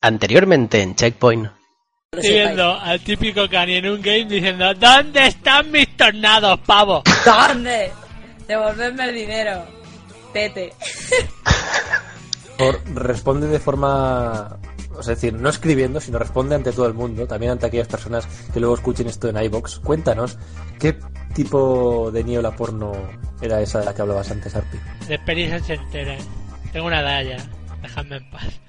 Anteriormente en Checkpoint. Estoy viendo al típico Cani en un game diciendo ¿Dónde están mis tornados, pavo? ¿Dónde? Devolverme el dinero. Tete. Por, responde de forma. O sea, es decir, no escribiendo, sino responde ante todo el mundo, también ante aquellas personas que luego escuchen esto en iBox. Cuéntanos, ¿qué tipo de niebla porno era esa de la que hablabas antes, Arpi? De experiencia entera. Tengo una daya. Dejadme en paz.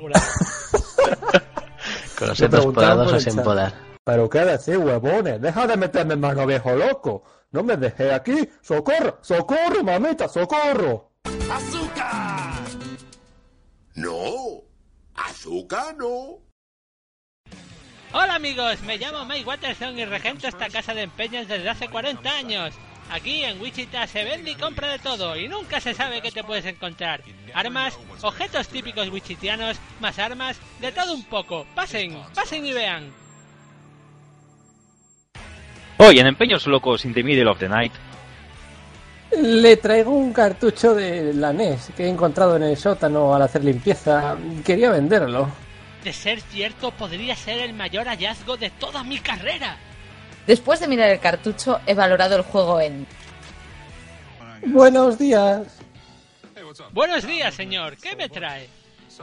Con los podados por o sin podar. Pero qué decir, huevones, deja de meterme en mano viejo loco. No me dejé aquí. Socorro, socorro, mamita, socorro. ¡Azúcar! No, azúcar no. Hola amigos, me llamo Mike Watterson y regento esta casa de empeños desde hace 40 años. Aquí en Wichita se vende y compra de todo y nunca se sabe qué te puedes encontrar. Armas, objetos típicos wichitianos, más armas, de todo un poco. Pasen, pasen y vean. Hoy en Empeños Locos in the Middle of the Night. Le traigo un cartucho de la NES que he encontrado en el sótano al hacer limpieza. Quería venderlo. De ser cierto, podría ser el mayor hallazgo de toda mi carrera. Después de mirar el cartucho, he valorado el juego en. Buenos días. Buenos días, señor. ¿Qué me trae?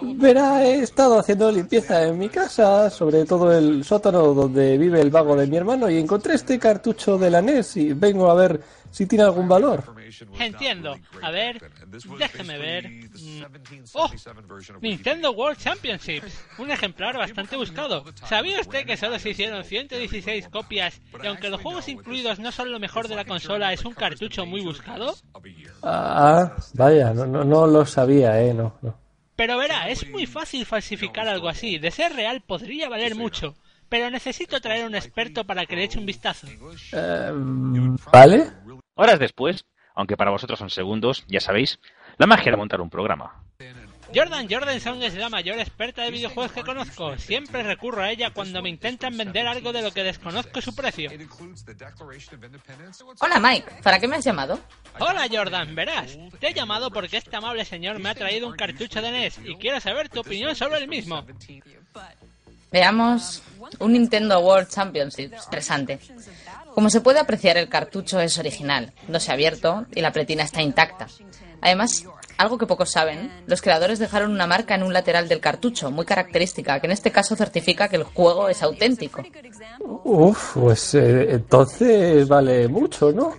Verá, he estado haciendo limpieza en mi casa, sobre todo el sótano donde vive el vago de mi hermano, y encontré este cartucho de la NES y vengo a ver si tiene algún valor. Entiendo. A ver, déjeme ver. Mm. Oh, Nintendo World Championships. Un ejemplar bastante buscado. ¿Sabía usted que solo se hicieron 116 copias y aunque los juegos incluidos no son lo mejor de la consola, es un cartucho muy buscado? Ah, vaya, no, no, no lo sabía, eh, no, no. Pero verá, es muy fácil falsificar algo así. De ser real podría valer mucho. Pero necesito traer a un experto para que le eche un vistazo. Eh, ¿Vale? Horas después, aunque para vosotros son segundos, ya sabéis, la magia de montar un programa. Jordan Jordanson es la mayor experta de videojuegos que conozco. Siempre recurro a ella cuando me intentan vender algo de lo que desconozco su precio. Hola Mike, ¿para qué me has llamado? Hola Jordan, verás. Te he llamado porque este amable señor me ha traído un cartucho de NES y quiero saber tu opinión sobre el mismo. Veamos. Un Nintendo World Championship. Interesante. Como se puede apreciar, el cartucho es original, no se ha abierto y la pletina está intacta. Además, algo que pocos saben, los creadores dejaron una marca en un lateral del cartucho, muy característica, que en este caso certifica que el juego es auténtico. Uf, pues eh, entonces vale mucho, ¿no?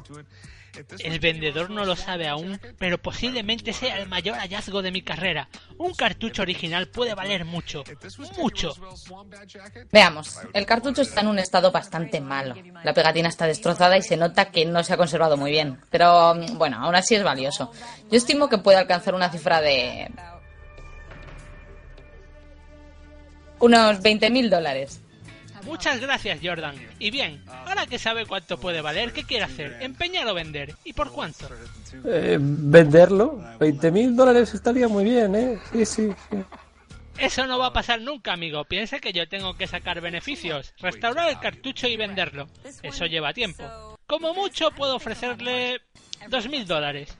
El vendedor no lo sabe aún, pero posiblemente sea el mayor hallazgo de mi carrera. Un cartucho original puede valer mucho, mucho. Veamos, el cartucho está en un estado bastante malo. La pegatina está destrozada y se nota que no se ha conservado muy bien. Pero mm, bueno, aún así es valioso. Yo estimo que puede alcanzar una cifra de... unos 20.000 dólares. Muchas gracias, Jordan. Y bien, ahora que sabe cuánto puede valer, ¿qué quiere hacer? ¿Empeñar o vender? ¿Y por cuánto? Eh, venderlo, 20 mil dólares estaría muy bien, ¿eh? Sí, sí, sí. Eso no va a pasar nunca, amigo. Piensa que yo tengo que sacar beneficios, restaurar el cartucho y venderlo. Eso lleva tiempo. Como mucho puedo ofrecerle dos mil dólares.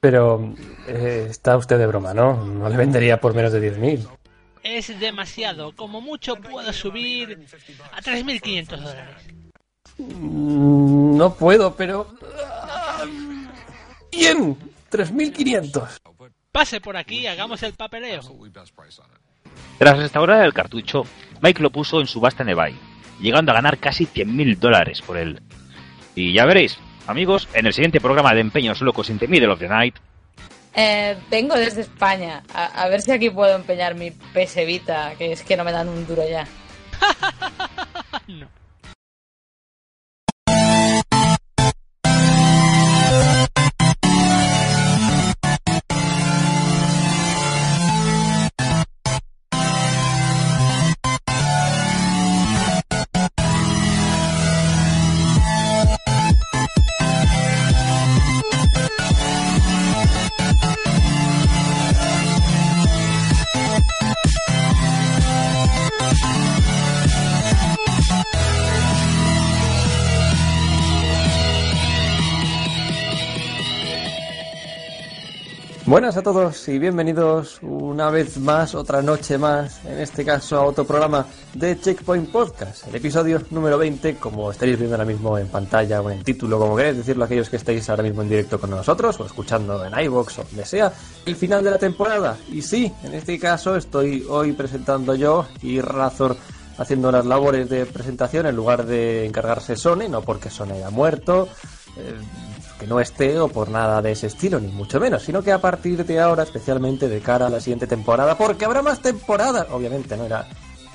Pero eh, está usted de broma, ¿no? No le vendería por menos de 10 mil. Es demasiado. Como mucho puedo subir a 3.500 dólares. Mm, No puedo, pero... ah, Bien, 3.500. Pase por aquí y hagamos el papeleo. Tras restaurar el cartucho, Mike lo puso en subasta en eBay, llegando a ganar casi 100.000 dólares por él. Y ya veréis, amigos, en el siguiente programa de Empeños Locos in the Middle of the Night, Eh, vengo desde España. A, a ver si aquí puedo empeñar mi PS Vita, que es que no me dan un duro ya. No. Buenas a todos y bienvenidos una vez más, otra noche más, en este caso a otro programa de Checkpoint Podcast, el episodio número 20, como estaréis viendo ahora mismo en pantalla o en título, como queréis decirlo aquellos que estáis ahora mismo en directo con nosotros o escuchando en iVoox o donde sea, el final de la temporada. Y sí, en este caso estoy hoy presentando yo y Razor haciendo las labores de presentación en lugar de encargarse Sony, no porque Sony haya muerto. eh, que no esté o por nada de ese estilo, ni mucho menos, sino que a partir de ahora, especialmente de cara a la siguiente temporada, porque habrá más temporadas, obviamente, ¿no? Era,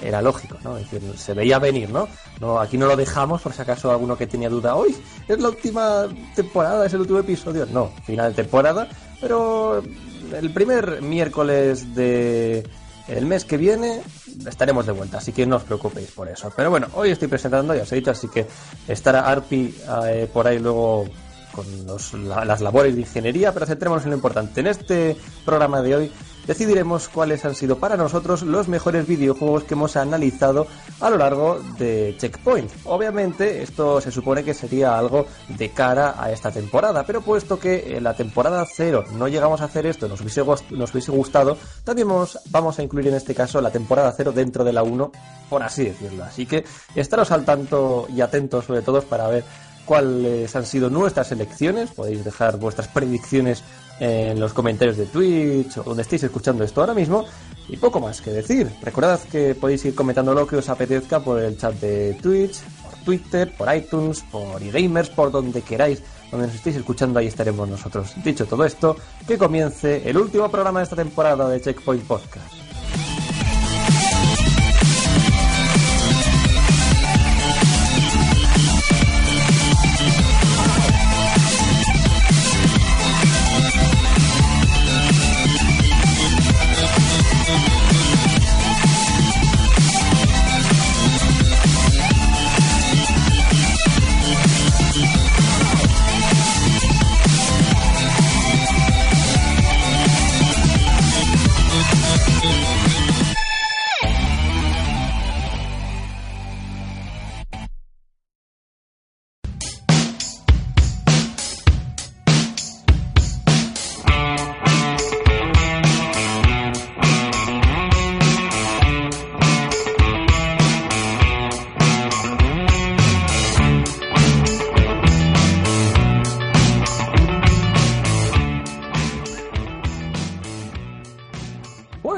era lógico, ¿no? Es decir, se veía venir, ¿no? no Aquí no lo dejamos por si acaso alguno que tenía duda, hoy es la última temporada, es el último episodio. No, final de temporada, pero el primer miércoles de el mes que viene estaremos de vuelta, así que no os preocupéis por eso. Pero bueno, hoy estoy presentando, ya os he dicho, así que estará Arpi eh, por ahí luego con los- la- las labores de ingeniería, pero centrémonos en lo importante. En este programa de hoy decidiremos cuáles han sido para nosotros los mejores videojuegos que hemos analizado a lo largo de Checkpoint. Obviamente esto se supone que sería algo de cara a esta temporada, pero puesto que en la temporada 0 no llegamos a hacer esto, nos hubiese, nos hubiese gustado, también vamos, vamos a incluir en este caso la temporada 0 dentro de la 1, por así decirlo. Así que estaros al tanto y atentos sobre todo para ver cuáles han sido nuestras elecciones. Podéis dejar vuestras predicciones en los comentarios de Twitch o donde estéis escuchando esto ahora mismo. Y poco más que decir. Recordad que podéis ir comentando lo que os apetezca por el chat de Twitch, por Twitter, por iTunes, por eGamers, por donde queráis. Donde nos estéis escuchando, ahí estaremos nosotros. Dicho todo esto, que comience el último programa de esta temporada de Checkpoint Podcast.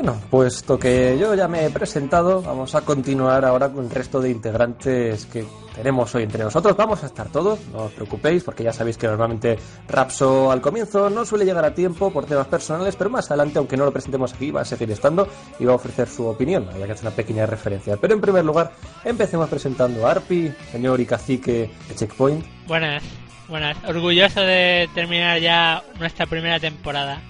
Bueno, puesto que yo ya me he presentado, vamos a continuar ahora con el resto de integrantes que tenemos hoy entre nosotros. Vamos a estar todos, no os preocupéis, porque ya sabéis que normalmente Rapso al comienzo no suele llegar a tiempo por temas personales, pero más adelante, aunque no lo presentemos aquí, va a seguir estando y va a ofrecer su opinión. Había que hacer una pequeña referencia. Pero en primer lugar, empecemos presentando a Arpi, señor y cacique de Checkpoint. Buenas, buenas. Orgulloso de terminar ya nuestra primera temporada.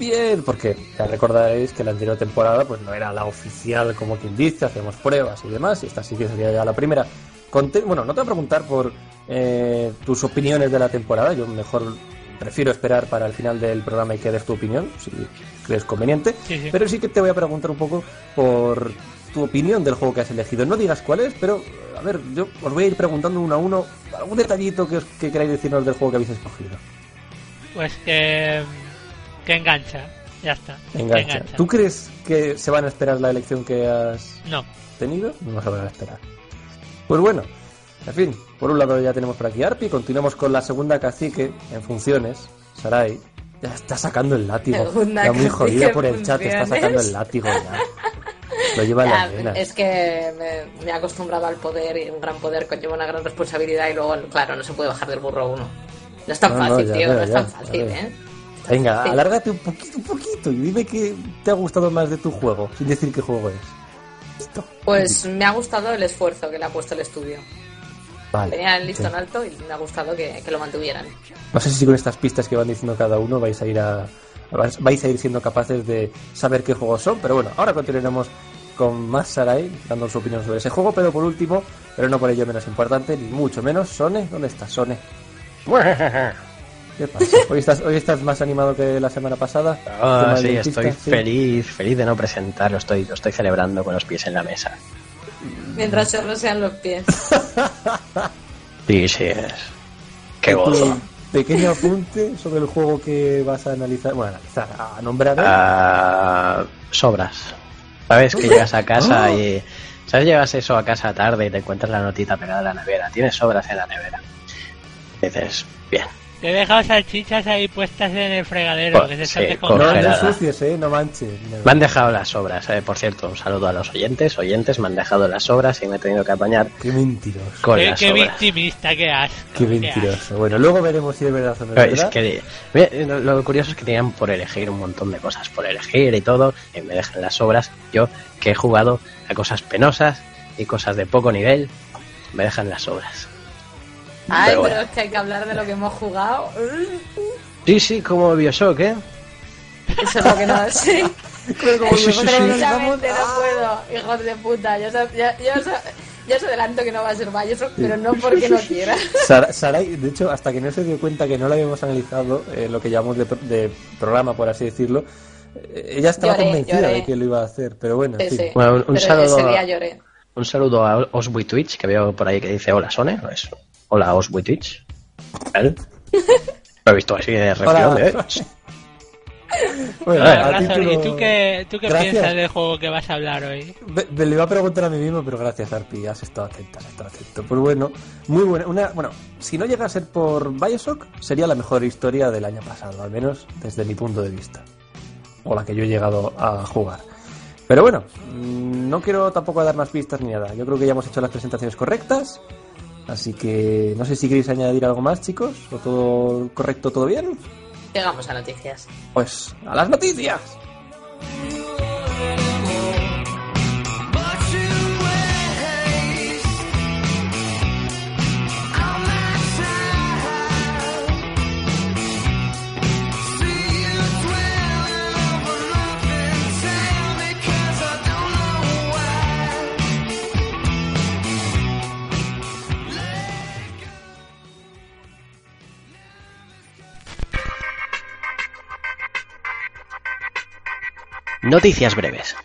Bien, porque ya recordaréis que la anterior temporada pues no era la oficial como quien dice, hacemos pruebas y demás, y esta sí que sería ya la primera. Conte- bueno, no te voy a preguntar por eh, tus opiniones de la temporada, yo mejor prefiero esperar para el final del programa y que des tu opinión, si crees conveniente, Sí, sí. pero sí que te voy a preguntar un poco por tu opinión del juego que has elegido. No digas cuál es, pero a ver, yo os voy a ir preguntando uno a uno algún detallito que, os, que queráis decirnos del juego que habéis escogido. Pues que, que engancha. Ya está. Engancha. ¿Tú crees que se van a esperar la elección que has No. tenido? No se van a esperar. Pues bueno, en fin, por un lado ya tenemos por aquí Arpi, continuamos con la segunda cacique en funciones, Sarai. Ya está sacando el látigo. Ya muy jodida en por el chat, está sacando el látigo ya. Lo lleva en Ya, las venas. es que me, me he acostumbrado al poder y un gran poder conlleva una gran responsabilidad y luego, claro, no se puede bajar del burro uno. No es tan No, no, fácil, ya tío, no es tan ya fácil. ¿eh? Venga, Sí. alárgate un poquito, un poquito y dime qué te ha gustado más de tu juego, sin decir qué juego es. Listo. Pues me ha gustado el esfuerzo que le ha puesto el estudio. Vale. Tenía el listón sí. alto y me ha gustado que, que lo mantuvieran. No sé si con estas pistas que van diciendo cada uno vais a ir a vais a ir siendo capaces de saber qué juegos son, pero bueno, ahora continuaremos con más Sarai dando su opinión sobre ese juego, pero por último, pero no por ello menos importante, ni mucho menos, Sone, ¿dónde estás, Sone? ¿Qué pasa? ¿Hoy estás, hoy estás más animado que la semana pasada? Ah, sí, dentista, estoy sí. feliz, feliz de no presentar, lo estoy, lo estoy celebrando con los pies en la mesa. Mientras se rosean los pies. Sí, sí, es. Qué ¿Y tu- gozo. pequeño apunte sobre el juego que vas a analizar, bueno, analizar, a nombrar. ¿eh? Ah, sobras. ¿Sabes? Que llegas a casa y. ¿Sabes? Llegas eso a casa tarde y te encuentras la notita pegada en la nevera. Tienes sobras en la nevera. Dices, bien. Te he dejado salchichas ahí puestas en el fregadero, Oh, que se sí, no, ensucies, eh, no manches. Me han dejado las sobras, eh. por cierto, un saludo a los oyentes. Oyentes, me han dejado las sobras y me he tenido que apañar Qué mentiroso. con Qué, las qué sobras. victimista, qué asco. Qué mentiroso. Bueno, luego veremos si es verdad o no es verdad. que mira, lo, lo curioso es que tenían por elegir un montón de cosas por elegir y todo, y me dejan las sobras. Yo, que he jugado a cosas penosas y cosas de poco nivel, me dejan las sobras. Ay, Pero pero bueno. es que hay que hablar de lo que hemos jugado. Sí, sí, como Bioshock, ¿eh? Eso es lo que no sé. Pero Sí, sí, sí. Precisamente no puedo, hijos de puta. Yo, os- ya, ya os, adelanto que no va a ser Bioshock, pero no porque no quiera. Sara- Sarai, de hecho, hasta que no se dio cuenta que no lo habíamos analizado, eh, lo que llamamos de, de programa, por así decirlo, eh, ella estaba Lloré, convencida lloré. de que lo iba a hacer, pero bueno, en Sí, sí. Bueno, un- un pero saludo ese a- día lloré. Un saludo a Osby Twitch, que veo por ahí que dice hola Sone, ¿no es? Hola Twitch. ¿Vale? Lo he visto así de Hola. ¿eh? Bueno, A título- ¿Y tú qué, tú qué piensas del juego que vas a hablar hoy? Me, me lo iba a preguntar a mí mismo, pero gracias, Arpi, has estado atenta, has estado atento. Pues bueno, muy buena. Una, bueno, si no llega a ser por Bioshock, sería la mejor historia del año pasado, al menos desde mi punto de vista. O la que yo he llegado a jugar. Pero bueno, mm, no quiero tampoco dar más pistas ni nada. Yo creo que ya hemos hecho las presentaciones correctas. Así que no sé si queréis añadir algo más, chicos. ¿O todo correcto, todo bien? Llegamos a noticias. Pues a las noticias. Noticias breves.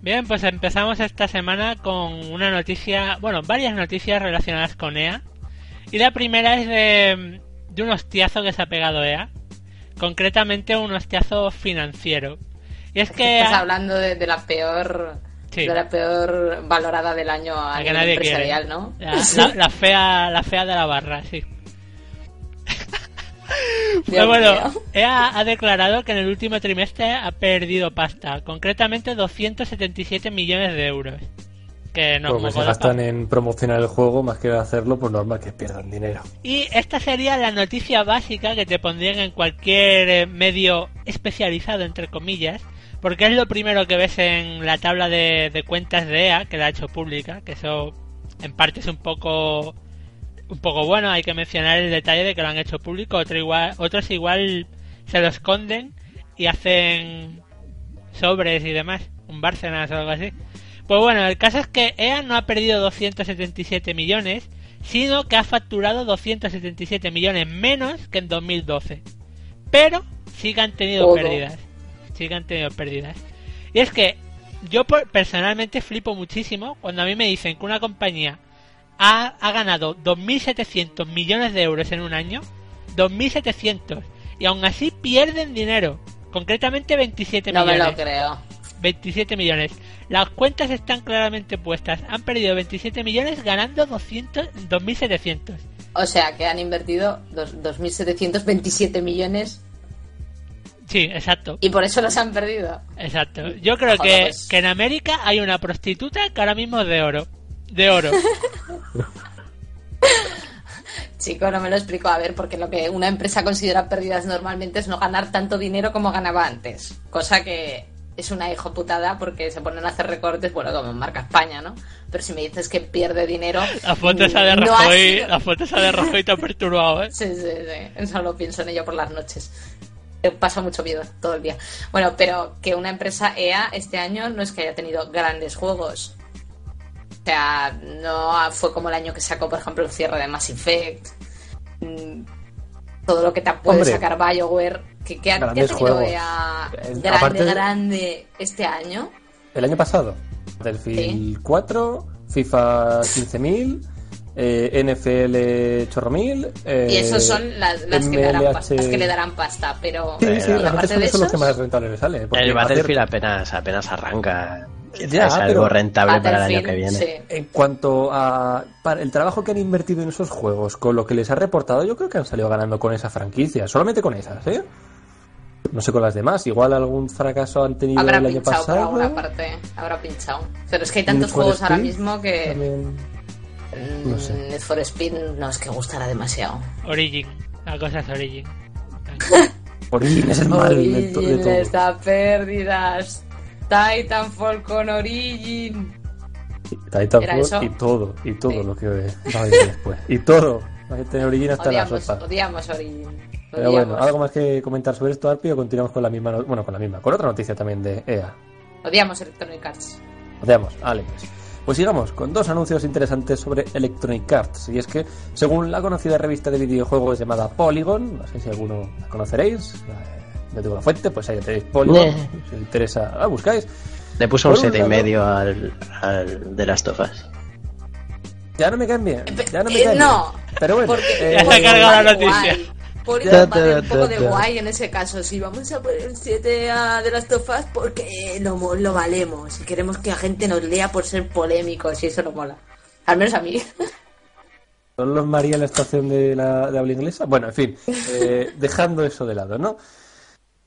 Bien, pues empezamos esta semana con una noticia, bueno, varias noticias relacionadas con EA. Y la primera es de, un hostiazo que se ha pegado EA. Concretamente un hostiazo financiero. Y es que... Estás ha- hablando de, de la peor Sí. de la peor valorada del año a la que nivel nadie empresarial, quiere. ¿no? La, la- la fea, la fea de la barra, sí. Pero bueno, mío. EA ha declarado que en el último trimestre ha perdido pasta, concretamente 277 millones de euros. Que no es Porque muy se gastan en promocionar el juego más que hacerlo, pues normal que pierdan dinero. Y esta sería la noticia básica que te pondrían en cualquier eh, medio especializado, entre comillas, porque es lo primero que ves en la tabla de, de cuentas de EA, que la ha hecho pública, que eso en parte es un poco un poco bueno, hay que mencionar el detalle de que lo han hecho público, otro igual, otros igual se lo esconden y hacen sobres y demás, un Bárcenas o algo así. Pues bueno, el caso es que EA no ha perdido 277 millones, sino que ha facturado 277 millones menos que en 2012. Pero sí que han tenido Todo. pérdidas. Que han tenido pérdidas. Y es que yo personalmente flipo muchísimo cuando a mí me dicen que una compañía ha, ha ganado 2.700 millones de euros en un año. 2.700. Y aún así pierden dinero. Concretamente 27 No me millones. lo creo. 27 millones. Las cuentas están claramente puestas. Han perdido 27 millones ganando 200, 2.700. O sea, que han invertido dos- 2.727 millones Sí, exacto. y por eso los han perdido. Exacto. Yo creo Joder, que, pues. que en América hay una prostituta que ahora mismo es de oro. De oro. Chico, no me lo explico. A ver, porque lo que una empresa considera pérdidas normalmente es no ganar tanto dinero como ganaba antes. Cosa que es una hijoputada porque se ponen a hacer recortes, bueno, como en marca España, ¿no? Pero si me dices que pierde dinero. La foto esa de no Rajoy, sido- la foto esa de Rajoy te ha perturbado, ¿eh? Sí, sí, sí. Solo pienso en ello por las noches. Eh, Pasa mucho miedo todo el día. Bueno, pero que una empresa EA este año no es que haya tenido grandes juegos. O sea, no fue como el año que sacó, por ejemplo, el cierre de Mass Effect. Mm, todo lo que te puede Hombre. sacar BioWare, que, que ha, tenido juegos. EA Eh, grande, aparte- grande este año. El año pasado, Battlefield 4, FIFA 15.000, eh, NFL chorromil. Eh, Y esos son las, las que, darán MLH. pasta, las que le darán pasta, pero Sí, sí, realmente son, de son los que esos, más rentables le porque El Battlefield hacer- apenas, apenas arranca. Quizás es algo rentable para el año que viene. sí. En cuanto a para el trabajo que han invertido en esos juegos, con lo que les ha reportado, yo creo que han salido ganando con esa franquicia, solamente con esas, ¿eh? No sé con las demás, igual algún fracaso han tenido Habrá el año pinchado por pasado. alguna parte, habrá pinchado. Pero es que hay tantos juegos ahora mismo que también. Mm, no sé. Need for Speed no es que gustará demasiado. Origin. La cosa es Origin. Origin es el mal de, de todo. da pérdidas. Titanfall con Origin. ¿Era Titanfall y todo, y todo Sí. lo que va a venir después. Y todo. Va a tener Origin hasta la Odiamos, sopa. odiamos Origin. Pero Odiamos. bueno, algo más que comentar sobre esto, Arpi, o continuamos con la misma, no- bueno, con la misma, con otra noticia también de EA. Odiamos Electronic Arts. Veamos, vale, pues. Pues sigamos con dos anuncios interesantes sobre Electronic Arts. Y es que, según la conocida revista de videojuegos llamada Polygon, no sé si alguno la conoceréis, eh, yo tengo la fuente, pues ahí tenéis Polygon, Eh. si os interesa, la buscáis. Le puso un Por un 7 y medio al, al de Last of Us. Ya no me caen bien, ya no me Eh, caen no, bien. Pero bueno, Porque eh, Ya se ha cargado la noticia. De da, un poco de guay en ese caso. Si vamos a poner un 7 a de las tofas porque lo, mo- lo valemos y queremos que la gente nos lea por ser polémicos y eso no mola. Al menos a mí. ¿Son los María en la estación de, la, de habla inglesa? Bueno, en fin, eh, dejando eso de lado, ¿no?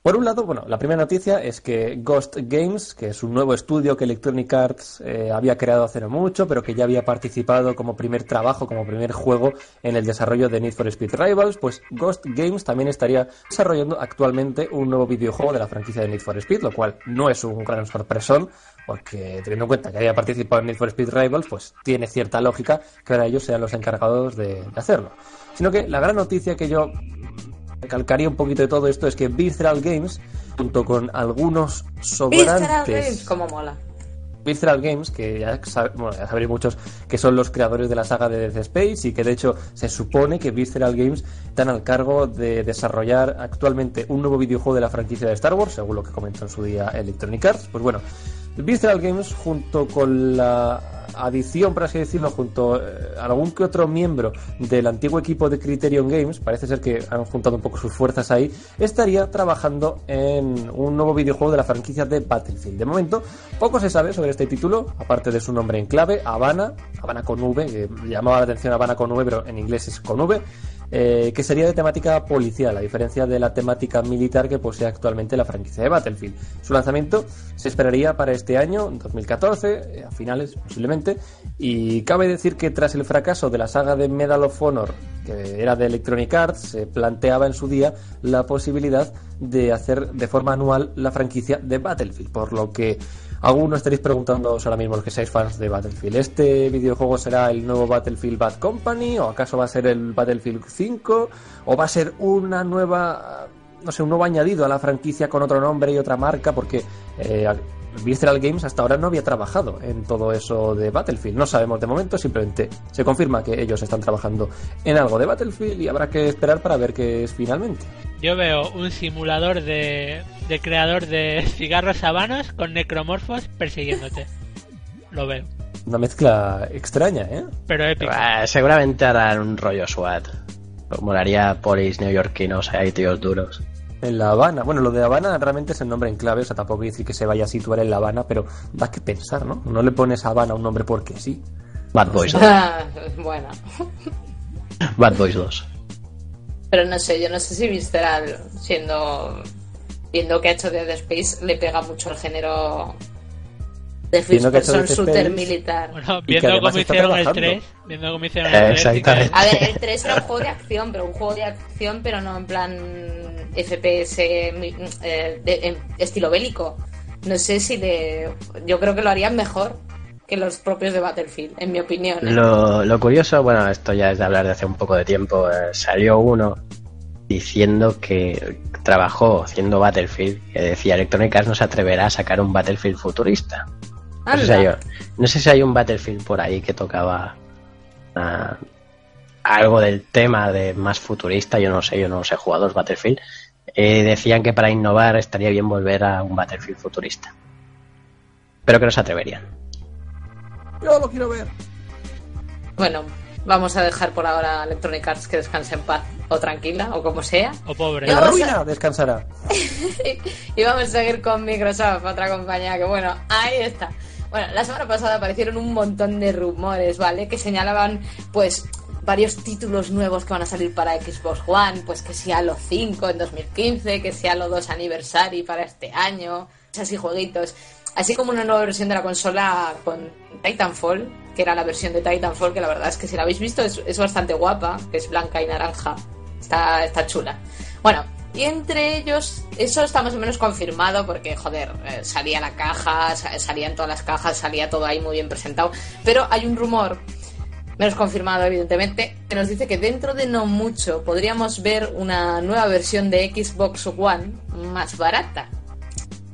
Por un lado, bueno, la primera noticia es que Ghost Games, que es un nuevo estudio que Electronic Arts eh, había creado hace no mucho, pero que ya había participado como primer trabajo, como primer juego en el desarrollo de Need for Speed Rivals, pues Ghost Games también estaría desarrollando actualmente un nuevo videojuego de la franquicia de Need for Speed, lo cual no es un gran sorpresón, porque teniendo en cuenta que haya participado en Need for Speed Rivals, pues tiene cierta lógica que ahora ellos sean los encargados de, de hacerlo. Sino que la gran noticia que yo recalcaría un poquito de todo esto es que Visceral Games, junto con algunos Visceral Games, sobrantes como mola. Visceral Games, que ya, sab- bueno, ya sabréis muchos que son los creadores de la saga de Death Space y que de hecho se supone que Visceral Games están al cargo de desarrollar actualmente un nuevo videojuego de la franquicia de Star Wars, según lo que comentó en su día Electronic Arts. Pues bueno, Visceral Games junto con la adición, por así decirlo, junto eh, a algún que otro miembro del antiguo equipo de Criterion Games, parece ser que han juntado un poco sus fuerzas ahí, estaría trabajando en un nuevo videojuego de la franquicia de Battlefield. De momento, poco se sabe sobre este título, aparte de su nombre en clave, Habana, Habana con V, que llamaba la atención Habana con V, pero en inglés es con V, eh, que sería de temática policial, a diferencia de la temática militar que posee actualmente la franquicia de Battlefield. Su lanzamiento se esperaría para este año, 2014, eh, a finales posiblemente, y cabe decir que tras el fracaso de la saga de Medal of Honor, que era de Electronic Arts, se planteaba en su día la posibilidad de hacer de forma anual la franquicia de Battlefield, por lo que algunos estaréis preguntándoos ahora mismo los que seáis fans de Battlefield, ¿este videojuego será el nuevo Battlefield Bad Company? ¿O acaso va a ser el Battlefield 5? ¿O va a ser una nueva, no sé, un nuevo añadido a la franquicia con otro nombre y otra marca? Porque eh, Visceral Games hasta ahora no había trabajado en todo eso de Battlefield. No sabemos de momento, simplemente se confirma que ellos están trabajando en algo de Battlefield y habrá que esperar para ver qué es finalmente. Yo veo un simulador de, de creador de cigarros habanos con necromorfos persiguiéndote. Lo veo. Una mezcla extraña, ¿eh? Pero épico. Ah, seguramente harán un rollo SWAT. Molaría polis neoyorquinos ahí, tíos duros. En La Habana. Bueno, lo de Habana realmente es el nombre en clave, o sea, tampoco quiere decir que se vaya a situar en La Habana, pero da que pensar, ¿no? No le pones a Habana un nombre porque sí. Bad Boys 2. bueno. Bad Boys 2. Pero no sé, yo no sé si Visceral, siendo. Viendo que ha hecho Dead Space, le pega mucho el género de First Viendo que ha hecho Person Dead shooter Space. militar. Bueno, que viendo cómo hicieron el trabajando. 3, viendo cómo hicieron el 3, exactamente. A ver, el 3 era un juego de acción, pero un juego de acción, pero no en plan FPS eh, de- en estilo bélico. No sé si le. Yo creo que lo harían mejor que los propios de Battlefield, en mi opinión. ¿eh? Lo, lo curioso, bueno, esto ya es de hablar de hace un poco de tiempo, eh, salió uno diciendo que trabajó haciendo Battlefield, que decía Electronic Arts no se atreverá a sacar un Battlefield futurista. No sé, si hay, no sé si hay un Battlefield por ahí que tocaba una, algo del tema de más futurista, yo no sé, yo no sé jugadores Battlefield, eh, decían que para innovar estaría bien volver a un Battlefield futurista. Pero que no se atreverían. Yo lo quiero ver. Bueno, vamos a dejar por ahora a Electronic Arts que descanse en paz o tranquila o como sea. O pobre. La a- ruina descansará. y vamos a seguir con Microsoft, otra compañía que bueno, ahí está. Bueno, la semana pasada aparecieron un montón de rumores, ¿vale? Que señalaban, pues, varios títulos nuevos que van a salir para Xbox One, pues que sea Halo 5 en 2015, que sea Halo 2 Anniversary para este año, así jueguitos. Así como una nueva versión de la consola con Titanfall, que era la versión de Titanfall, que la verdad es que si la habéis visto es, es bastante guapa, que es blanca y naranja. Está, está chula. Bueno, y entre ellos, eso está más o menos confirmado porque, joder, eh, salía la caja, sa- salían todas las cajas, salía todo ahí muy bien presentado. Pero hay un rumor, menos confirmado evidentemente, que nos dice que dentro de no mucho podríamos ver una nueva versión de Xbox One más barata.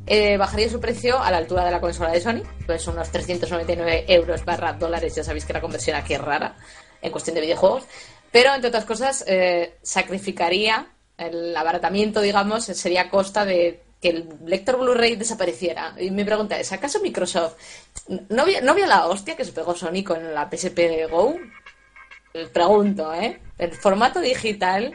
Eh, bajaría su precio a la altura de la consola de Sony, pues unos 399 euros barra dólares, ya sabéis que la conversión aquí es rara en cuestión de videojuegos, pero entre otras cosas eh, sacrificaría el abaratamiento, digamos, sería a costa de que el lector Blu-ray desapareciera. Y mi pregunta es, ¿acaso Microsoft no vio, no la hostia que se pegó Sony con la PSP Go? Pregunto, ¿eh? El formato digital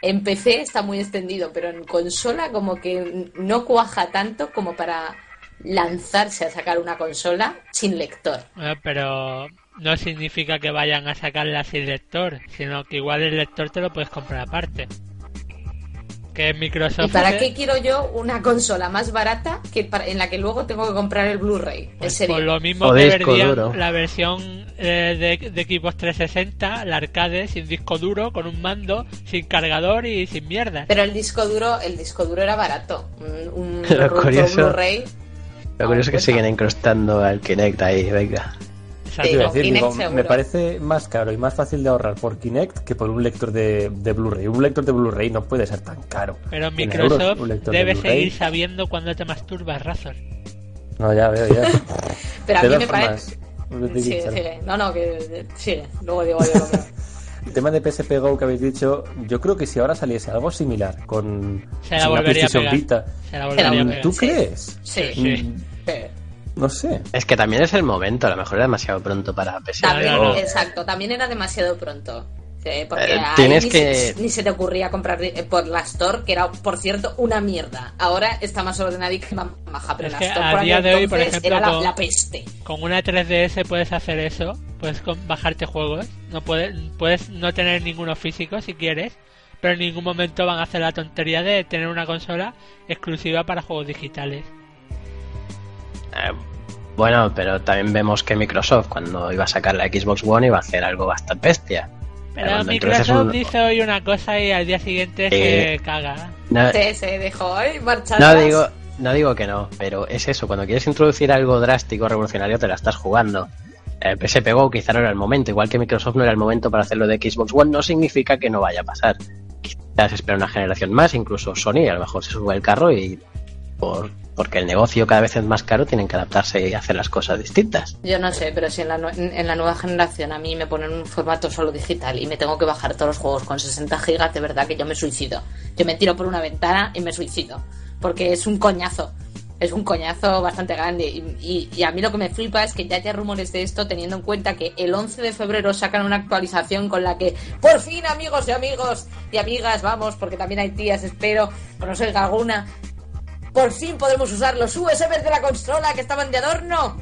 en PC está muy extendido, pero en consola como que no cuaja tanto como para lanzarse a sacar una consola sin lector. Pero no significa que vayan a sacarla sin lector, sino que igual el lector te lo puedes comprar aparte. Que Microsoft. ¿Y para hace- qué quiero yo una consola más barata que para- en la que luego tengo que comprar el Blu-ray? En Pues serio. por lo mismo O que disco vendían duro. la versión eh, de, de Xbox 360, la arcade sin disco duro, con un mando, sin cargador y sin mierda. Pero el disco duro, el disco duro era barato. Un, un Lo reproductor curioso- Blu-ray. Lo curioso es que siguen incrustando al Kinect ahí, venga. Decir, Kinect digo, me parece más caro y más fácil de ahorrar por Kinect que por un lector de, de Blu-ray. Un lector de Blu-ray no puede ser tan caro. Pero 100 Microsoft euros, de debe seguir sabiendo cuándo te masturbas, Razor. No, ya veo, ya. Pero a De mí me parece. Sigue, sigue. No, no, que sigue. Luego digo yo lo. El tema de PSP Go que habéis dicho, yo creo que si ahora saliese algo similar con Se la una PlayStation. Vita, Se la pegar. ¿tú Sí. crees? Sí. Sí. No sé. Es que también es el momento, a lo mejor era demasiado pronto para PS. También, exacto, también era demasiado pronto. Sí, porque Eh, tienes ni, que- se, ni se te ocurría comprar eh, por la Store, que era, por cierto, una mierda. Ahora está más ordenada y que más maja, pero Es la que Store a por día de hoy, por entonces, ejemplo, era la, con- la peste. Con una 3DS puedes hacer eso, puedes con- bajarte juegos, no puedes, puedes no tener ninguno físico si quieres, pero en ningún momento van a hacer la tontería de tener una consola exclusiva para juegos digitales. Eh, bueno, pero también vemos que Microsoft, cuando iba a sacar la Xbox One, iba a hacer algo bastante bestia. Pero Microsoft un- dice hoy una cosa y al día siguiente Eh, se caga. No, Se, se dejó ¿eh? marchar no digo, no digo que no, pero es eso, cuando quieres introducir algo drástico, revolucionario, te la estás jugando. El PSP Go quizá no era el momento, igual que Microsoft no era el momento para hacerlo de Xbox One, no significa que no vaya a pasar. Quizás espera una generación más, incluso Sony a lo mejor se sube el carro y por, porque el negocio cada vez es más caro, tienen que adaptarse y hacer las cosas distintas. Yo no sé, pero si en la, en la nueva generación a mí me ponen un formato solo digital y me tengo que bajar todos los juegos con 60 gigas, de verdad que yo me suicido. Yo me tiro por una ventana y me suicido. Porque es un coñazo. Es un coñazo bastante grande. Y, y- a mí lo que me flipa es que ya haya rumores de esto, teniendo en cuenta que el 11 de febrero sacan una actualización con la que, por fin, amigos y amigos y amigas, vamos, porque también hay tías, espero, o no sé, alguna, por fin podremos usar los USBs de la consola que estaban de adorno.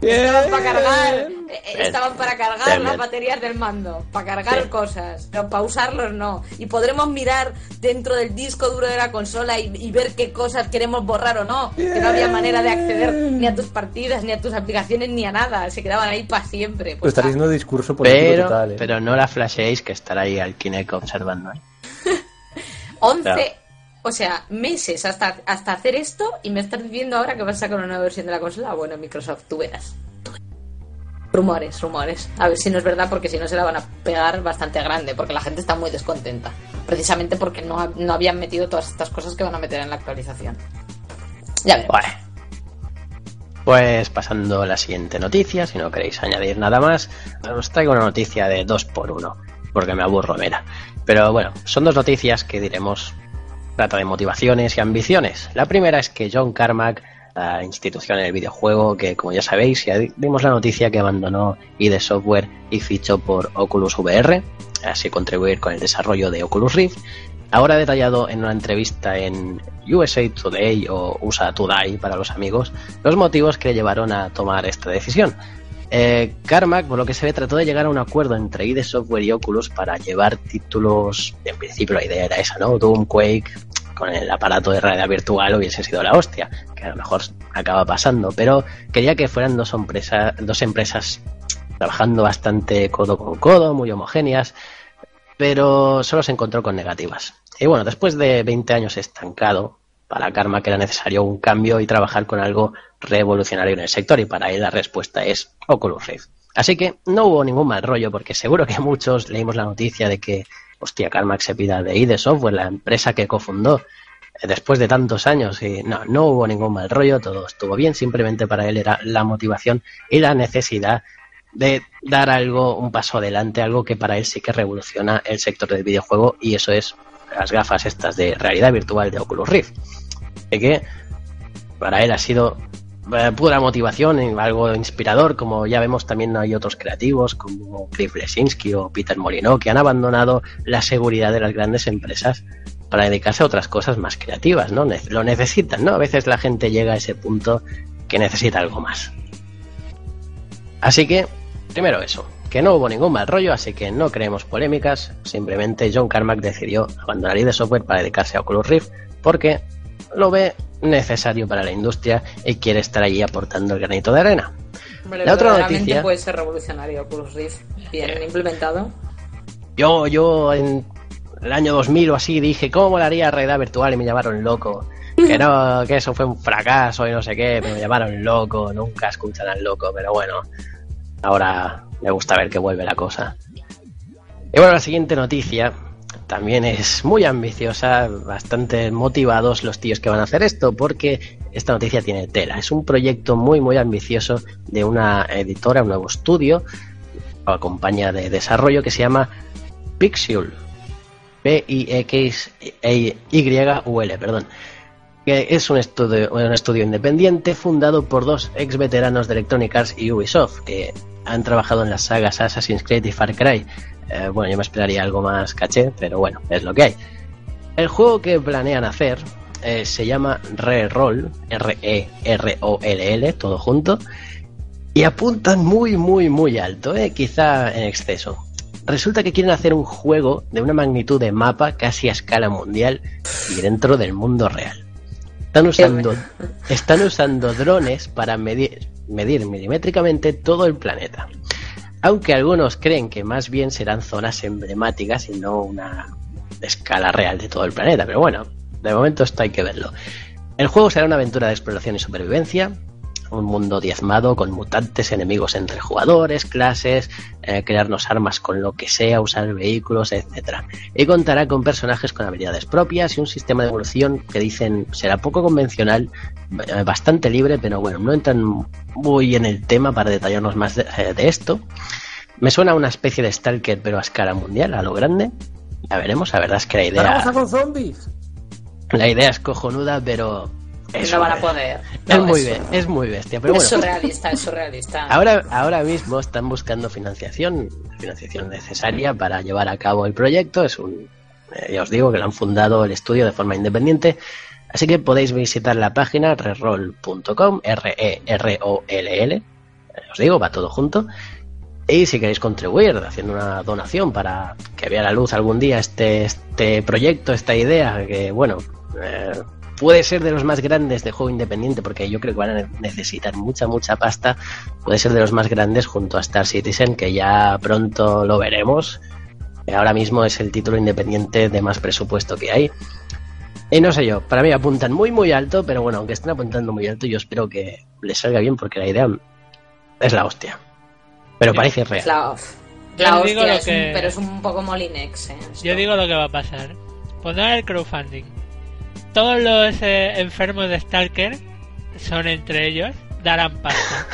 Estaban para cargar, eh, eh, estaban para cargar Bien, las bien. baterías del mando, para cargar Sí. cosas, pero para usarlos no. Y podremos mirar dentro del disco duro de la consola y, y ver qué cosas queremos borrar o no. Que no había manera de acceder ni a tus partidas, ni a tus aplicaciones, ni a nada. Se quedaban ahí para siempre. Pues estaréis dando discurso político Pero, total, ¿eh? pero no la flasheéis que estará ahí al Kinect observando. ¿eh? 11, Claro. O sea, meses hasta, hasta hacer esto y me estás diciendo ahora que vas a sacar una nueva versión de la consola. Bueno, Microsoft, tú verás. Rumores, rumores. A ver si no es verdad, porque si no se la van a pegar bastante grande, porque la gente está muy descontenta. Precisamente porque no, no habían metido todas estas cosas que van a meter en la actualización. Ya veremos. Bueno. Pues pasando a la siguiente noticia, si no queréis añadir nada más, os traigo una noticia de 2x1. porque me aburro, mira. Pero bueno, son dos noticias que diremos trata de motivaciones y ambiciones. La primera es que John Carmack, la institución en el videojuego, que como ya sabéis, ya dimos la noticia que abandonó ID Software y fichó por Oculus VR, así contribuir con el desarrollo de Oculus Rift. Ahora detallado en una entrevista en USA Today o USA Today para los amigos los motivos que le llevaron a tomar esta decisión. Eh, Carmack, por lo que se ve, trató de llegar a un acuerdo entre ID Software y Oculus para llevar títulos. En principio, la idea era esa, ¿no? Doom, Quake, con el aparato de realidad virtual hubiese sido la hostia, que a lo mejor acaba pasando, pero quería que fueran dos, empresas dos empresas trabajando bastante codo con codo, muy homogéneas, pero solo se encontró con negativas. Y bueno, después de 20 años estancado, para Karma que era necesario un cambio y trabajar con algo revolucionario en el sector, y para él la respuesta es Oculus Rift. Así que no hubo ningún mal rollo, porque seguro que muchos leímos la noticia de que, hostia, Carmack se pida de ID Software, la empresa que cofundó eh, después de tantos años, y no, no hubo ningún mal rollo, todo estuvo bien, simplemente para él era la motivación y la necesidad de dar algo, un paso adelante, algo que para él sí que revoluciona el sector del videojuego, y eso es las gafas estas de realidad virtual de Oculus Rift. De que para él ha sido eh, pura motivación, y algo inspirador, como ya vemos también hay otros creativos como Cliff Lesinski o Peter Molyneux que han abandonado la seguridad de las grandes empresas para dedicarse a otras cosas más creativas, ¿no? Lo necesitan, ¿no? A veces la gente llega a ese punto que necesita algo más. Así que, primero eso, que no hubo ningún mal rollo, así que no creemos polémicas, simplemente John Carmack decidió abandonar ID Software para dedicarse a Oculus Rift porque lo ve necesario para la industria y quiere estar allí aportando el granito de arena. Hombre, La otra noticia- puede ser revolucionario Oculus Rift. Bien implementado. Yo, yo en el año 2000 o así dije, ¿cómo molaría realidad virtual? Y me llamaron loco. Que no, que eso fue un fracaso y no sé qué, me llamaron loco, nunca escuchan al loco, pero bueno, ahora me gusta ver que vuelve la cosa. Y bueno, la siguiente noticia también es muy ambiciosa, bastante motivados los tíos que van a hacer esto, porque esta noticia tiene tela. Es un proyecto muy, muy ambicioso de una editora, un nuevo estudio, o compañía de desarrollo que se llama Pixul. P-I-X-Y-U-L, perdón. Que es un estudio, un estudio independiente fundado por dos ex veteranos de Electronic Arts y Ubisoft que han trabajado en las sagas Assassin's Creed y Far Cry. Eh, bueno, yo me esperaría algo más caché, pero bueno, es lo que hay. El juego que planean hacer eh, se llama Re-Roll, R-E-R-O-L-L, todo junto, y apuntan muy, muy, muy alto, eh, quizá en exceso. Resulta que quieren hacer un juego de una magnitud de mapa casi a escala mundial y dentro del mundo real. Están usando, están usando drones para medir, medir milimétricamente todo el planeta. Aunque algunos creen que más bien serán zonas emblemáticas y no una escala real de todo el planeta. Pero bueno, de momento esto hay que verlo. El juego será una aventura de exploración y supervivencia, un mundo diezmado con mutantes, enemigos entre jugadores, clases, eh, crearnos armas con lo que sea, usar vehículos, etcétera. Y contará con personajes con habilidades propias y un sistema de evolución que dicen será poco convencional, eh, bastante libre, pero bueno, no entran muy en el tema para detallarnos más de, eh, de esto. Me suena a una especie de Stalker, pero a escala mundial, a lo grande. Ya veremos, la verdad es que la idea, ¡Vamos a con zombies! la idea es cojonuda, pero es, no van a poder. es muy es- be- es muy bestia. Pero es surrealista, es surrealista. Ahora, ahora mismo están buscando financiación, financiación necesaria para llevar a cabo el proyecto. Es un, eh, ya os digo que lo han fundado el estudio de forma independiente. Así que podéis visitar la página reroll.com, R-E-R-O-L-L. Eh, Os digo, va todo junto. Y si queréis contribuir haciendo una donación para que vea la luz algún día este, este proyecto, esta idea, que bueno, eh, puede ser de los más grandes de juego independiente, porque yo creo que van a necesitar mucha, mucha pasta. Puede ser de los más grandes junto a Star Citizen, que ya pronto lo veremos. Eh, Ahora mismo es el título independiente de más presupuesto que hay. Y no sé yo, para mí apuntan muy, muy alto, pero bueno, aunque estén apuntando muy alto, yo espero que les salga bien, porque la idea es la hostia. Pero parece real. la, la digo hostia, lo es un- que- pero es un poco Molinex. ¿eh? Yo digo lo que va a pasar. Pondrán el crowdfunding. Todos los eh, enfermos de Stalker son entre ellos. Darán pasta.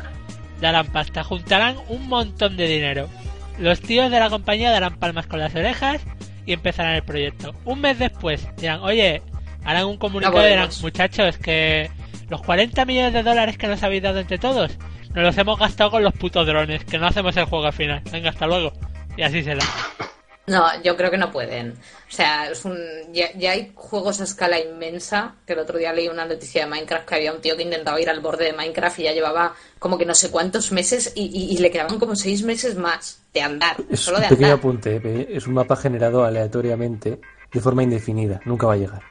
darán pasta. Juntarán un montón de dinero. los tíos de la compañía darán palmas con las orejas y empezarán el proyecto. Un mes después dirán, oye, harán un comunicado y dirán, muchachos, que los 40 millones de dólares que nos habéis dado entre todos, nos los hemos gastado con los putos drones, que no hacemos el juego al final. Venga, hasta luego. Y así será. No, yo creo que no pueden. O sea, es un, ya, ya hay juegos a escala inmensa. Que el otro día leí una noticia de Minecraft que había un tío que intentaba ir al borde de Minecraft y ya llevaba como que no sé cuántos meses y, y- y le quedaban como seis meses más de andar. Es solo un de pequeño andar. apunte, eh, es un mapa generado aleatoriamente de forma indefinida. Nunca va a llegar.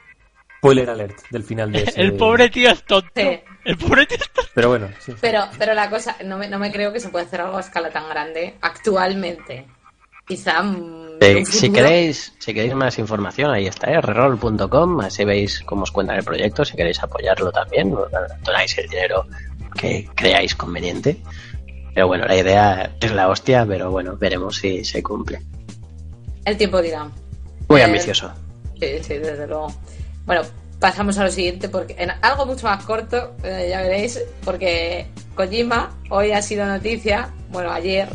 Spoiler alert del final de ese... El pobre tío es tonto. Sí. El pobre tío es tonto. Pero bueno, sí. Pero, pero la cosa, no me, no me creo que se pueda hacer algo a escala tan grande actualmente. Quizá. Eh, si queréis si queréis más información, ahí está, eh, reroll.com, así veis cómo os cuentan el proyecto, si queréis apoyarlo también, donáis el dinero que creáis conveniente. Pero bueno, la idea es la hostia, pero bueno, veremos si se cumple. El tiempo dirá. Muy Eh, ambicioso. Sí, sí, desde luego. Bueno, pasamos a lo siguiente, porque en algo mucho más corto, eh, ya veréis, porque Kojima hoy ha sido noticia, bueno, ayer,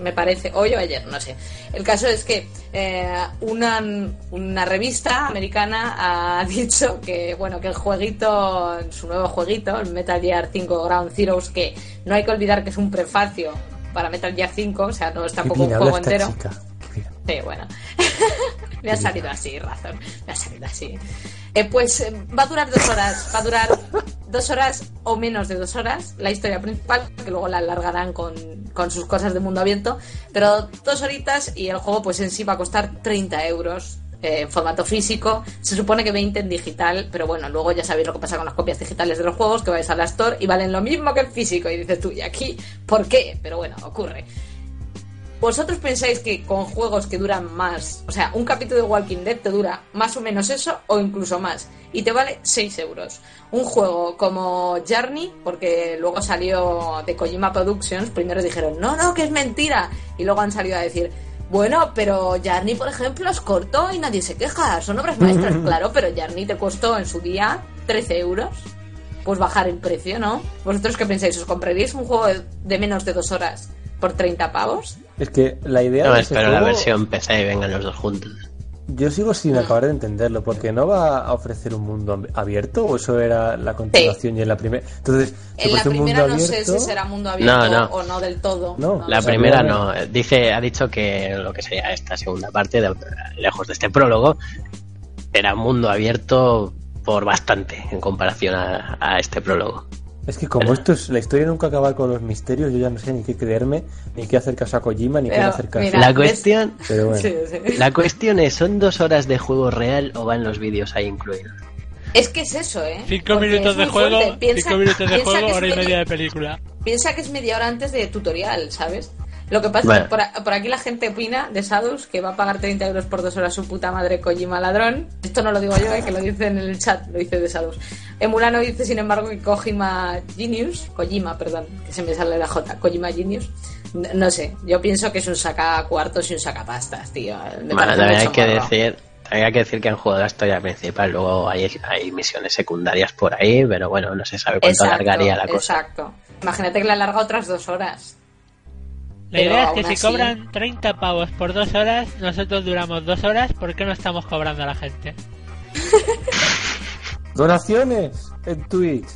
me parece, hoy o ayer, no sé. El caso es que eh, una, una revista americana ha dicho que, bueno, que el jueguito, su nuevo jueguito, el Metal Gear 5 Ground Zeroes, que no hay que olvidar que es un prefacio para Metal Gear 5, o sea, no es tampoco un juego entero. chica. Sí, bueno. me ha salido así, razón. Me ha salido así. Eh, pues eh, va a durar dos horas. Va a durar dos horas o menos de dos horas la historia principal, que luego la alargarán con, con sus cosas de mundo abierto. Pero dos horitas y el juego pues en sí va a costar 30 euros. eh, en formato físico, se supone que 20 en digital, pero bueno, luego ya sabéis lo que pasa con las copias digitales de los juegos, que vais a la Store y valen lo mismo que el físico, y dices tú, ¿y aquí por qué? Pero bueno, ocurre. ¿Vosotros pensáis que con juegos que duran más, o sea, un capítulo de Walking Dead te dura más o menos eso o incluso más y te vale 6 euros? Un juego como Journey, porque luego salió de Kojima Productions, primero dijeron, no, no, que es mentira, y luego han salido a decir, bueno, pero Journey, por ejemplo, es corto y nadie se queja, son obras maestras, claro, pero Journey te costó en su día 13 euros. Pues bajar el precio, ¿no? ¿Vosotros qué pensáis? ¿Os compraríais un juego de- menos de dos horas por 30 pavos? Es que la idea No, de espero la versión PC y vengan los dos juntos. yo sigo sin acabar de entenderlo, porque no va a ofrecer un mundo ab- abierto o eso era la continuación y en la primera. Entonces, En la ofrece un mundo primera no sé si será mundo abierto No, no. o no del todo. No, La O sea, primera no- dice, ha dicho que lo que sería esta segunda parte, de- lejos de este prólogo, era un mundo abierto por bastante en comparación a, a este prólogo. Es que como esto es la historia nunca acaba con los misterios, yo ya no sé ni qué creerme, ni qué hacer caso a Kojima, ni qué hacer caso. mira, La cuestión, Pero bueno. Sí, sí. la cuestión es, ¿son dos horas de juego real o van los vídeos ahí incluidos? Es que es eso, ¿eh? Cinco Porque minutos de juego. Piensa- cinco minutos de juego, hora y media- media de película. Piensa que es media hora antes de tutorial, ¿sabes? Lo que pasa Bueno. es que por, por aquí la gente opina de Sadus que va a pagar 30 euros por dos horas su puta madre Kojima ladrón. Esto no lo digo yo, eh, que lo dice en el chat, lo dice de Sadus. Emulano dice, sin embargo, que Kojima Genius, Kojima, perdón, que se me sale la J, Kojima Genius. No, no sé, yo pienso que es un saca cuartos y un saca pastas, tío. Me Bueno, también hay que morro. decir, también hay que decir que han jugado la historia principal, luego hay, hay misiones secundarias por ahí, pero bueno, no se sabe cuánto Exacto, alargaría la cosa. Exacto. Imagínate que le alarga otras dos horas. La idea es que si así- cobran 30 pavos por dos horas, nosotros duramos dos horas, ¿por qué no estamos cobrando a la gente? Donaciones en Twitch.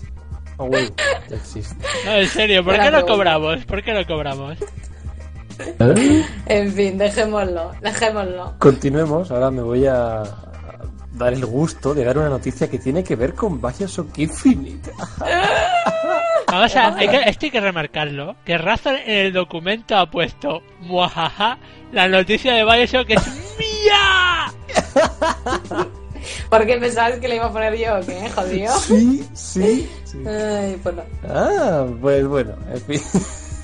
Oh, güey, ya existe. No, en serio, ¿por Buena qué no cobramos? ¿Por qué no cobramos? ¿Eh? En fin, dejémoslo, dejémoslo. Continuemos, ahora me voy a dar el gusto de dar una noticia que tiene que ver con Bioshock Infinite. Vamos a, hay que, esto hay que remarcarlo, que Razor en el documento ha puesto, muajaja, la noticia de Bioshock es mía. ¿Por qué pensabas que le iba a poner yo? ¿Qué? ¿Jodido? Sí, sí, sí. Ay, pues no. Ah, pues bueno, en fin.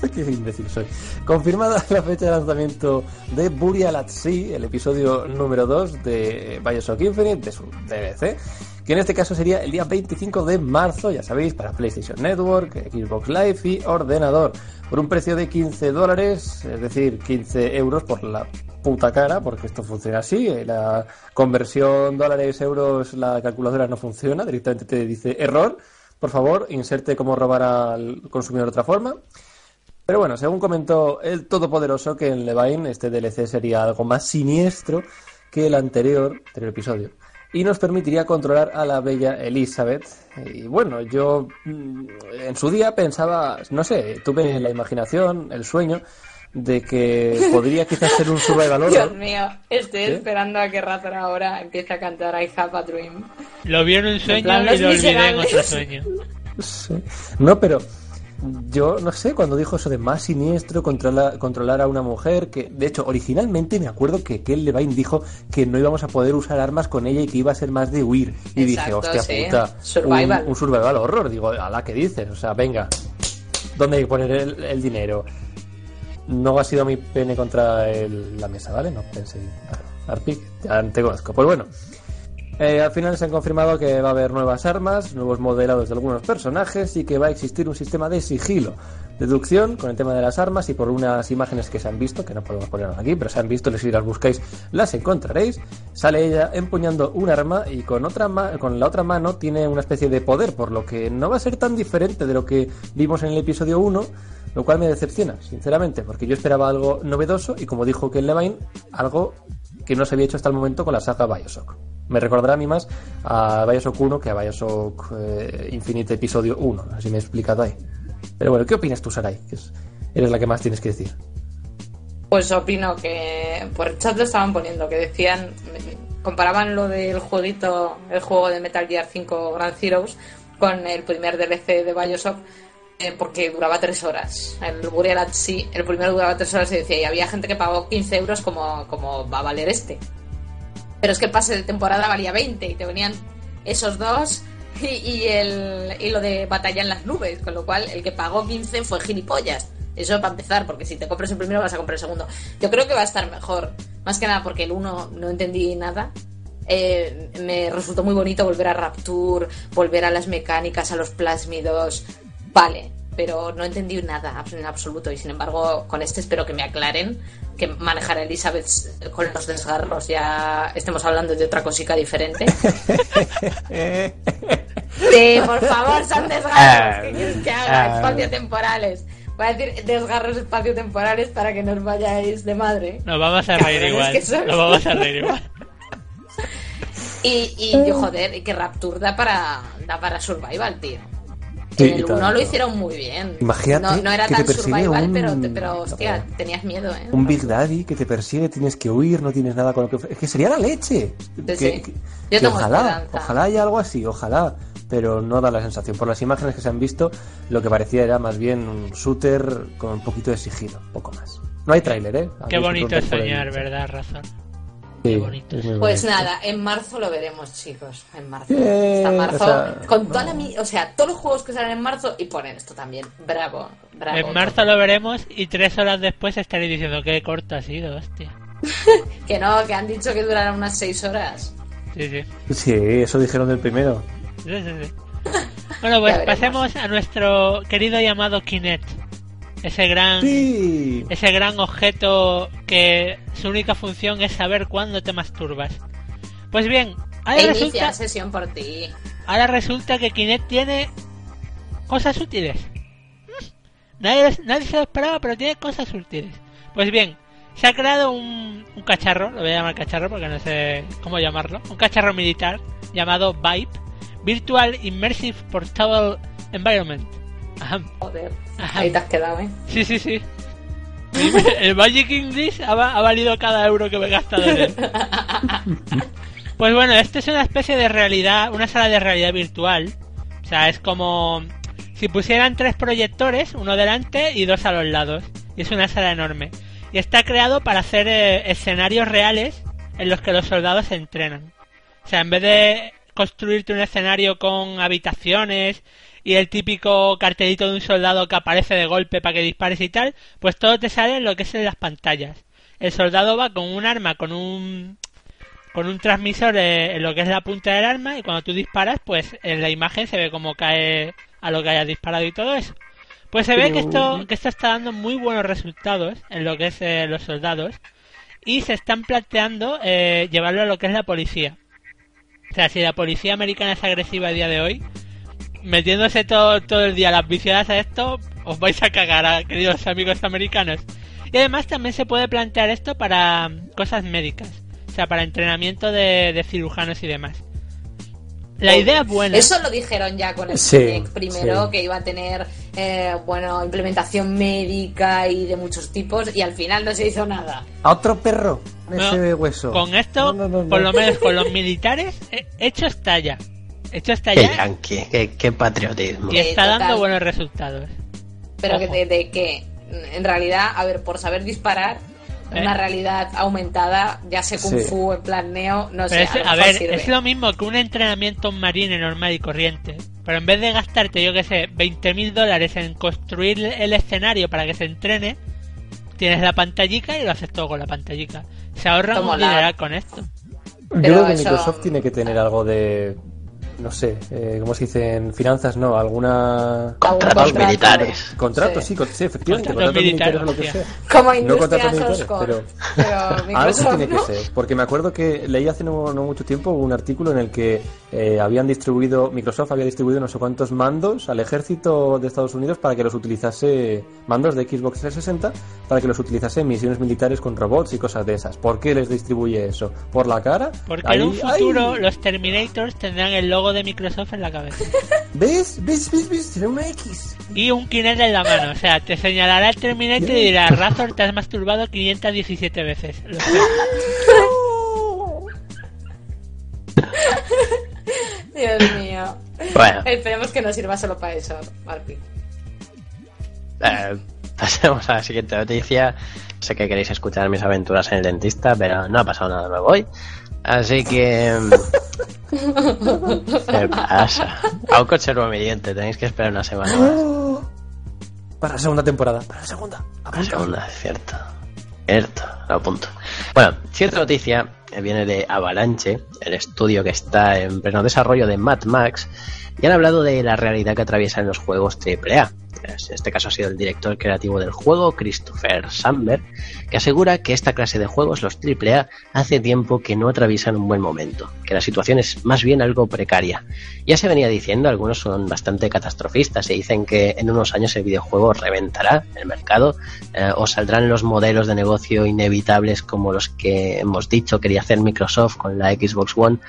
Qué imbécil soy. Confirmada la fecha de lanzamiento de Burial at Sea, el episodio número 2 de Bioshock Infinite, de su DLC, que en este caso sería el día 25 de marzo, ya sabéis, para PlayStation Network, Xbox Live y ordenador, por un precio de 15 dólares, es decir, 15 euros por la puta cara, porque esto funciona así, eh, la conversión dólares-euros, la calculadora no funciona, directamente te dice error, por favor, inserte cómo robar al consumidor de otra forma. Pero bueno, según comentó el Todopoderoso, que en Levine este DLC sería algo más siniestro que el anterior, anterior episodio, y nos permitiría controlar a la bella Elizabeth. Y bueno, yo mm, en su día pensaba, no sé, tuve la imaginación, el sueño de que podría quizás ser un survival Dios horror. mío, estoy ¿Qué? esperando a que Razor ahora empiece a cantar I Have a Dream. Lo vio en un sueño plan, y lo olvidé en otro sueño. Sí. No, pero yo no sé, cuando dijo eso de más siniestro, controlar, controlar a una mujer, que de hecho originalmente me acuerdo que Kel Levine dijo que no íbamos a poder usar armas con ella y que iba a ser más de huir. Y dije, hostia sí. puta, Survival. Un, un survival horror. Digo, a la que dices, o sea, venga, ¿dónde hay que poner el, el dinero? No ha sido mi pene contra el- la mesa, ¿vale? No pensé, Arpic, ya te conozco. Pues bueno, eh, al final se han confirmado que va a haber nuevas armas, nuevos modelados de algunos personajes y que va a existir un sistema de sigilo, deducción con el tema de las armas y por unas imágenes que se han visto, que no podemos ponerlas aquí, pero se han visto, si las buscáis las encontraréis. Sale ella empuñando un arma y con, otra con la otra mano tiene una especie de poder, por lo que no va a ser tan diferente de lo que vimos en el episodio 1, lo cual me decepciona, sinceramente, porque yo esperaba algo novedoso y como dijo Ken Levine, algo que no se había hecho hasta el momento con la saga Bioshock. Me recordará a mí más a Bioshock 1 que a Bioshock eh, Infinite Episodio 1. Así me he explicado ahí. Pero bueno, ¿qué opinas tú, Sarai? Eres la que más tienes que decir. Pues opino que por el chat lo estaban poniendo, que decían, comparaban lo del jueguito, el juego de Metal Gear 5 Grand Heroes con el primer DLC de Bioshock, eh, porque duraba tres horas. El Burial at el primero duraba tres horas y decía, y había gente que pagó 15 euros como, como va a valer este. Pero es que el pase de temporada valía 20 y te venían esos dos y, el, y lo de batalla en las nubes, con lo cual el que pagó 15 fue gilipollas. Eso para empezar, porque si te compras el primero vas a comprar el segundo. Yo creo que va a estar mejor. Más que nada porque el uno no entendí nada. Eh, me resultó muy bonito volver a Rapture, volver a las mecánicas, a los plásmidos. Vale, pero no entendí nada en absoluto. Y sin embargo, con este espero que me aclaren que manejar a Elizabeth con los desgarros ya estemos hablando de otra cosica diferente. Sí, por favor, son desgarros. ¿Qué quieres que haga? Espacio-temporales. Voy a decir desgarros espacio-temporales para que nos vayáis de madre. Nos vamos a reír igual. Nos vamos a reír igual. Y, y yo, joder, y que Rapture da para, da para Survival, tío. Sí, en el y 1 tanto. lo hicieron muy bien. Imagínate No, no era que te tan survival, un- pero, pero hostia, tenías miedo, ¿eh? Un Big Daddy que te persigue, tienes que huir, no tienes nada con lo que... Es que sería la leche. Sí, Que- sí. que- Yo que tengo ojalá, esperanza. ojalá haya algo así, ojalá. Pero no da la sensación. Por las imágenes que se han visto, lo que parecía era más bien un shooter con un poquito de sigilo, poco más. No hay tráiler, ¿eh? Qué bonito soñar. ¿verdad, Razón? Qué bonito. es Pues nada, en marzo lo veremos, chicos. En marzo. Eh, Hasta marzo. o sea, con toda la O sea, todos los juegos que salen en marzo y ponen esto también. Bravo, bravo. En marzo lo veremos y tres horas después estaré diciendo qué corto ha sido, hostia. Que no, que han dicho que durará unas 6 horas. Sí, sí. Sí, eso dijeron del primero. Sí, sí, sí. Bueno, pues pasemos a nuestro querido llamado Kinect. Ese gran, Sí. ese gran objeto que su única función es saber cuándo te masturbas. Pues bien, ahora resulta, sesión por ti. ahora resulta que Kinect tiene cosas útiles. Mm. Nadie, nadie se lo esperaba, pero tiene cosas útiles. Pues bien, se ha creado un, un cacharro, lo voy a llamar cacharro porque no sé cómo llamarlo, un cacharro militar llamado VIPE, Virtual Immersive Portable Environment. Ajá. Joder, Ajá. ahí te has quedado, ¿eh? Sí, sí, sí. El Magic English ha valido cada euro que me he gastado en él. Pues bueno, esto es una especie de realidad, una sala de realidad virtual. O sea, es como si pusieran tres proyectores, uno delante y dos a los lados. Y es una sala enorme. Y está creado para hacer eh, escenarios reales en los que los soldados se entrenan. O sea, en vez de construirte un escenario con habitaciones y el típico cartelito de un soldado que aparece de golpe para que dispares y tal, pues todo te sale en lo que es en las pantallas. El soldado va con un arma, con un con un transmisor en lo que es la punta del arma y cuando tú disparas, pues en la imagen se ve cómo cae a lo que hayas disparado y todo eso. Pues se ve que esto, que esto está dando muy buenos resultados en lo que es eh, los soldados y se están planteando eh, llevarlo a lo que es la policía. O sea, si la policía americana es agresiva a día de hoy, metiéndose todo, todo el día las viciadas a esto, os vais a cagar, a, queridos amigos americanos. Y además también se puede plantear esto para mm, cosas médicas, o sea, para entrenamiento de, de cirujanos y demás. La idea es buena. Eso lo dijeron ya con el Sí, primero, sí. que iba a tener, eh, bueno, implementación médica y de muchos tipos, y al final no se hizo nada. A otro perro. No, Ese hueso. Con esto, No, no, no, no. por lo menos con los militares, hecho está ya. Hecho está Qué ya yankee, qué, qué patriotismo. y está total. dando buenos resultados. Pero que de, de que, en realidad, a ver, por saber disparar, Eh. una realidad aumentada, ya sé Kung Sí. Fu en plan neo, no Pero sé, es- a, lo a mejor ver, sirve. es lo mismo que un entrenamiento marine normal y corriente. Pero en vez de gastarte, yo que sé, 20 mil dólares en construir el escenario para que se entrene, tienes la pantallica y lo haces todo con la pantallica. Se ahorran Como un la- dineral con esto. Yo Pero creo que eso- Microsoft tiene que tener algo de. No sé, eh, ¿cómo se dice en finanzas? No, alguna. Contratos contrato. militares. Contratos, Sí. sí, con- sí, efectivamente, Contratos contratos militares o lo que sea. Como No contratos militares, pero. pero Algo tiene que ser, porque me acuerdo que leí hace no, no mucho tiempo un artículo en el que eh, habían distribuido, Microsoft había distribuido no sé cuántos mandos al ejército de Estados Unidos para que los utilizase, mandos de Xbox 360, para que los utilizase en misiones militares con robots y cosas de esas. ¿Por qué les distribuye eso? ¿Por la cara? Porque Ahí- en un futuro los Terminators tendrán el logo de Microsoft en la cabeza. ¿Ves? ¿Ves? ¿Ves? ¿Ves? Tiene una X. Y un Kinect en la mano. O sea, te señalará el Terminator y dirá, Razor, te has masturbado 517 veces. Dios mío. Bueno, Esperemos que no sirva solo para eso, Marpi. eh, pasemos a la siguiente noticia. Sé que queréis escuchar mis aventuras en el dentista, pero no ha pasado nada nuevo hoy. Así que... mm, ¿Qué pasa? Aún conservo mi diente, tenéis que esperar una semana más. Para la segunda temporada. Para la segunda. La segunda, es cierto. Cierto, lo apunto. Bueno, siguiente noticia eh, viene de Avalanche, el estudio que está en pleno desarrollo de Mad Max, y han hablado de la realidad que atraviesan los juegos AAA. En este caso ha sido el director creativo del juego, Christopher Sandberg, que asegura que esta clase de juegos, los AAA, hace tiempo que no atraviesan un buen momento, que la situación es más bien algo precaria. Ya se venía diciendo, algunos son bastante catastrofistas y dicen que en unos años el videojuego reventará el mercado eh, o saldrán los modelos de negocio inevitables como los que hemos dicho quería hacer Microsoft con la Xbox One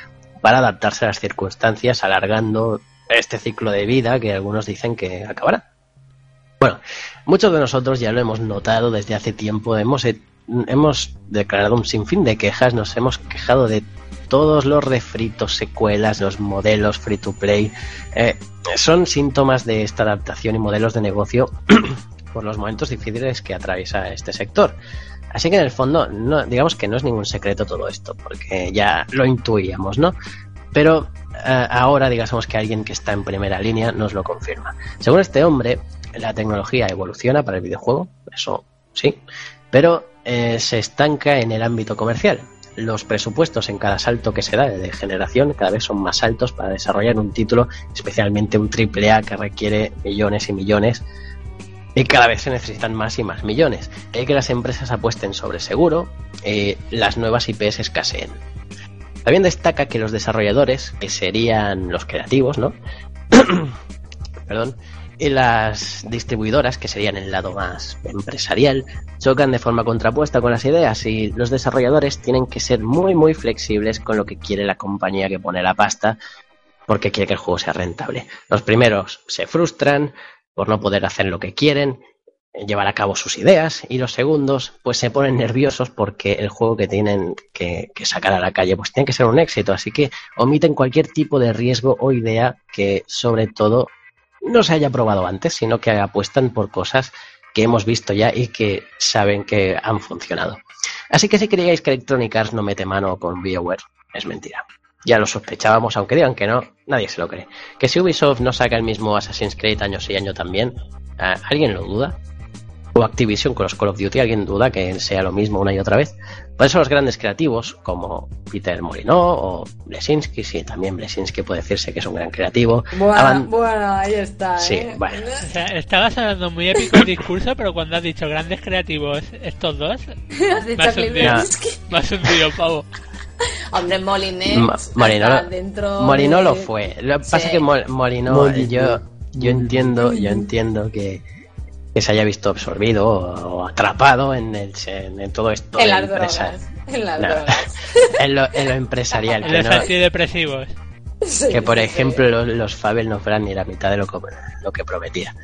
para adaptarse a las circunstancias, alargando este ciclo de vida que algunos dicen que acabará. Bueno, muchos de nosotros ya lo hemos notado desde hace tiempo, hemos, he- hemos declarado un sinfín de quejas, nos hemos quejado de todos los refritos, secuelas, los modelos free to play, eh, son síntomas de esta adaptación y modelos de negocio por los momentos difíciles que atraviesa este sector. Así que en el fondo, no, digamos que no es ningún secreto todo esto, porque ya lo intuíamos, ¿no? Pero eh, ahora, digamos que alguien que está en primera línea nos lo confirma. Según este hombre, la tecnología evoluciona para el videojuego, eso sí, pero eh, se estanca en el ámbito comercial. Los presupuestos en cada salto que se da de generación cada vez son más altos para desarrollar un título, especialmente un AAA que requiere millones y millones y cada vez se necesitan más y más millones. Hay que las empresas apuesten sobre seguro, eh, las nuevas IPs escaseen. También destaca que los desarrolladores, que serían los creativos, ¿no? Perdón. Y las distribuidoras, que serían el lado más empresarial, chocan de forma contrapuesta con las ideas y los desarrolladores tienen que ser muy muy flexibles con lo que quiere la compañía que pone la pasta porque quiere que el juego sea rentable. Los primeros se frustran por no poder hacer lo que quieren, eh, llevar a cabo sus ideas y los segundos pues se ponen nerviosos porque el juego que tienen que, sacar a la calle pues tiene que ser un éxito, así que omiten cualquier tipo de riesgo o idea que sobre todo no se haya probado antes, sino que apuestan por cosas que hemos visto ya y que saben que han funcionado. Así que si creíais que Electronic Arts no mete mano con BioWare, es mentira. Ya lo sospechábamos, aunque digan que no, nadie se lo cree. Que si Ubisoft no saca el mismo Assassin's Creed año sí año también, ¿a- ¿alguien lo duda? O Activision con los Call of Duty, ¿alguien duda que sea lo mismo una y otra vez? Por eso los grandes creativos, como Peter Molyneux o Blesinski, sí, también Blesinski puede decirse que es un gran creativo. Bueno, aban- bueno, ahí está. Sí, ¿eh? bueno. O sea, estaba sonando muy épico el discurso, pero cuando has dicho grandes creativos, estos dos, Has dicho me has hundido, me has hundido, pavo. Hombre, Molinex. Ma- Molinó, dentro Molinó de- lo fue. Lo que pasa es que Mol- Molinó, Molinó. yo, yo entiendo, yo entiendo que que se haya visto absorbido o, atrapado en, el, en, en todo esto En del las empresa- drogas. En las No. drogas. en, lo, en lo empresarial. En los no- antidepresivos. Sí, que por sí. ejemplo los, los Fabel no fueran ni la mitad de lo que, lo que prometía.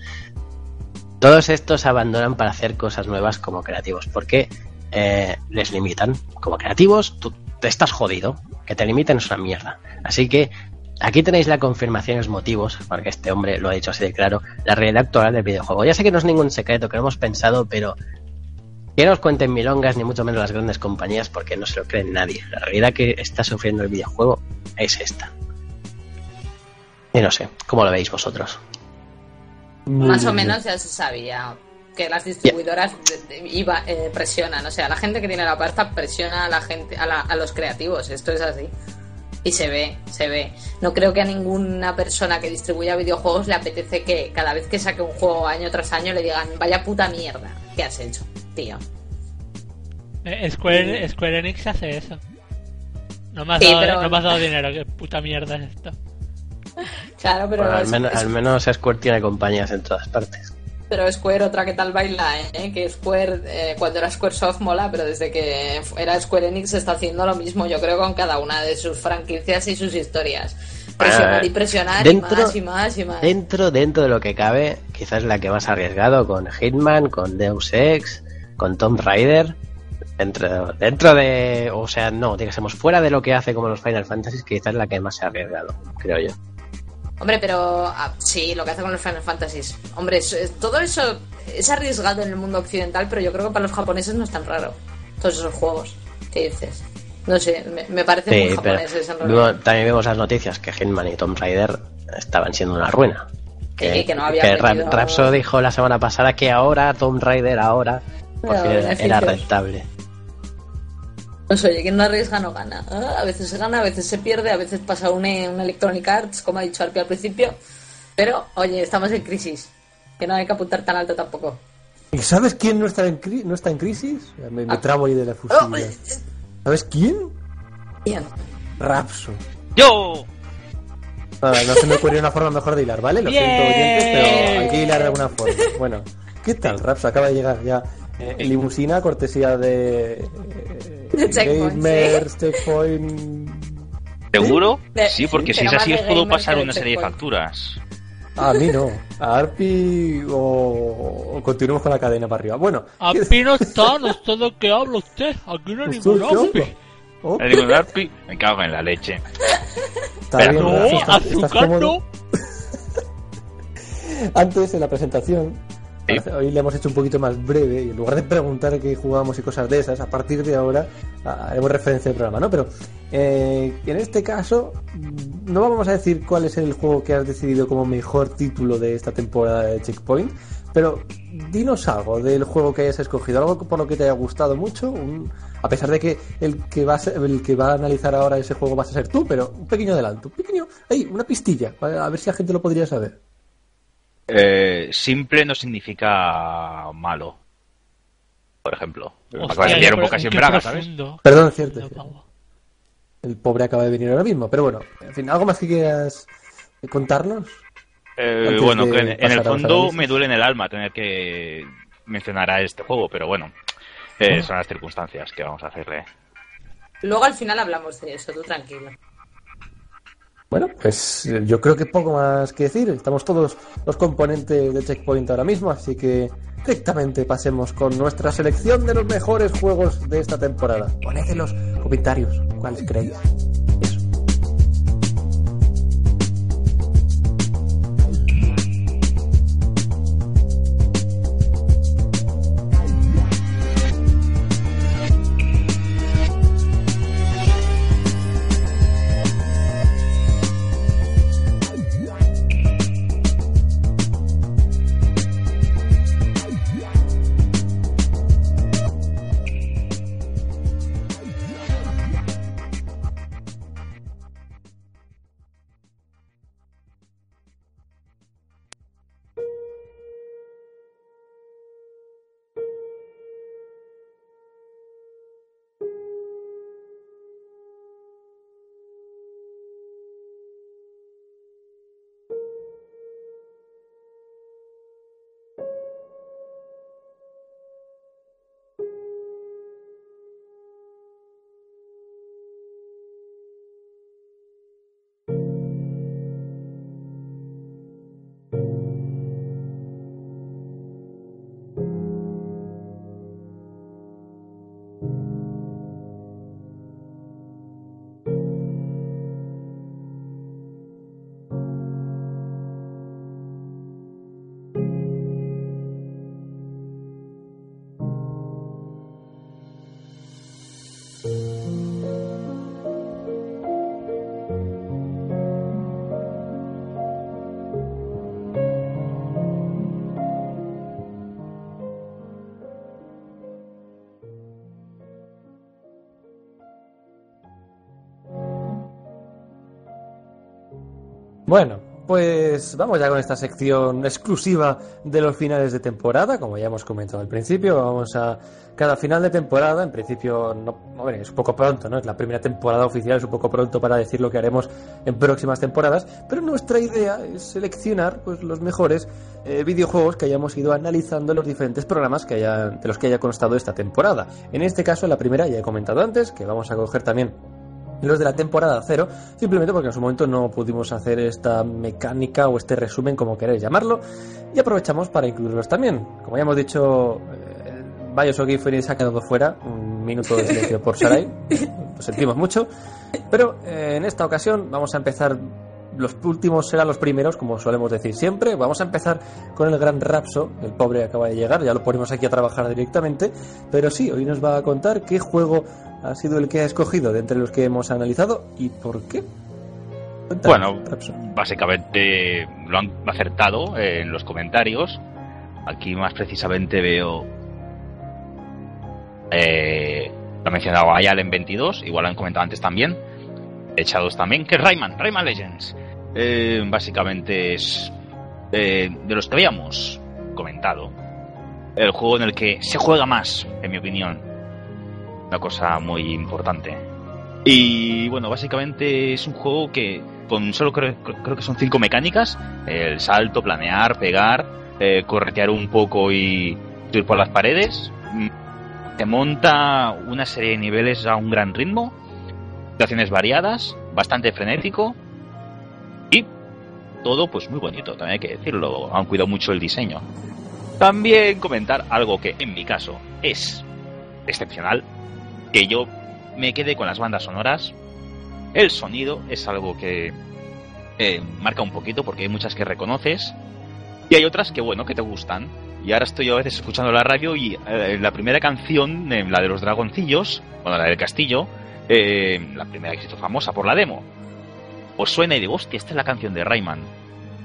Todos estos abandonan para hacer cosas nuevas como creativos, porque eh, les limitan. Como creativos, tú te estás jodido. Que te limiten es una mierda. Así que aquí tenéis la confirmación y los motivos, porque este hombre lo ha dicho así de claro, la realidad actual del videojuego. Ya sé que no es ningún secreto, que lo hemos pensado, pero que no os cuenten milongas, ni mucho menos las grandes compañías, porque no se lo cree nadie. La realidad que está sufriendo el videojuego es esta. Y no sé, ¿cómo lo veis vosotros? Más o menos ya se sabía que las distribuidoras de- de- iba, eh, presionan, o sea, la gente que tiene la pasta presiona a la gente, a, la- a los creativos, esto es así. Y se ve, se ve. No creo que a ninguna persona que distribuya videojuegos le apetece que cada vez que saque un juego año tras año le digan, vaya puta mierda, ¿qué has hecho, tío? Eh, Square, Square Enix hace eso. No me has, Sí, dado, pero- no me has dado dinero, qué puta mierda es esto. Claro, pero, Bueno, al, es- menos, es- al menos Square tiene compañías en todas partes. Pero Square otra que tal baila, ¿eh? Que Square, eh, cuando era Squaresoft mola, pero desde que era Square Enix está haciendo lo mismo, yo creo, con cada una de sus franquicias y sus historias. Presionar y presionar dentro- y más y más y más. Dentro, dentro de lo que cabe, quizás la que más arriesgado con Hitman, con Deus Ex, con Tomb Raider. Dentro, dentro de. O sea, no, digamos, fuera de lo que hace como los Final Fantasy, quizás la que más se ha arriesgado, creo yo. Hombre, pero ah, sí, lo que hace con los Final Fantasies. Hombre, todo eso es arriesgado en el mundo occidental, pero yo creo que para los japoneses no es tan raro. Todos esos juegos que dices. No sé, me, muy Sí, pero japoneses en realidad. también vemos las noticias que Hitman y Tomb Raider estaban siendo una ruina. Sí, que no había que Rap- Rapso dijo la semana pasada que ahora Tomb Raider ahora por Pero fin era, rentable. Sé, oye, quien no arriesga no gana. Ah, A veces se gana, a veces se pierde, a veces pasa un, un Electronic Arts, como ha dicho Arpi al principio. Pero, oye, estamos en crisis. Que no hay que apuntar tan alto tampoco. ¿Y sabes quién no está en, cri- no está en crisis? Me, me Ah. trabo ahí de la Oh, fusión. eh, ¿Sabes quién? bien. Rapso. ¡Yo! Ah, no se me ocurrió una forma mejor de hilar, ¿vale? Lo siento, oyentes, pero hay que hilar de alguna forma. Bueno, ¿qué tal, Rapso? Acaba de llegar ya eh, limusina, cortesía de... eh, Gamers, Checkpoint... ¿Seguro? Sí, porque si es así os puedo pasar una serie de facturas. A mí no. A Arpi o, o continuemos con la cadena para arriba. Bueno, ¿qué- Aquí no está, no está de qué habla usted. Aquí no hay ¿Usted ningún habla? Oh, Le digo, Arpi, me cago en la leche. está Pero bien, no. Antes, en la presentación, Hoy le hemos hecho un poquito más breve y en lugar de preguntar qué jugábamos y cosas de esas, a partir de ahora ah, haremos referencia al programa, ¿no? Pero eh, en este caso, no vamos a decir cuál es el juego que has decidido como mejor título de esta temporada de Checkpoint, pero dinos algo del juego que hayas escogido, algo por lo que te haya gustado mucho, un- a pesar de que el que, va a el que va a analizar ahora ese juego vas a ser tú, pero un pequeño adelanto, un pequeño, ahí, una pistilla, a ver si la gente lo podría saber. Eh, simple no significa malo. Por ejemplo. De pillar un poco así en braga, ¿sabes? Perdón, es cierto, cierto. El pobre acaba de venir ahora mismo, pero bueno, en fin, ¿algo más que quieras contarnos? Eh, bueno, que en, el fondo me duele en el alma tener que mencionar a este juego, pero bueno, eh, son las circunstancias que vamos a hacerle. Luego al final hablamos de eso, tú tranquilo. Bueno, pues eh, yo creo que poco más que decir. Estamos todos los componentes de Checkpoint ahora mismo, así que directamente pasemos con nuestra selección de los mejores juegos de esta temporada. Poned en los comentarios cuáles creéis. Bueno, pues vamos ya con esta sección exclusiva de los finales de temporada, como ya hemos comentado al principio, vamos a cada final de temporada, en principio no, es un poco pronto, ¿no? Es la primera temporada oficial, es un poco pronto para decir lo que haremos en próximas temporadas, pero nuestra idea es seleccionar pues los mejores eh, videojuegos que hayamos ido analizando en los diferentes programas que haya, de los que haya constado esta temporada. En este caso, la primera ya he comentado antes, que vamos a coger también los de la temporada cero, simplemente porque en su momento no pudimos hacer esta mecánica o este resumen, como queréis llamarlo, y aprovechamos para incluirlos también. Como ya hemos dicho, eh, Bioshock Infinite se ha quedado fuera, un minuto de silencio por Sarai, lo sentimos mucho, pero eh, en esta ocasión vamos a empezar, los últimos serán los primeros, como solemos decir siempre, vamos a empezar con el gran Rapso, el pobre acaba de llegar, ya lo ponemos aquí a trabajar directamente, pero sí, hoy nos va a contar qué juego ha sido el que ha escogido de entre los que hemos analizado y por qué. Bueno, Rapso. básicamente lo han acertado en los comentarios. Aquí más precisamente veo. Eh, lo ha mencionado Ayal en 22, igual lo han comentado antes también. Echados también, que es Rayman, Rayman Legends. Eh, básicamente es eh, de los que habíamos comentado. El juego en el que se juega más, en mi opinión. Una cosa muy importante. Y bueno, básicamente es un juego que con solo creo, creo que son cinco mecánicas: el salto, planear, pegar, eh, corretear un poco y ir por las paredes. Mm, Te monta una serie de niveles a un gran ritmo, situaciones variadas, bastante frenético todo pues muy bonito, también hay que decirlo. Han cuidado mucho el diseño. También comentar algo que en mi caso es excepcional, que yo me quedé con las bandas sonoras. El sonido es algo que eh, marca un poquito porque hay muchas que reconoces y hay otras que bueno que te gustan. Y ahora estoy a veces escuchando la radio y eh, la primera canción, eh, la de los dragoncillos, bueno, la del castillo, eh, la primera que se hizo famosa por la demo, pues suena y digo, hostia, esta es la canción de Rayman.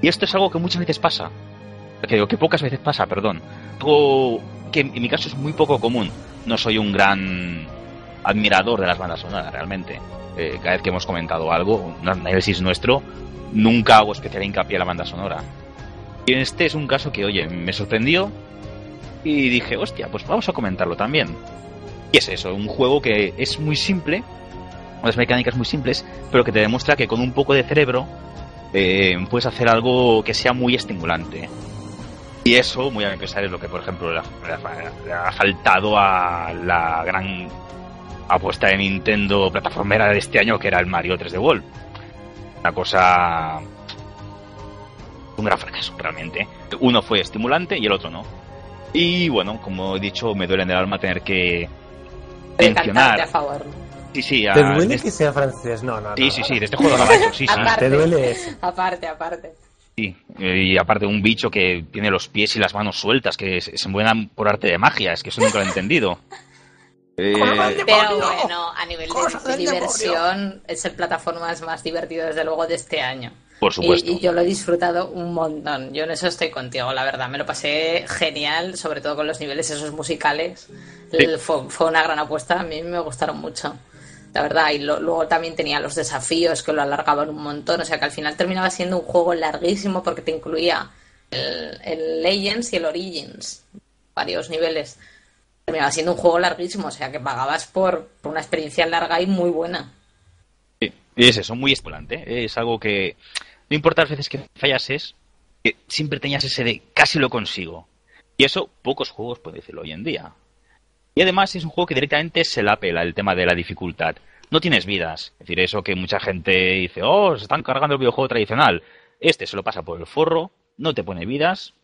Y esto es algo que muchas veces pasa. Que digo, que pocas veces pasa, perdón. Algo que en mi caso es muy poco común. No soy un gran admirador de las bandas sonoras, realmente. Eh, cada vez que hemos comentado algo, un análisis nuestro, nunca hago especial hincapié en la banda sonora. Y este es un caso que, oye, me sorprendió y dije, hostia, pues vamos a comentarlo también. Y es eso, un juego que es muy simple, unas mecánicas muy simples, pero que te demuestra que con un poco de cerebro eh, puedes hacer algo que sea muy estimulante. Y eso, muy a mi pesar, es lo que, por ejemplo, le ha, faltado a la gran apuesta de Nintendo plataformera de este año, que era el Mario 3D World. Una cosa. Un gran fracaso, realmente. Uno fue estimulante y el otro no. Y bueno, como he dicho, me duele en el alma tener que cantarte a mencionar. favor. Sí, sí, a- ¿Te duele de- que sea francés? No, no, no. Sí, sí, sí, de este juego no lo ha hecho, sí, sí. Aparte. Te duele eso. Aparte, aparte. Sí, y aparte un bicho que tiene los pies y las manos sueltas, que se, se mueven por arte de magia, es que eso nunca lo he entendido. Eh, Pero bueno, a nivel de, de diversión, es el plataformas más divertido, desde luego, de este año. por supuesto. Y, y yo lo he disfrutado un montón. Yo en eso estoy contigo, la verdad. Me lo pasé genial, sobre todo con los niveles esos musicales. Sí. Fue, fue una gran apuesta, a mí me gustaron mucho. La verdad, y lo- luego también tenía los desafíos que lo alargaban un montón. O sea que al final terminaba siendo un juego larguísimo porque te incluía el, el Legends y el Origins. Varios niveles. Terminaba siendo un juego larguísimo, o sea que pagabas por, por una experiencia larga y muy buena. Sí, es eso, muy estimulante. Es algo que no importa las veces que fallases, que siempre tenías ese de casi lo consigo. Y eso pocos juegos pueden decirlo hoy en día. Y además es un juego que directamente se la pela el tema de la dificultad. No tienes vidas. Es decir, eso que mucha gente dice, oh, se están cargando el videojuego tradicional. Este se lo pasa por el forro, no te pone vidas.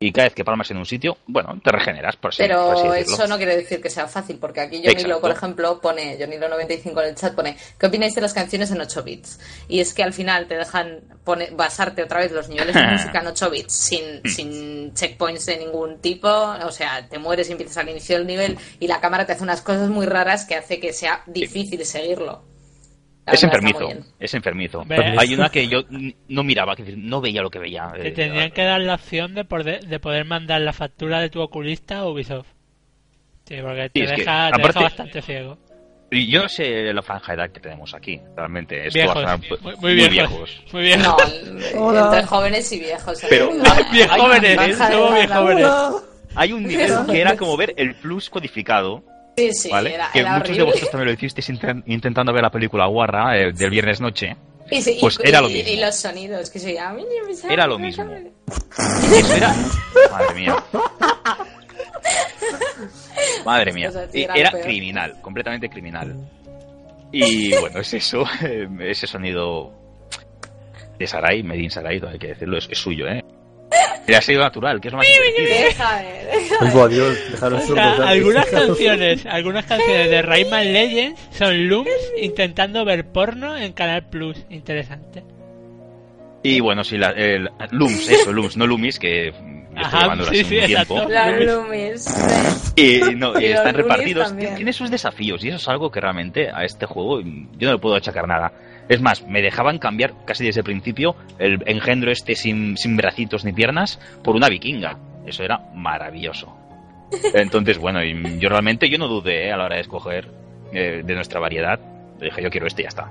Y cada vez que palmas en un sitio, bueno, te regeneras, por así, por así Pero eso no quiere decir que sea fácil, porque aquí Johnny Exacto. Lo, por ejemplo, pone, Johnny Lo 95 en el chat pone, ¿qué opináis de las canciones en 8 bits? Y es que al final te dejan pone, basarte otra vez los niveles de música en 8 bits sin, Hmm. sin checkpoints de ningún tipo, o sea, te mueres y empiezas al inicio del nivel y la cámara te hace unas cosas muy raras que hace que sea difícil seguirlo. Es enfermizo, es enfermizo. Ve- Hay una que yo no miraba, que decir, no veía lo que veía. Te Eh, tendrían que dar la opción de poder, de poder mandar la factura de tu oculista a Ubisoft. Sí, porque te, Sí, es que, deja, te aparte- deja bastante ciego. Y yo no sé la franja de edad que tenemos aquí, realmente. Esto Viejos, va a sonar muy, muy, muy viejos. viejos. Muy viejos. No, entre jóvenes y viejos. Pero- Hay jóvenes. Hay un nivel que era como ver el plus codificado, Sí, sí, ¿vale? era, que era muchos de vosotros también lo hicisteis inten- intentando ver la película Guarra eh, del viernes noche. Y, sí, y- Pues era lo mismo. y los sonidos que se llaman. Era lo mismo. Eso era. Madre mía. Madre mía. Era criminal, completamente criminal. Y bueno, es eso. Ese sonido de Sarai, Medin Sarai, hay que decirlo, es, es suyo, ¿eh? Ha sido natural, que es lo más divertido. Déjame, déjame. Dios, dejaros O sea, ya. algunas canciones, algunas canciones de Rayman Legends son Looms intentando ver porno en Canal Plus. Interesante. Y bueno, sí, la, el, Looms, eso, Looms, no Loomis, que Ajá, sí, sí, un tiempo. Loomis. Y, no, y están repartidos. también. Tiene sus desafíos y eso es algo que realmente a este juego yo no le puedo achacar nada. Es más, me dejaban cambiar casi desde el principio el engendro este sin, sin bracitos ni piernas por una vikinga. Eso era maravilloso. Entonces, bueno, y yo realmente yo no dudé eh, a la hora de escoger eh, de nuestra variedad. Dije, yo quiero este y ya está.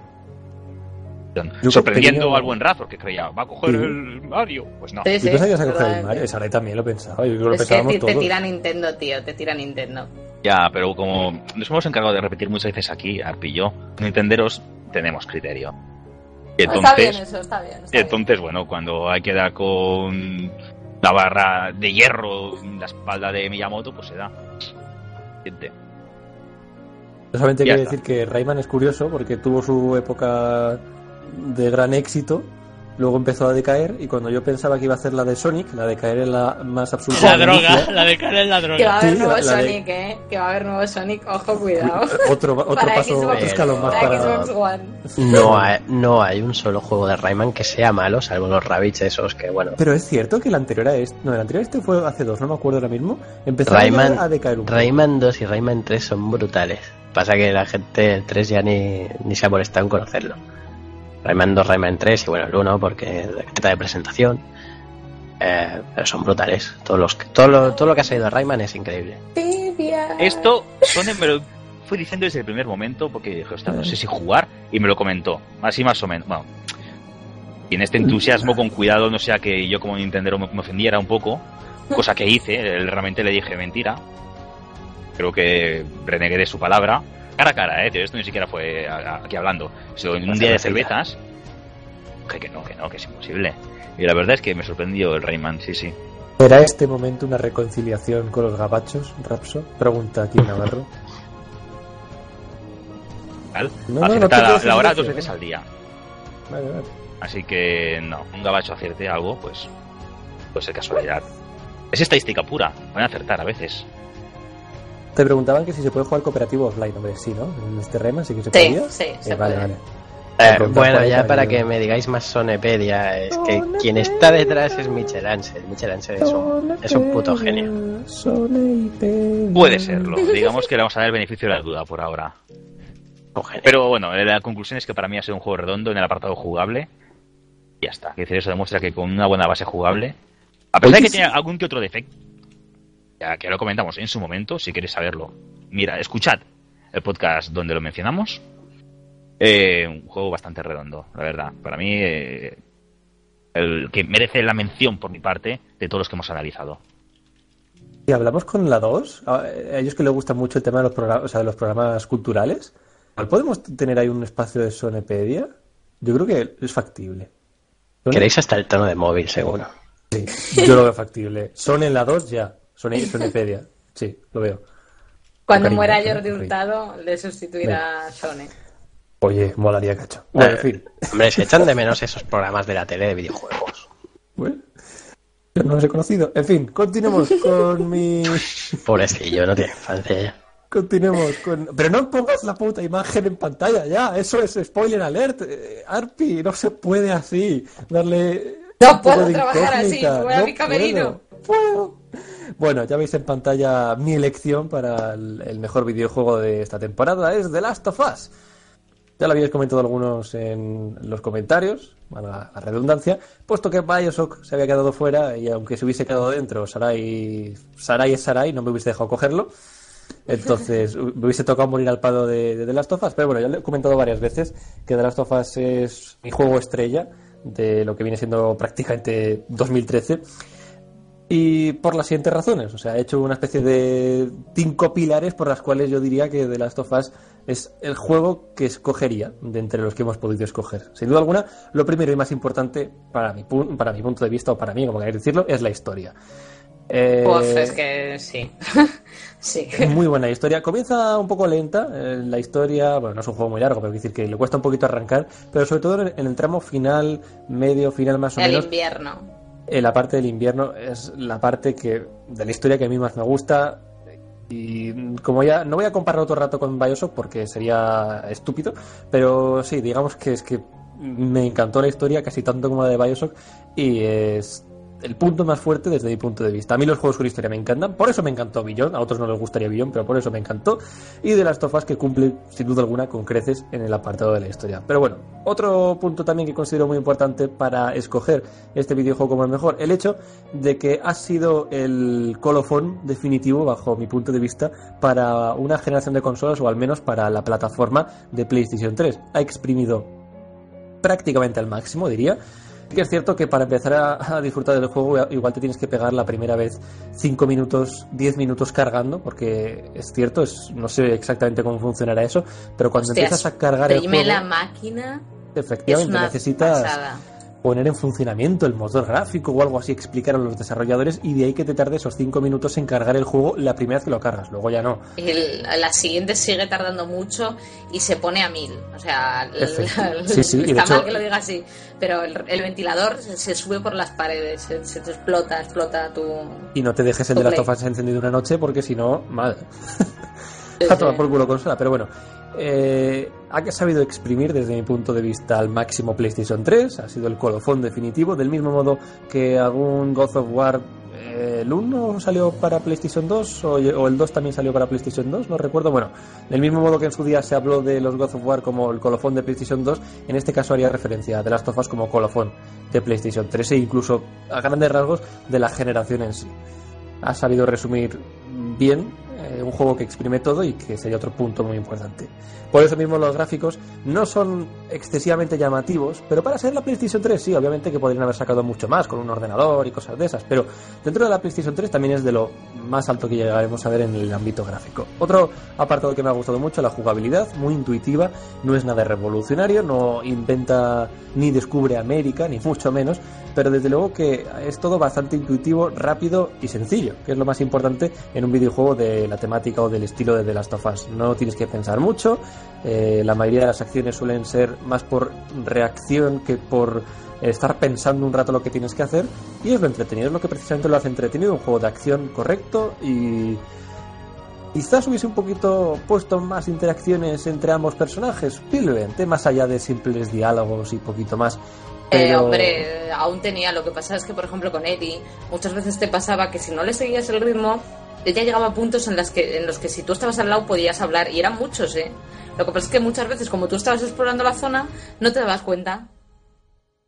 Yo Sorprendiendo tenía- al buen Razor, que creía, va a coger Sí. el Mario. Pues no. Sí, sí, Yo pensaba que ibas a coger el. Mario. Sarai también lo pensaba. Yo creo que lo Es que te, te todos. tira Nintendo, tío, te tira Nintendo. Ya, pero como nos hemos encargado de repetir muchas veces aquí, Arpi y yo, Nintenderos tenemos criterio. Y está bien entonces, eso, está bien. está y bien. entonces bueno, cuando hay que dar con la barra de hierro en la espalda de Miyamoto, pues se da. Siente. Solamente Ya quiero decir que Rayman es curioso porque tuvo su época de gran éxito, luego empezó a decaer y cuando yo pensaba que iba a hacer la de Sonic, la de caer en la más absoluta La droga, denuncia, la de cara en la Que va a droga. haber Sí, nuevo la- la de- Sonic, eh. Que va a haber nuevo Sonic, ojo, cuidado. otro, otro Para paso, Xbox, otro escalón más para para... Xbox One. No hay, no hay un solo juego de Rayman que sea malo, salvo los Rabbids esos que, bueno, Pero es cierto que el anterior a este, no, el anterior a este fue hace dos, no me acuerdo ahora mismo, empezó Rayman, a decaer un poco. Rayman 2 y Rayman 3 son brutales. Pasa que la gente el 3 ya ni, ni se ha molestado en conocerlo. Rayman 2, Rayman 3 y bueno, el 1 porque es de presentación. Eh, pero son brutales. Todos los, todo, lo, todo lo que ha salido de Rayman es increíble. Tibia. Esto, me lo fue diciendo desde el primer momento porque dije, "Ostras, no sé si jugar, y me lo comentó. Así más o menos. Bueno, y en este entusiasmo, con cuidado, no sea que yo como Nintendero me, me ofendiera un poco, cosa que hice, realmente le dije mentira. Creo que renegué de su palabra. Cara a cara, ¿eh? Esto ni siquiera fue aquí hablando. sino en un La día de cervezas. Dije que no, que no, que es imposible. Y la verdad es que me sorprendió el Rayman, sí, sí. ¿Será este momento una reconciliación con los gabachos, Rapso? Pregunta aquí Navarro. ¿Tal? No, la, hora dos veces ¿eh? al día. Vale, vale. Así que no, un gabacho acierte algo, pues puede ser casualidad. Es estadística pura, pueden acertar a veces. Te preguntaban que si se puede jugar cooperativo offline, hombre, sí, ¿no? En este Rayman sí que se Sí, podía. sí, Eh, se vale, puede. vale. Eh, bueno, ya para que me digáis más Sonepedia, es que quien está detrás es Michel Ansel. Michel Ansel es un, es un puto genio. Puede serlo, digamos que le vamos a dar el beneficio de la duda por ahora. Pero bueno, la conclusión es que para mí ha sido un juego redondo en el apartado jugable. Y ya está. Es decir, eso demuestra que con una buena base jugable, a pesar de que tiene algún que otro defecto, ya que lo comentamos en su momento, si queréis saberlo, mira, escuchad el podcast donde lo mencionamos. Eh, un juego bastante redondo, la verdad. Para mí, eh, el que merece la mención por mi parte de todos los que hemos analizado. Y hablamos con la 2, a ellos que les gusta mucho el tema de los programas, o sea, de los programas culturales. ¿Cuál ¿Podemos tener ahí un espacio de Sonepedia? Yo creo que es factible. Queréis hasta el tono de móvil, seguro. Sí, yo lo veo factible. Son en la 2 ya. Son Sonepedia. Sí, lo veo. Cuando Cariño, muera ¿eh? Jordi Hurtado, le sustituirá a Sone. Oye, molaría cacho. Bueno, en fin. Hombre, se echan de menos esos programas de la tele de videojuegos. Bueno, yo no los he conocido. En fin, continuemos con mi... Pobrecillo, no tiene infancia ya. Continuemos con... Pero no pongas la puta imagen en pantalla ya. Eso es spoiler alert. Eh, Arpi, no se puede así. Darle... No puedo trabajar así, incógnita. voy a No mi camerino. puedo, puedo. Bueno, ya veis en pantalla mi elección para el, el mejor videojuego de esta temporada. Es The Last of Us. Ya lo habíais comentado algunos en los comentarios, valga la redundancia, puesto que Bioshock se había quedado fuera y aunque se hubiese quedado dentro, Sarai, Sarai es Sarai, no me hubiese dejado cogerlo. Entonces, me hubiese tocado morir al palo de, de The Last of Us. Pero bueno, ya lo he comentado varias veces que The Last of Us es mi juego estrella de lo que viene siendo prácticamente 2013. Y por las siguientes razones. O sea, he hecho una especie de cinco pilares por las cuales yo diría que The Last of Us es el juego que escogería de entre los que hemos podido escoger. Sin duda alguna, lo primero y más importante para mi, pu- para mi punto de vista, o para mí, como queráis decirlo, es la historia. Eh, Pues es que sí. sí. muy buena historia. Comienza un poco lenta eh, la historia. Bueno, no es un juego muy largo, pero quiero decir que le cuesta un poquito arrancar. Pero sobre todo en, el tramo final, medio, final más o El menos. invierno. La parte del invierno es la parte que de la historia que a mí más me gusta. Y como ya no voy a comparar otro rato con Bioshock porque sería estúpido, pero sí, digamos que es que me encantó la historia casi tanto como la de Bioshock y es el punto más fuerte desde mi punto de vista. A mí los juegos con historia me encantan, por eso me encantó Billón, a otros no les gustaría Billón, pero por eso me encantó. Y de las tofas que cumple sin duda alguna con creces en el apartado de la historia. Pero bueno, otro punto también que considero muy importante para escoger este videojuego como el mejor, el hecho de que ha sido el colofón definitivo, bajo mi punto de vista, para una generación de consolas o al menos para la plataforma de PlayStation 3. Ha exprimido prácticamente al máximo, diría. Que es cierto que para empezar a, a disfrutar del juego igual te tienes que pegar la primera vez 5 minutos, 10 minutos cargando, porque es cierto, es, no sé exactamente cómo funcionará eso, pero cuando Hostias, empiezas a cargar el juego, la máquina. Efectivamente necesitas pasada. Poner en funcionamiento el motor gráfico o algo así, explicar a los desarrolladores y de ahí que te tarde esos 5 minutos en cargar el juego la primera vez que lo cargas, luego ya no. El- la siguiente sigue tardando mucho y se pone a mil. O sea, Efectivamente. Sí, sí, está hecho- mal que lo diga así, pero el, el ventilador se, se sube por las paredes, se, se te explota, explota tu. Y no te dejes el de las tofas encendido una noche porque si no, mal. A tomar por culo consola, pero bueno. Eh, ha sabido exprimir desde mi punto de vista al máximo PlayStation 3, ha sido el colofón definitivo, del mismo modo que algún God of War, eh, el 1 salió para PlayStation 2 o, el 2 también salió para PlayStation 2, no recuerdo, bueno, del mismo modo que en su día se habló de los God of War como el colofón de PlayStation 2, en este caso haría referencia a The Last of Us como colofón de PlayStation 3 e incluso a grandes rasgos de la generación en sí. Ha sabido resumir bien eh, un juego que exprime todo y que sería otro punto muy importante. Por eso mismo los gráficos no son excesivamente llamativos, pero para ser la PlayStation 3 sí, obviamente que podrían haber sacado mucho más con un ordenador y cosas de esas, pero dentro de la PlayStation 3 también es de lo más alto que llegaremos a ver en el ámbito gráfico. Otro apartado que me ha gustado mucho, la jugabilidad, muy intuitiva, no es nada revolucionario, no inventa ni descubre América, ni mucho menos, pero desde luego que es todo bastante intuitivo, rápido y sencillo, que es lo más importante en un videojuego de la temática o del estilo de The Last of Us. No tienes que pensar mucho, eh, la mayoría de las acciones suelen ser más por reacción que por estar pensando un rato lo que tienes que hacer y es lo entretenido, es lo que precisamente lo hace entretenido, un juego de acción correcto y quizás hubiese un poquito puesto más interacciones entre ambos personajes, posiblemente, más allá de simples diálogos y poquito más. Eh, hombre, aún tenía. Lo que pasa es que, por ejemplo, con Eddie, muchas veces te pasaba que si no le seguías el ritmo, ella llegaba a puntos en, las que, en los que si tú estabas al lado podías hablar, y eran muchos, ¿eh? Lo que pasa es que muchas veces, como tú estabas explorando la zona, no te dabas cuenta.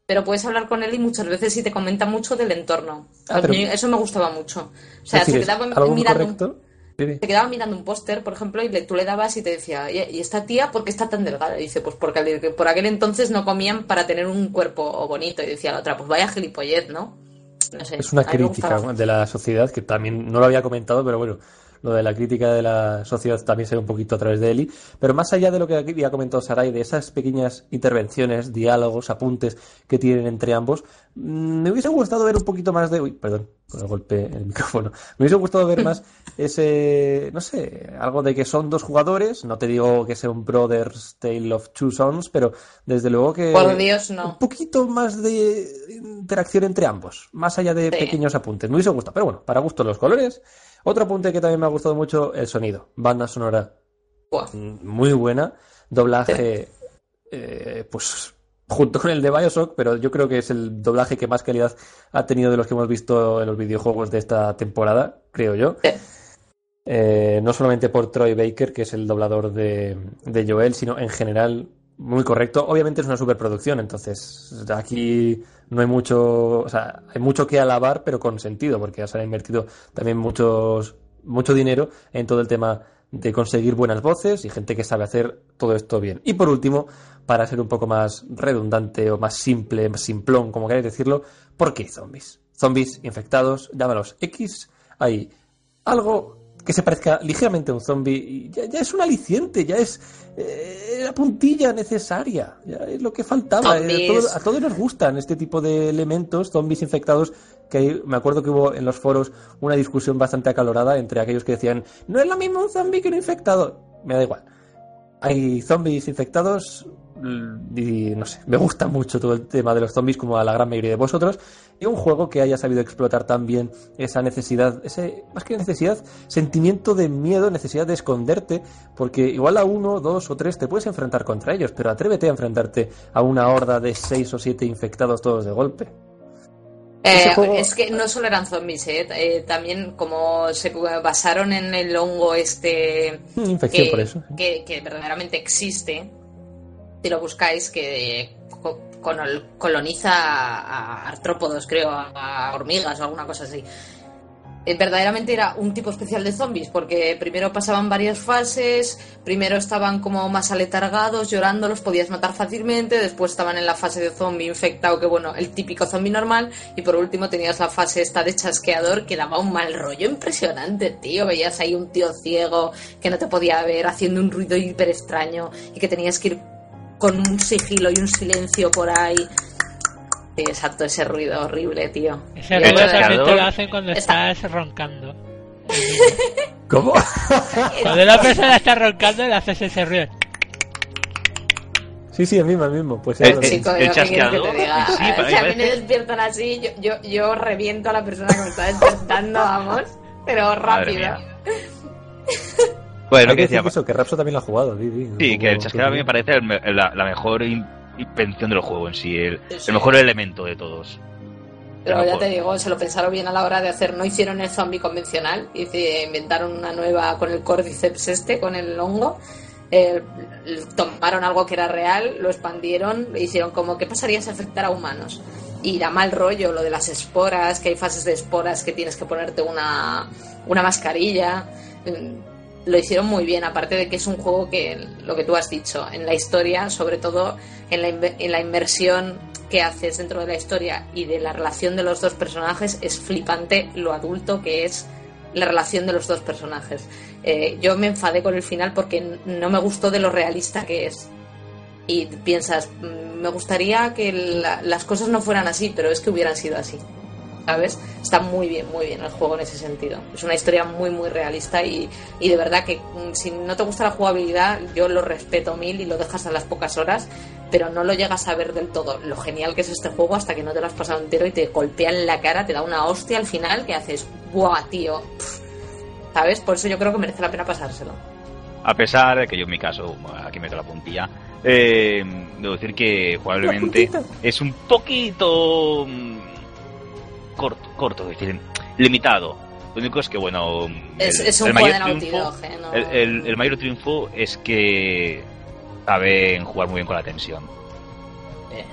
Pero puedes hablar con él y muchas veces sí te comenta mucho del entorno. Ah, pero- Eso me gustaba mucho. O sea, se ¿es quedaba mirando un correcto? Sí, sí. se quedaba mirando un póster, por ejemplo, y le- tú le dabas y te decía, "Oye, ¿y esta tía por qué está tan delgada? Y dice, pues porque por aquel entonces no comían para tener un cuerpo bonito. Y decía la otra, pues vaya gilipollez, ¿no? No sé. Es una crítica de la sociedad que también no lo había comentado, pero bueno, lo de la crítica de la sociedad también se ve un poquito a través de Eli. Pero más allá de lo que aquí ha comentado Sarai, de esas pequeñas intervenciones, diálogos, apuntes que tienen entre ambos, mm, me hubiese gustado ver un poquito más de. Uy, perdón, por el golpe en el micrófono. Me hubiese gustado ver más ese. No sé, algo de que son dos jugadores. No te digo que sea un Brothers Tale of Two Sons, pero desde luego que. Por Dios, no. Un poquito más de interacción entre ambos, más allá de Sí. pequeños apuntes. Me hubiese gustado, pero bueno, para gusto los colores. Otro apunte que también me ha gustado mucho, el sonido. Banda sonora Buah. mm, muy buena. Doblaje, eh, pues junto con el de Bioshock, pero yo creo que es el doblaje que más calidad ha tenido de los que hemos visto en los videojuegos de esta temporada, creo yo. Eh, no solamente por Troy Baker, que es el doblador de, de Joel, sino en general muy correcto. Obviamente es una superproducción, entonces aquí no hay mucho, o sea, hay mucho que alabar, pero con sentido, porque ya se han invertido también muchos, mucho dinero en todo el tema de conseguir buenas voces y gente que sabe hacer todo esto bien. Y por último, para ser un poco más redundante o más simple, más simplón, como queráis decirlo, ¿por qué zombies? Zombies infectados, llámalos X, hay algo que se parezca ligeramente a un zombie ya, ya es un aliciente, ya es eh, la puntilla necesaria, ya es lo que faltaba. Eh, a, todos, a todos nos gustan este tipo de elementos, zombies infectados, que hay- me acuerdo que hubo en los foros una discusión bastante acalorada entre aquellos que decían, no es lo mismo un zombie que un infectado. Me da igual. Hay zombies infectados y no sé, me gusta mucho todo el tema de los zombies como a la gran mayoría de vosotros y un juego que haya sabido explotar también esa necesidad, ese más que necesidad, sentimiento de miedo, necesidad de esconderte, porque igual a uno, dos o tres te puedes enfrentar contra ellos, pero atrévete a enfrentarte a una horda de seis o siete infectados todos de golpe. Eh, juego- Es que no solo eran zombies, eh, eh, también como se basaron en el hongo este Infección que, por eso. que, que verdaderamente existe, si lo buscáis, que coloniza a artrópodos, creo, a, a hormigas o alguna cosa así. Eh, verdaderamente era un tipo especial de zombies, porque primero pasaban varias fases, primero estaban como más aletargados, llorando, los podías matar fácilmente, después estaban en la fase de zombie infectado, que bueno, el típico zombie normal, y por último tenías la fase esta de chasqueador, que daba un mal rollo impresionante, tío, veías ahí un tío ciego que no te podía ver, haciendo un ruido hiper extraño, y que tenías que ir con un sigilo y un silencio por ahí. Sí, exacto, ese ruido horrible, tío. Ese ruido también te lo hacen cuando Está- estás roncando. ¿Cómo? Cuando una persona está roncando, le haces ese ruido. sí, sí, el mismo, el mismo. Pues El- ahora- el- Chico, el que te diga. sí, mí si a mí me despiertan así, yo, yo, yo reviento a la persona que me está despertando, vamos, pero Madre rápido. Bueno, Hay que que decir decía, que eso, que Rapso también lo ha jugado, di, di, sí, como- que el chasqueador a mí me parece el la, la mejor in- invención del juego en sí, el, el mejor elemento de todos. Pero ya te digo, se lo pensaron bien a la hora de hacer. No hicieron el zombie convencional, hice- inventaron una nueva con el cordyceps este, con el hongo. Eh, tomaron algo que era real, lo expandieron, le hicieron como ¿qué pasaría si afectara a humanos? Y da mal rollo lo de las esporas, que hay fases de esporas que tienes que ponerte una, una mascarilla. Lo hicieron muy bien, aparte de que es un juego que, lo que tú has dicho, en la historia, sobre todo en la, en la inversión que haces dentro de la historia y de la relación de los dos personajes, es flipante lo adulto que es la relación de los dos personajes. Eh, yo me enfadé con el final porque no me gustó de lo realista que es. Y piensas, "Mm, me gustaría que la- las cosas no fueran así, pero es que hubieran sido así. ¿Sabes? Está muy bien, muy bien el juego en ese sentido. Es una historia muy, muy realista y, y de verdad que mm, si no te gusta la jugabilidad, yo lo respeto mil y lo dejas a las pocas horas, pero no lo llegas a ver del todo. Lo genial que es este juego hasta que no te lo has pasado entero y te golpea en la cara, te da una hostia al final que haces, ¡buah, tío! Pff. ¿Sabes? Por eso yo creo que merece la pena pasárselo. A pesar de que yo en mi caso, aquí meto la puntilla, eh, debo decir que jugablemente es un poquito mm, corto, corto, es decir, limitado. Lo único es que, bueno, Es, el- es un el mayor triunfo- Dog, ¿eh? No- El, el- mayor triunfo es que saben jugar muy bien con la tensión. Eh.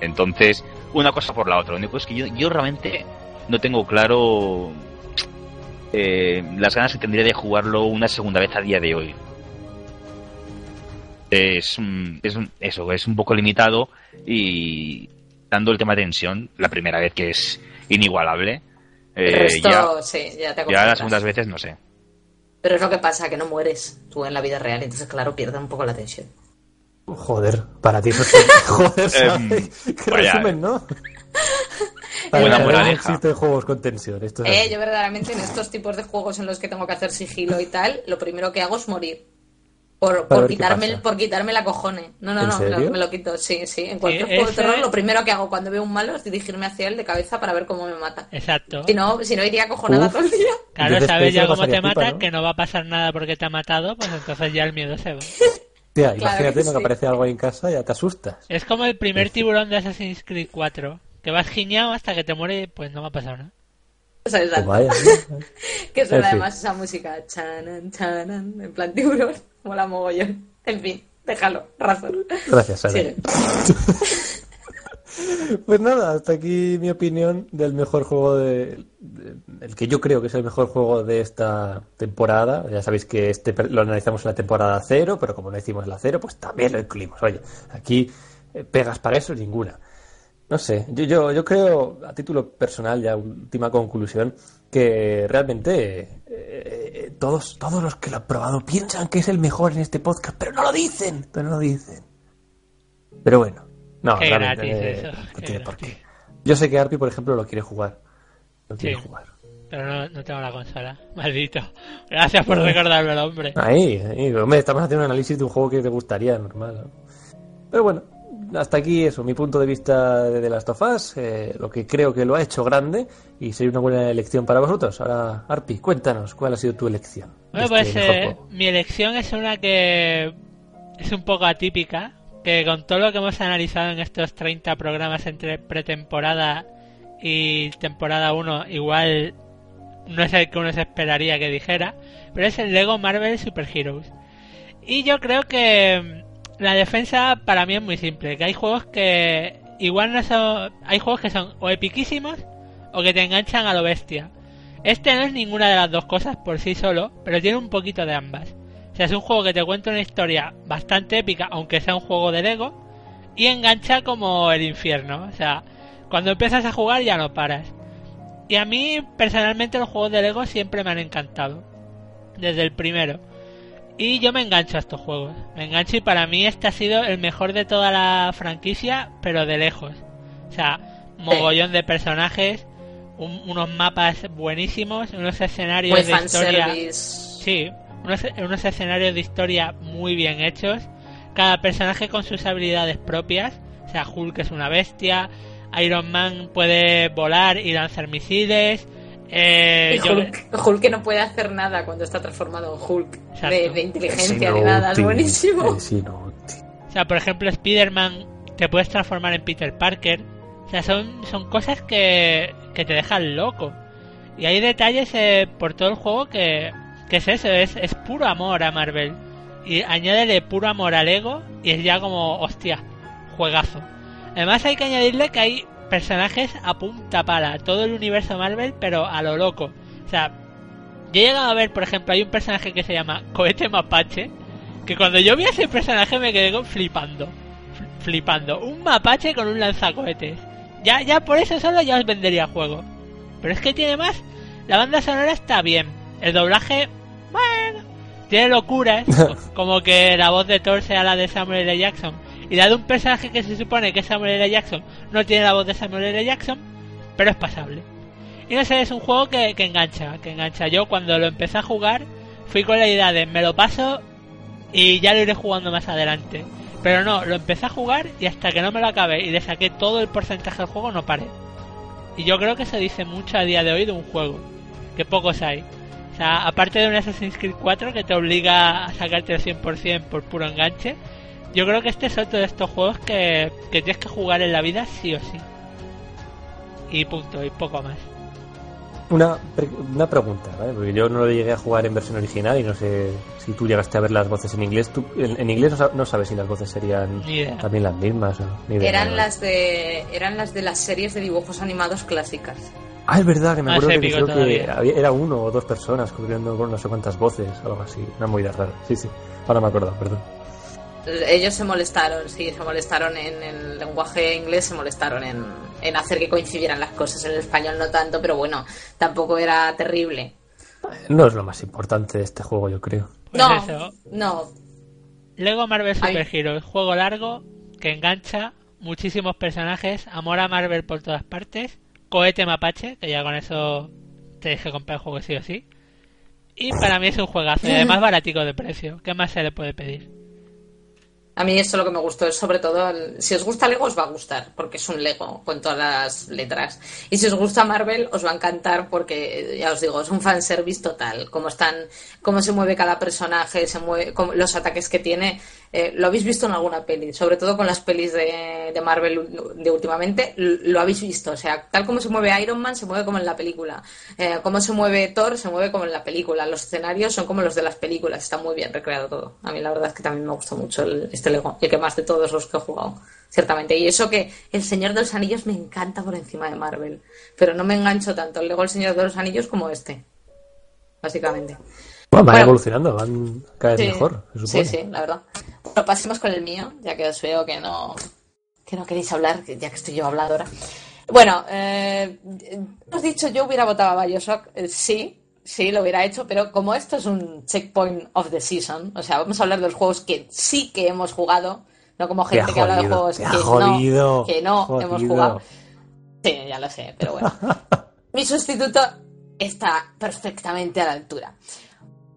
Entonces, una cosa por la otra. Lo único es que yo, yo realmente no tengo claro eh, las ganas que tendría de jugarlo una segunda vez a día de hoy. Es, un- es eso, es un poco limitado y dando el tema de tensión, la primera vez que es inigualable. El eh, resto, ya, sí, ya te ya las segundas veces no sé. Pero es lo que pasa, que no mueres tú en la vida real, entonces claro, pierde un poco la tensión. Joder, para ti eso es... Joder, Em, ¿sabes? Qué vaya. resumen, ¿no? Buena Existen juegos con tensión. Esto es Eh, yo verdaderamente en estos tipos de juegos en los que tengo que hacer sigilo y tal, lo primero que hago es morir. Por, quitarme, por quitarme la cojone. No, no, ¿En no, me lo, serio? me lo quito, sí, sí. En cualquier Sí, juego de terror, lo primero que hago cuando veo un malo es dirigirme hacia él de cabeza para ver cómo me mata. Exacto. Si no, si no iría cojonada Uf. todo el día. Claro, sabes ya cómo te mata, ¿no? que no va a pasar nada porque te ha matado, pues entonces ya el miedo se va. Tía, Claro imagínate que que aparece algo ahí en casa y ya te asustas. Es como el primer tiburón de Assassin's Creed 4, que vas giñado hasta que te muere, pues no me ha pasado nada. O sea, Pues exacto. vaya. Que suena En fin. además esa música. Chanan, chanan, en plan tiburón. Mola mogollón. En fin, déjalo, razón. Gracias, Sara. Sigue. Pues nada, hasta aquí mi opinión del mejor juego de, de- el que yo creo que es el mejor juego de esta temporada. Ya sabéis que este per- lo analizamos en la temporada cero, pero como no hicimos la cero, pues también lo incluimos. Oye, aquí eh, pegas para eso ninguna. No sé, yo, yo, yo creo, a título personal, ya última conclusión, que realmente eh, eh, todos, todos los que lo han probado piensan que es el mejor en este podcast, pero no lo dicen, pero no lo dicen. Pero bueno, no, Qué realmente gratis eh, eso, no qué tiene por qué. Yo sé que Arpi, por ejemplo, lo quiere jugar. Lo quiere Sí. jugar. Pero no, no tengo la consola. Maldito. Gracias por recordármelo, hombre. Ahí, ahí, hombre, estamos haciendo un análisis de un juego que te gustaría, normal. ¿no? Pero bueno, hasta aquí eso, mi punto de vista de The Last of Us, eh, lo que creo que lo ha hecho grande y sería una buena elección para vosotros. Ahora, Arpi, cuéntanos, ¿cuál ha sido tu elección? Bueno, este pues eh, mi elección es una que es un poco atípica, que con todo lo que hemos analizado en estos 30 programas entre pretemporada y temporada 1, igual no es el que uno se esperaría que dijera, pero es el Lego Marvel Super Heroes. Y yo creo que la defensa para mí es muy simple, que hay juegos que igual no son... Hay juegos que son o epiquísimos o que te enganchan a lo bestia. Este no es ninguna de las dos cosas por sí solo, pero tiene un poquito de ambas. O sea, es un juego que te cuenta una historia bastante épica, aunque sea un juego de Lego, y engancha como el infierno. O sea, cuando empiezas a jugar ya no paras. Y a mí, personalmente, los juegos de Lego siempre me han encantado. Desde el primero. Y yo me engancho a estos juegos. Me engancho y para mí este ha sido el mejor de toda la franquicia, pero de lejos. O sea, mogollón de personajes, un- unos mapas buenísimos, unos escenarios Muy de historia. Sí, unos, unos escenarios de historia muy bien hechos. Cada personaje con sus habilidades propias. O sea, Hulk es una bestia. Iron Man puede volar y lanzar misiles. Eh, Y yo- Hulk, que no puede hacer nada cuando está transformado en Hulk. De, de inteligencia ni nada, es buenísimo. O sea, por ejemplo, Spider-Man te puedes transformar en Peter Parker. O sea, son, son cosas que, que te dejan loco. Y hay detalles eh, por todo el juego que, que es eso, es, es puro amor a Marvel. Y añádele puro amor al Lego y es ya como, hostia, juegazo. Además hay que añadirle que hay personajes a punta pala, todo el universo Marvel, pero a lo loco. O sea, yo he llegado a ver, por ejemplo, hay un personaje que se llama Cohete Mapache, que cuando yo vi a ese personaje me quedé con- flipando. Fl- flipando. Un mapache con un lanzacohetes. Ya, ya por eso solo ya os vendería juego. Pero es que tiene más. La banda sonora está bien. El doblaje, bueno, tiene locuras. co- como que la voz de Thor sea la de Samuel L. Jackson. Y la de un personaje que se supone que es Samuel L. Jackson no tiene la voz de Samuel L. Jackson. Pero es pasable. Y no sé, es un juego que, que engancha, que engancha. Yo cuando lo empecé a jugar fui con la idea de me lo paso y ya lo iré jugando más adelante. Pero no, lo empecé a jugar y hasta que no me lo acabé y le saqué todo el porcentaje del juego no paré. Y yo creo que se dice mucho a día de hoy de un juego, que pocos hay. O sea, aparte de un Assassin's Creed 4 que te obliga a sacarte el 100% por puro enganche, yo creo que este es otro de estos juegos que, que tienes que jugar en la vida sí o sí. Y punto, y poco más. Una, pre- una pregunta, ¿vale? Porque yo no lo llegué a jugar en versión original y no sé si tú llegaste a ver las voces en inglés. Tú, en, en inglés no, sa- no sabes si las voces serían también las mismas. o ni idea, Eran ¿no? las de eran las de las series de dibujos animados clásicas. Ah, es verdad, que me Más acuerdo que creo había- era uno o dos personas cubriendo con no sé cuántas voces, algo así. Una movida rara. Sí, sí. Ahora me acuerdo, perdón. Ellos se molestaron, sí, se molestaron en el lenguaje inglés, se molestaron en, en hacer que coincidieran las cosas. En el español no tanto, pero bueno, tampoco era terrible. No es lo más importante de este juego, yo creo. Pues no, eso. no, Lego Marvel Ay. Super Heroes, juego largo, que engancha, muchísimos personajes, amor a Marvel por todas partes, cohete mapache, que ya con eso te dije comprar el juego sí o sí. Y para mí es un juegazo, y además baratico de precio. ¿Qué más se le puede pedir? A mí eso lo que me gustó es sobre todo, el- si os gusta Lego os va a gustar, porque es un Lego con todas las letras. Y si os gusta Marvel os va a encantar porque, ya os digo, es un fanservice total. Cómo están, cómo se mueve cada personaje, se mueve, los ataques que tiene, Eh, lo habéis visto en alguna peli, sobre todo con las pelis de, de Marvel de últimamente, lo habéis visto. O sea, tal como se mueve Iron Man, se mueve como en la película. Eh, como se mueve Thor, se mueve como en la película. Los escenarios son como los de las películas. Está muy bien recreado todo. A mí la verdad es que también me gustó mucho el- este Lego. El que más de todos los que he jugado, ciertamente. Y eso que El Señor de los Anillos me encanta por encima de Marvel. Pero no me engancho tanto el Lego El Señor de los Anillos como este. Básicamente. Bueno, van Bueno. evolucionando, van cada vez Sí, mejor, se sí, supone. sí, la verdad. Bueno, pasemos con el mío, ya que os veo que no, que no queréis hablar, ya que estoy yo habladora. Bueno, eh, os dicho, yo hubiera votado a Bioshock, eh, sí, sí, lo hubiera hecho, pero como esto es un checkpoint of the season, o sea, vamos a hablar de los juegos que sí que hemos jugado, no como gente que habla de jodido, juegos que ha no, jodido, que no jodido. hemos jugado. Sí, ya lo sé, pero bueno. Mi sustituto está perfectamente a la altura.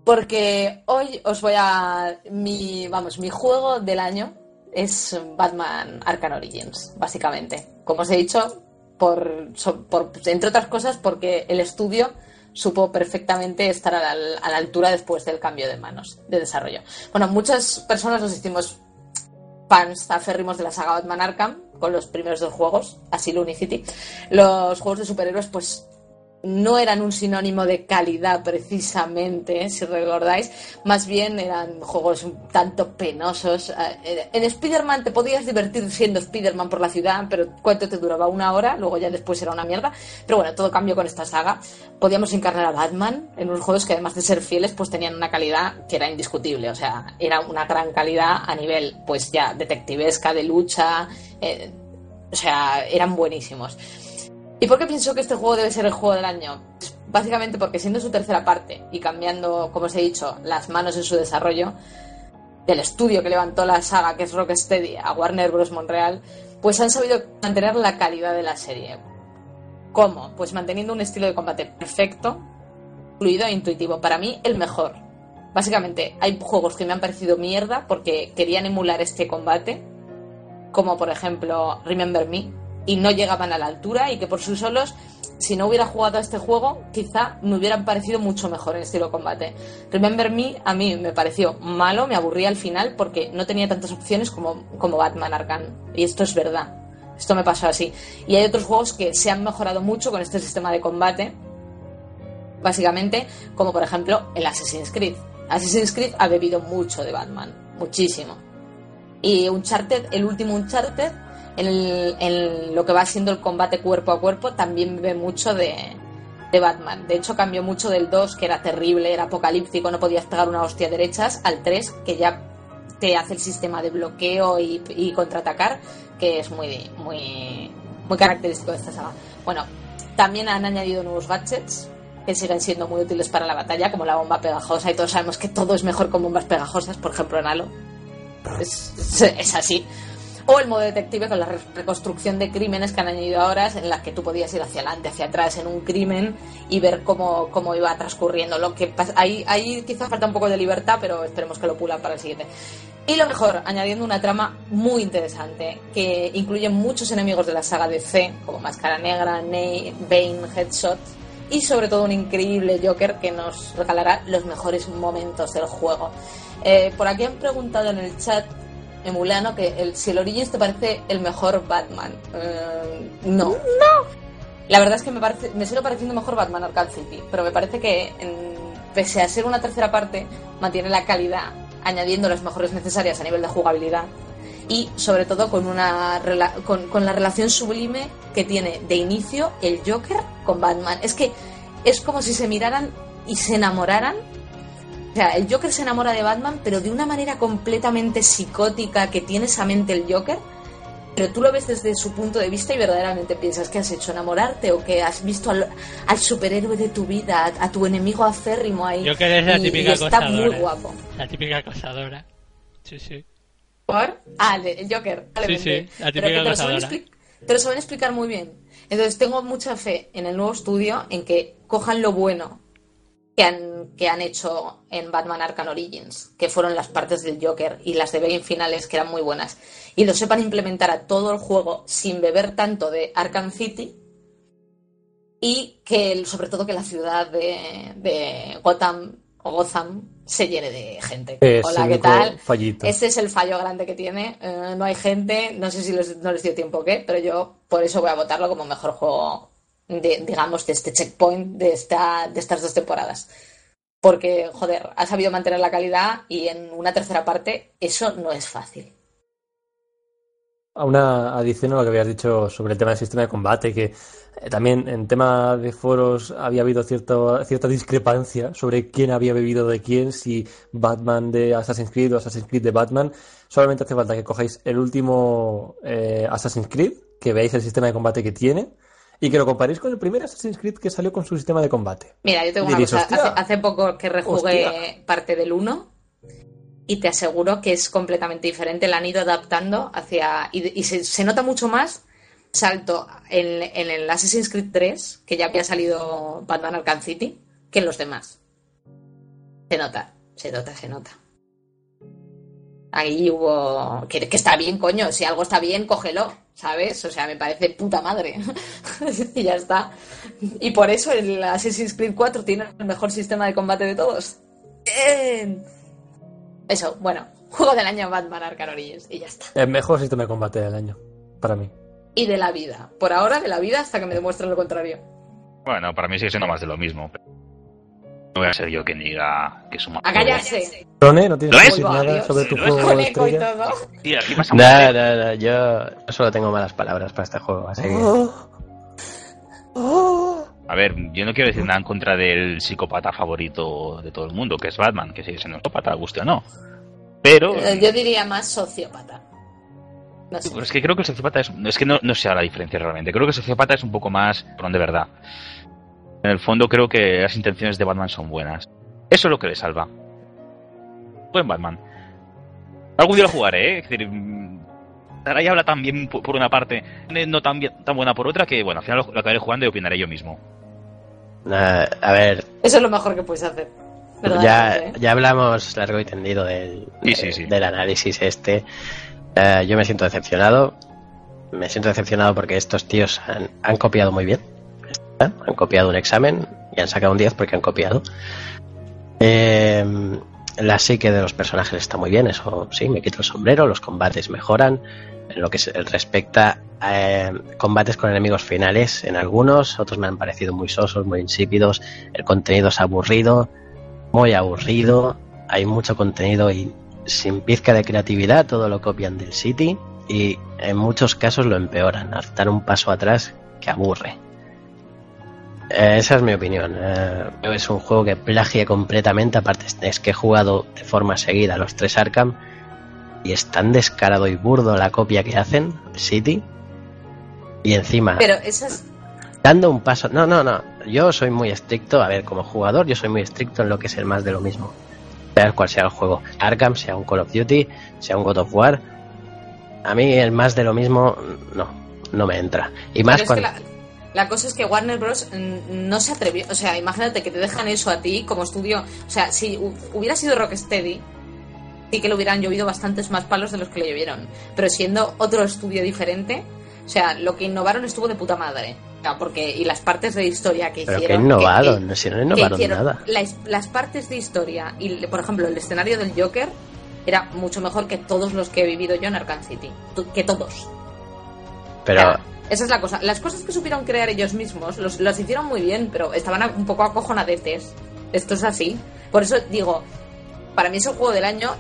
Porque hoy os voy a. Mi, vamos, mi juego del año es Batman Arkham Origins, básicamente. Como os he dicho, por, por- entre otras cosas, porque el estudio supo perfectamente estar a la, a la altura después del cambio de manos de desarrollo. Bueno, muchas personas nos hicimos fans aférrimos de la saga Batman Arkham con los primeros dos juegos, Asylum Unicity. Los juegos de superhéroes, pues no eran un sinónimo de calidad precisamente, si recordáis, más bien eran juegos un tanto penosos. Eh, En Spider-Man te podías divertir siendo Spider-Man por la ciudad, pero ¿cuánto te duraba? Una hora, luego ya después era una mierda. Pero bueno, todo cambió con esta saga. Podíamos encarnar a Batman en unos juegos que además de ser fieles, pues tenían una calidad que era indiscutible, o sea, era una gran calidad a nivel, pues ya, detectivesca, de lucha, eh, o sea, eran buenísimos. ¿Y por qué pienso que este juego debe ser el juego del año? Pues básicamente porque siendo su tercera parte y cambiando, como os he dicho, las manos en su desarrollo, del estudio que levantó la saga, que es Rocksteady, a Warner Bros. Montreal, pues han sabido mantener la calidad de la serie. ¿Cómo? Pues manteniendo un estilo de combate perfecto, fluido e intuitivo. Para mí, el mejor. Básicamente, hay juegos que me han parecido mierda porque querían emular este combate, como por ejemplo Remember Me, y no llegaban a la altura y que por sí solos, si no hubiera jugado a este juego, quizá me hubieran parecido mucho mejor en estilo combate. Remember Me a mí me pareció malo, me aburría al final porque no tenía tantas opciones como, como Batman Arkham. Y esto es verdad. Esto me pasó así. Y hay otros juegos que se han mejorado mucho con este sistema de combate, básicamente, como por ejemplo el Assassin's Creed. Assassin's Creed ha bebido mucho de Batman, muchísimo. Y Uncharted, el último Uncharted, en, el- en lo que va siendo el combate cuerpo a cuerpo, también bebe mucho de, Batman. De hecho, cambió mucho del 2, que era terrible, era apocalíptico, no podías pegar una hostia derechas, al 3, que ya te hace el sistema de bloqueo y, y contraatacar, que es muy, muy, muy característico de esta saga. Bueno, también han añadido nuevos gadgets que siguen siendo muy útiles para la batalla, como la bomba pegajosa, y todos sabemos que todo es mejor con bombas pegajosas, por ejemplo en Halo. Es- es así. O el modo detective con la re- reconstrucción de crímenes que han añadido ahora, en las que tú podías ir hacia adelante, hacia atrás en un crimen y ver cómo, cómo iba transcurriendo. Lo que ahí, ahí quizás falta un poco de libertad, pero esperemos que lo pulan para el siguiente. Y lo mejor, añadiendo una trama muy interesante, que incluye muchos enemigos de la saga de C, como Máscara Negra, Ney, Bane, Headshot, y sobre todo un increíble Joker que nos regalará los mejores momentos del juego. Eh, por aquí han preguntado en el chat, Emulano, que el, si el Origins te parece el mejor Batman. Eh, no. No. La verdad es que me, parece, me sigue pareciendo mejor Batman Arkham City, pero me parece que, en- pese a ser una tercera parte, mantiene la calidad, añadiendo las mejores necesarias a nivel de jugabilidad y sobre todo con una con la relación sublime que tiene de inicio el Joker con Batman. Es que es como si se miraran y se enamoraran. O sea, el Joker se enamora de Batman, pero de una manera completamente psicótica que tiene esa mente el Joker. Pero tú lo ves desde su punto de vista y verdaderamente piensas que has hecho enamorarte o que has visto al, al superhéroe de tu vida, a, a tu enemigo acérrimo ahí. Yo que es la y- típica y está muy guapo. La típica acosadora. Sí, sí. ¿Por? Ah, el, Joker. Sí, sí, la Pero típica que te lo, saben acosadora. te lo saben explicar muy bien. Entonces tengo mucha fe en el nuevo estudio en que cojan lo bueno que han, que han hecho en Batman Arkham Origins, que fueron las partes del Joker y las de Bane finales, que eran muy buenas, y lo sepan implementar a todo el juego sin beber tanto de Arkham City y que sobre todo que la ciudad de, de Gotham o Gotham se llene de gente. Es Hola, ¿qué tal? fallito. Este es el fallo grande que tiene. eh, no hay gente, no sé si no les dio tiempo o qué, pero yo por eso voy a votarlo como mejor juego, de, digamos, de este checkpoint de, esta, de estas dos temporadas. Porque, joder, ha sabido mantener la calidad y en una tercera parte eso no es fácil. A una adición a lo que habías dicho sobre el tema del sistema de combate, que eh, también en tema de foros había habido cierto, cierta discrepancia sobre quién había bebido de quién, si Batman de Assassin's Creed o Assassin's Creed de Batman. Solamente hace falta que cojáis el último eh, Assassin's Creed, que veáis el sistema de combate que tiene y que lo comparéis con el primer Assassin's Creed que salió con su sistema de combate. Mira, yo tengo una cosa. Hace, hace poco que rejugué parte del 1 y te aseguro que es completamente diferente. La han ido adaptando hacia. Y, y se, se nota mucho más salto en, en el Assassin's Creed 3, que ya había salido Batman Arkham City, que en los demás. Se nota, se nota, se nota. Ahí hubo. Que, que está bien, coño. Si algo está bien, cógelo, ¿sabes? O sea, me parece puta madre. y ya está. Y por eso el Assassin's Creed 4 tiene el mejor sistema de combate de todos. Bien. Eso, bueno. Juego del año Batman Arkham Origins. Y ya está. El mejor sistema de combate del año, para mí. Y de la vida. Por ahora, de la vida hasta que me demuestren lo contrario. Bueno, para mí sigue siendo más de lo mismo. No voy a ser yo quien diga que es un mal ¡A callarse! Rone, ¿no tienes ¿Lo que decir nada sobre tu juego de estrella? aquí pasa Nada, nada, nada, yo solo tengo malas palabras para este juego, así que... Oh. Oh. A ver, yo no quiero decir nada en contra del psicópata favorito de todo el mundo, que es Batman, que sigue siendo un psicópata, guste o no. Pero, Eh, Yo diría más sociópata. No sé. es que creo que el sociópata es. Es que no, no sé la diferencia realmente. Creo que el sociópata es un poco más por de verdad. En el fondo, creo que las intenciones de Batman son buenas. Eso es lo que le salva. Buen Batman. Algún día lo jugaré, ¿eh? Es decir, mm, Sarai habla tan bien por una parte, no tan, bien- tan buena por otra, que bueno, al final lo, lo acabaré jugando y opinaré yo mismo. Nada, a ver, Eso es lo mejor que puedes hacer. ya, ¿eh? ya hablamos largo y tendido del, Sí, de- sí, sí. del análisis este. Eh, yo me siento decepcionado. Me siento decepcionado porque estos tíos han, han copiado muy bien. ¿Eh? Han copiado un examen y han sacado un 10 porque han copiado. Eh, la psique de los personajes está muy bien, eso sí, me quito el sombrero, los combates mejoran. En lo que respecta a eh, combates con enemigos finales, en algunos, otros me han parecido muy sosos, muy insípidos. El contenido es aburrido, muy aburrido. Hay mucho contenido y sin pizca de creatividad, todo lo copian del City y en muchos casos lo empeoran, hasta dar un paso atrás que aburre. Eh, esa es mi opinión. Eh, es un juego que plagia completamente. Aparte, es que he jugado de forma seguida los tres Arkham y es tan descarado y burdo la copia que hacen, City. Y encima, Pero esas. dando un paso. No, no, no. Yo soy muy estricto. A ver, como jugador, yo soy muy estricto en lo que es el más de lo mismo. Sea cual sea el juego. Arkham, sea un Call of Duty, sea un God of War. A mí el más de lo mismo, no, no me entra. Y más Pero es que cuando. la, la cosa es que Warner Bros. mm, no se atrevió. O sea, imagínate que te dejan eso a ti como estudio. O sea, si hu- hubiera sido Rocksteady, sí que le hubieran llovido bastantes más palos de los que le llovieron. Pero siendo otro estudio diferente, o sea, lo que innovaron estuvo de puta madre. O sea, porque, y las partes de historia que Pero que hicieron. innovado, que- no, si no innovaron hicieron nada. Las, las partes de historia y, por ejemplo, el escenario del Joker era mucho mejor que todos los que he vivido yo en Arkham City. Que todos. Pero esa es la cosa. Las cosas que supieron crear ellos mismos los, los hicieron muy bien, pero estaban un poco acojonadetes. Esto es así. Por eso digo, para mí es el juego del año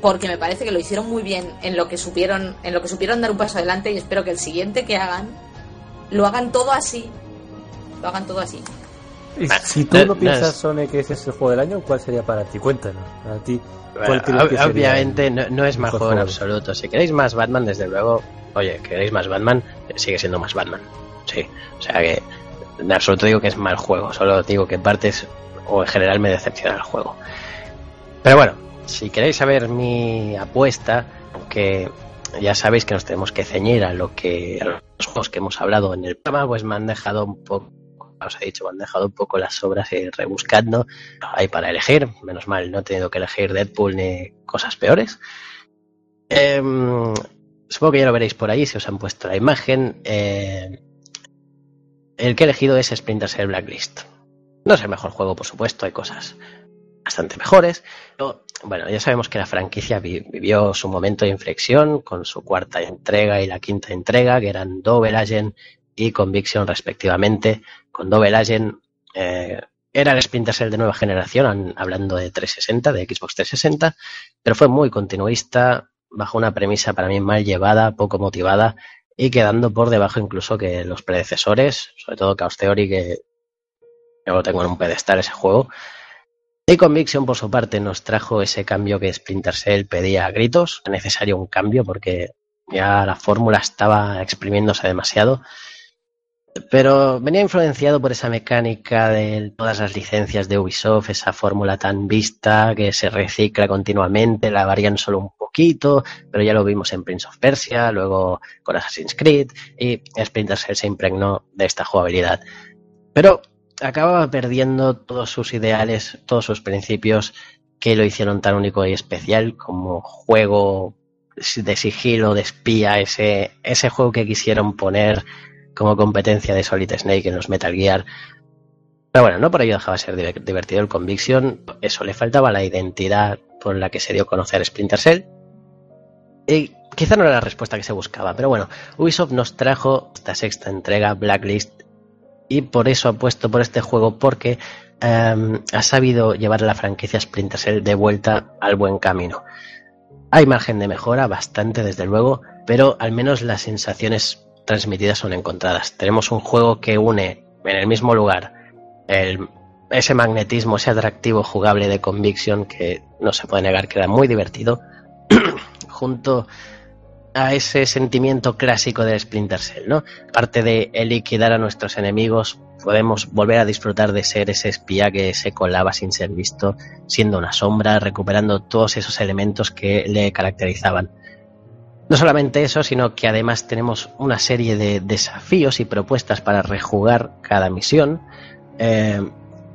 porque me parece que lo hicieron muy bien en lo que supieron, en lo que supieron dar un paso adelante y espero que el siguiente que hagan lo hagan todo así. Lo hagan todo así. Y si tú no- piensas, Sone, que ese es el juego del año, ¿cuál sería para ti? Cuéntanos. Para ti, ¿cuál Bueno, crees que ob- sería obviamente el- no, no es mejor juego en absoluto. Si queréis más Batman, desde luego, oye, queréis más Batman, eh, sigue siendo más Batman. Sí, o sea que en absoluto digo que es mal juego, solo digo que en partes o en general me decepciona el juego. Pero bueno, si queréis saber mi apuesta, aunque ya sabéis que nos tenemos que ceñir a lo que a los juegos que hemos hablado en el programa, pues me han dejado un poco os he dicho, me han dejado un poco las obras y rebuscando ahí para elegir. Menos mal, no he tenido que elegir Deadpool ni cosas peores. Em, supongo que ya lo veréis por ahí si os han puesto la imagen. Eh, el que he elegido es Splinter Cell Blacklist. No es el mejor juego, por supuesto, hay cosas bastante mejores. Pero, bueno, ya sabemos que la franquicia vi- vivió su momento de inflexión con su cuarta entrega y la quinta entrega, que eran Double Agent y Conviction respectivamente. Con Double Agent eh, era el Splinter Cell de nueva generación, an- hablando de 360, de Xbox 360, pero fue muy continuista, bajo una premisa para mí mal llevada, poco motivada y quedando por debajo incluso que los predecesores, sobre todo Chaos Theory, que yo lo tengo en un pedestal ese juego. Y Conviction, por su parte, nos trajo ese cambio que Splinter Cell pedía a gritos. Necesario un cambio porque ya la fórmula estaba exprimiéndose demasiado. Pero venía influenciado por esa mecánica de todas las licencias de Ubisoft, esa fórmula tan vista que se recicla continuamente, la varían solo un pero ya lo vimos en Prince of Persia, luego con Assassin's Creed, y Splinter Cell se impregnó de esta jugabilidad. Pero acababa perdiendo todos sus ideales, todos sus principios que lo hicieron tan único y especial como juego de sigilo, de espía, ese, juego que quisieron poner como competencia de Solid Snake en los Metal Gear. Pero bueno, no por ello dejaba de ser diver- divertido el Conviction. Eso, le faltaba la identidad por la que se dio a conocer Splinter Cell. Y quizá no era la respuesta que se buscaba, pero bueno, Ubisoft nos trajo esta sexta entrega, Blacklist, y por eso apuesto por este juego, porque em, ha sabido llevar a la franquicia Splinter Cell de vuelta al buen camino. Hay margen de mejora, bastante desde luego, pero al menos las sensaciones transmitidas son encontradas. Tenemos un juego que une en el mismo lugar ese magnetismo, ese atractivo jugable de Conviction que no se puede negar que era muy divertido, junto a ese sentimiento clásico de Splinter Cell, ¿no? Aparte de liquidar a nuestros enemigos, podemos volver a disfrutar de ser ese espía que se colaba sin ser visto, siendo una sombra, recuperando todos esos elementos que le caracterizaban. No solamente eso, sino que además tenemos una serie de desafíos y propuestas para rejugar cada misión. eh,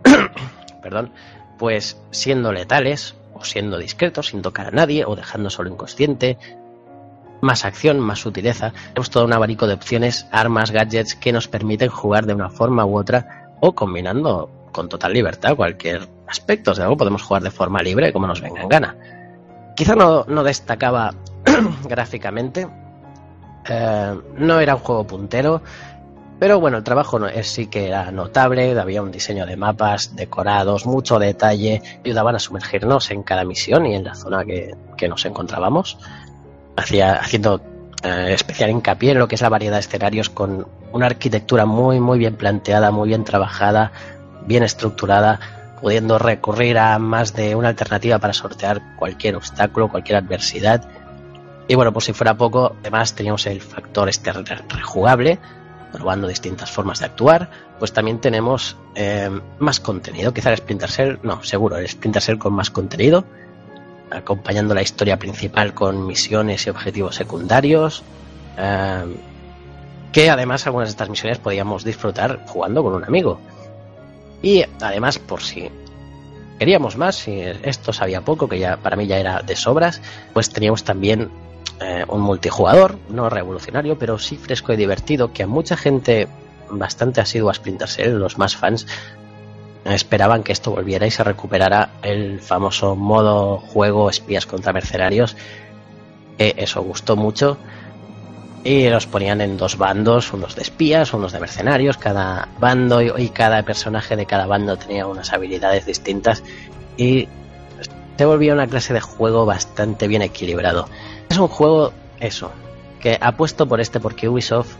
perdón, pues siendo letales siendo discretos, sin tocar a nadie o dejando solo inconsciente. Más acción, más sutileza. Tenemos todo un abanico de opciones, armas, gadgets que nos permiten jugar de una forma u otra o combinando con total libertad cualquier aspecto. O sea, podemos jugar de forma libre como nos venga en gana. Quizá no, no destacaba gráficamente. Eh, no era un juego puntero. Pero bueno, el trabajo es, sí que era notable, había un diseño de mapas decorados, mucho detalle, ayudaban a sumergirnos en cada misión y en la zona que, que nos encontrábamos, Hacía, haciendo eh, especial hincapié en lo que es la variedad de escenarios con una arquitectura muy muy bien planteada, muy bien trabajada, bien estructurada, pudiendo recurrir a más de una alternativa para sortear cualquier obstáculo, cualquier adversidad. Y bueno, por si fuera poco, además teníamos el factor este re- rejugable, probando distintas formas de actuar, pues también tenemos eh, más contenido. Quizá el Splinter Cell, no, seguro, el Splinter Cell con más contenido, acompañando la historia principal con misiones y objetivos secundarios, eh, que además algunas de estas misiones podíamos disfrutar jugando con un amigo. Y además, por si queríamos más, si esto sabía poco, que ya para mí ya era de sobras, pues teníamos también eh, un multijugador, no revolucionario, pero sí fresco y divertido, que a mucha gente bastante asidua a Splinter Cell, los más fans, esperaban que esto volviera y se recuperara el famoso modo juego espías contra mercenarios. eso gustó mucho. Y los ponían en dos bandos, unos de espías, unos de mercenarios. Cada bando y, y cada personaje de cada bando tenía unas habilidades distintas. Y se volvía una clase de juego bastante bien equilibrado. Es un juego, eso, que apuesto por este porque Ubisoft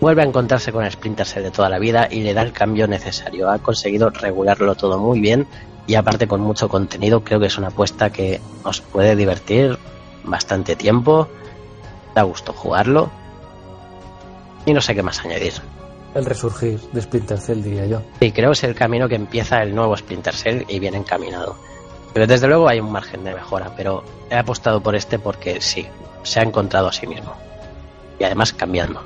vuelve a encontrarse con el Splinter Cell de toda la vida y le da el cambio necesario. Ha conseguido regularlo todo muy bien y aparte con mucho contenido creo que es una apuesta que os puede divertir bastante tiempo. Da gusto jugarlo. Y no sé qué más añadir. El resurgir de Splinter Cell, diría yo. Y creo que es el camino que empieza el nuevo Splinter Cell y bien encaminado. Pero desde luego hay un margen de mejora, pero he apostado por este porque sí, se ha encontrado a sí mismo. Y además cambiando.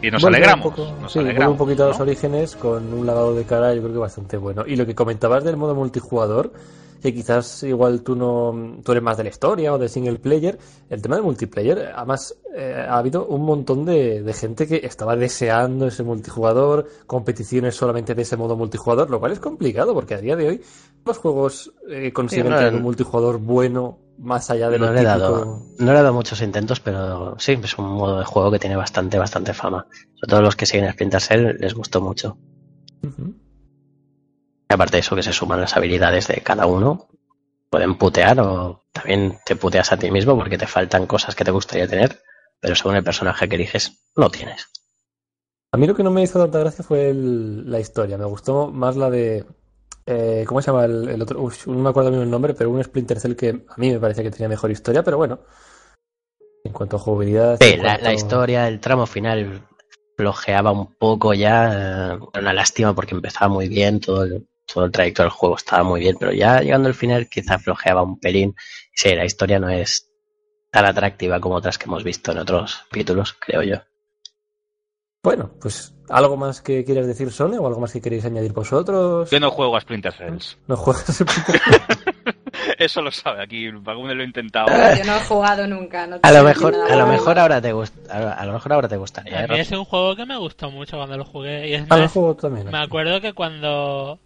Y nos alegramos. un poco- nos sí, alegramos, un poquito a los orígenes con un lavado de cara, yo creo que bastante bueno. Y lo que comentabas del modo multijugador, que quizás igual tú no tú eres más de la historia o de single player, el tema del multiplayer, además eh, ha habido un montón de, de gente que estaba deseando ese multijugador, competiciones solamente de ese modo multijugador, lo cual es complicado porque a día de hoy los juegos eh, consiguen Sí, no, un multijugador bueno más allá de lo No le, he típico. dado, no le he dado muchos intentos, pero sí, es un modo de juego que tiene bastante, bastante fama. Sobre todo los que siguen Splinter Cell les gustó mucho. Y aparte de eso, que se suman las habilidades de cada uno. Pueden putear o también te puteas a ti mismo porque te faltan cosas que te gustaría tener, pero según el personaje que eliges, lo tienes. A mí lo que no me hizo tanta gracia fue el- la historia. Me gustó más la de. eh, ¿Cómo se llama el, el otro? Uf, no me acuerdo bien el nombre, pero un Splinter Cell que a mí me parecía que tenía mejor historia, pero bueno. En cuanto a jugabilidad. Sí, la, cuanto- la historia, el tramo final flojeaba un poco ya. eh, Una lástima porque empezaba muy bien, todo el, todo el trayecto del juego estaba muy bien, pero ya llegando al final quizá flojeaba un pelín. Sí, la historia no es tan atractiva como otras que hemos visto en otros capítulos, creo yo. Bueno, pues algo más que quieras decir, Sone, o algo más que queréis añadir vosotros. Yo no juego a Splinter Cells. No juegas Splinter Cell? Eso lo sabe aquí, alguno lo he intentado. Yo no he jugado nunca. No A lo mejor, a lo mejor ahora te gusta, a lo- a mejor ahora te gustaría. A ¿eh, mí es un juego que me gustó mucho cuando lo jugué. Y es Ah, lo más, juego también. me acuerdo que cuando,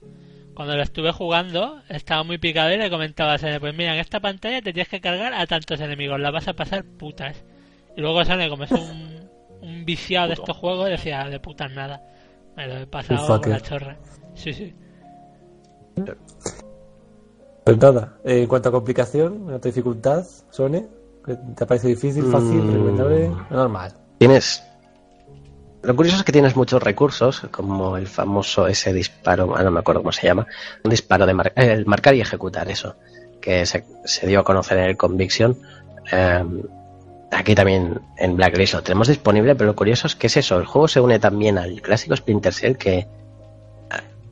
cuando lo estuve jugando estaba muy picado y le comentaba a Sene, pues mira, en esta pantalla te tienes que cargar a tantos enemigos, la vas a pasar putas. Y luego Sene, como es un, un viciado de estos juegos, decía, de putas nada. Me lo he pasado por la chorra. Sí, sí. Pues nada, eh, en cuanto a complicación, en cuanto a dificultad, Sone, ¿qué ¿te parece difícil, fácil, Mm. recomendable? Normal. Tienes. Lo curioso es que tienes muchos recursos, como el famoso ese disparo, ah, no me acuerdo cómo se llama, un disparo de el marcar y ejecutar, eso, que se, se dio a conocer en el Conviction. Eh, aquí también en Blacklist lo tenemos disponible, pero lo curioso es que es eso, el juego se une también al clásico Splinter Cell que eh,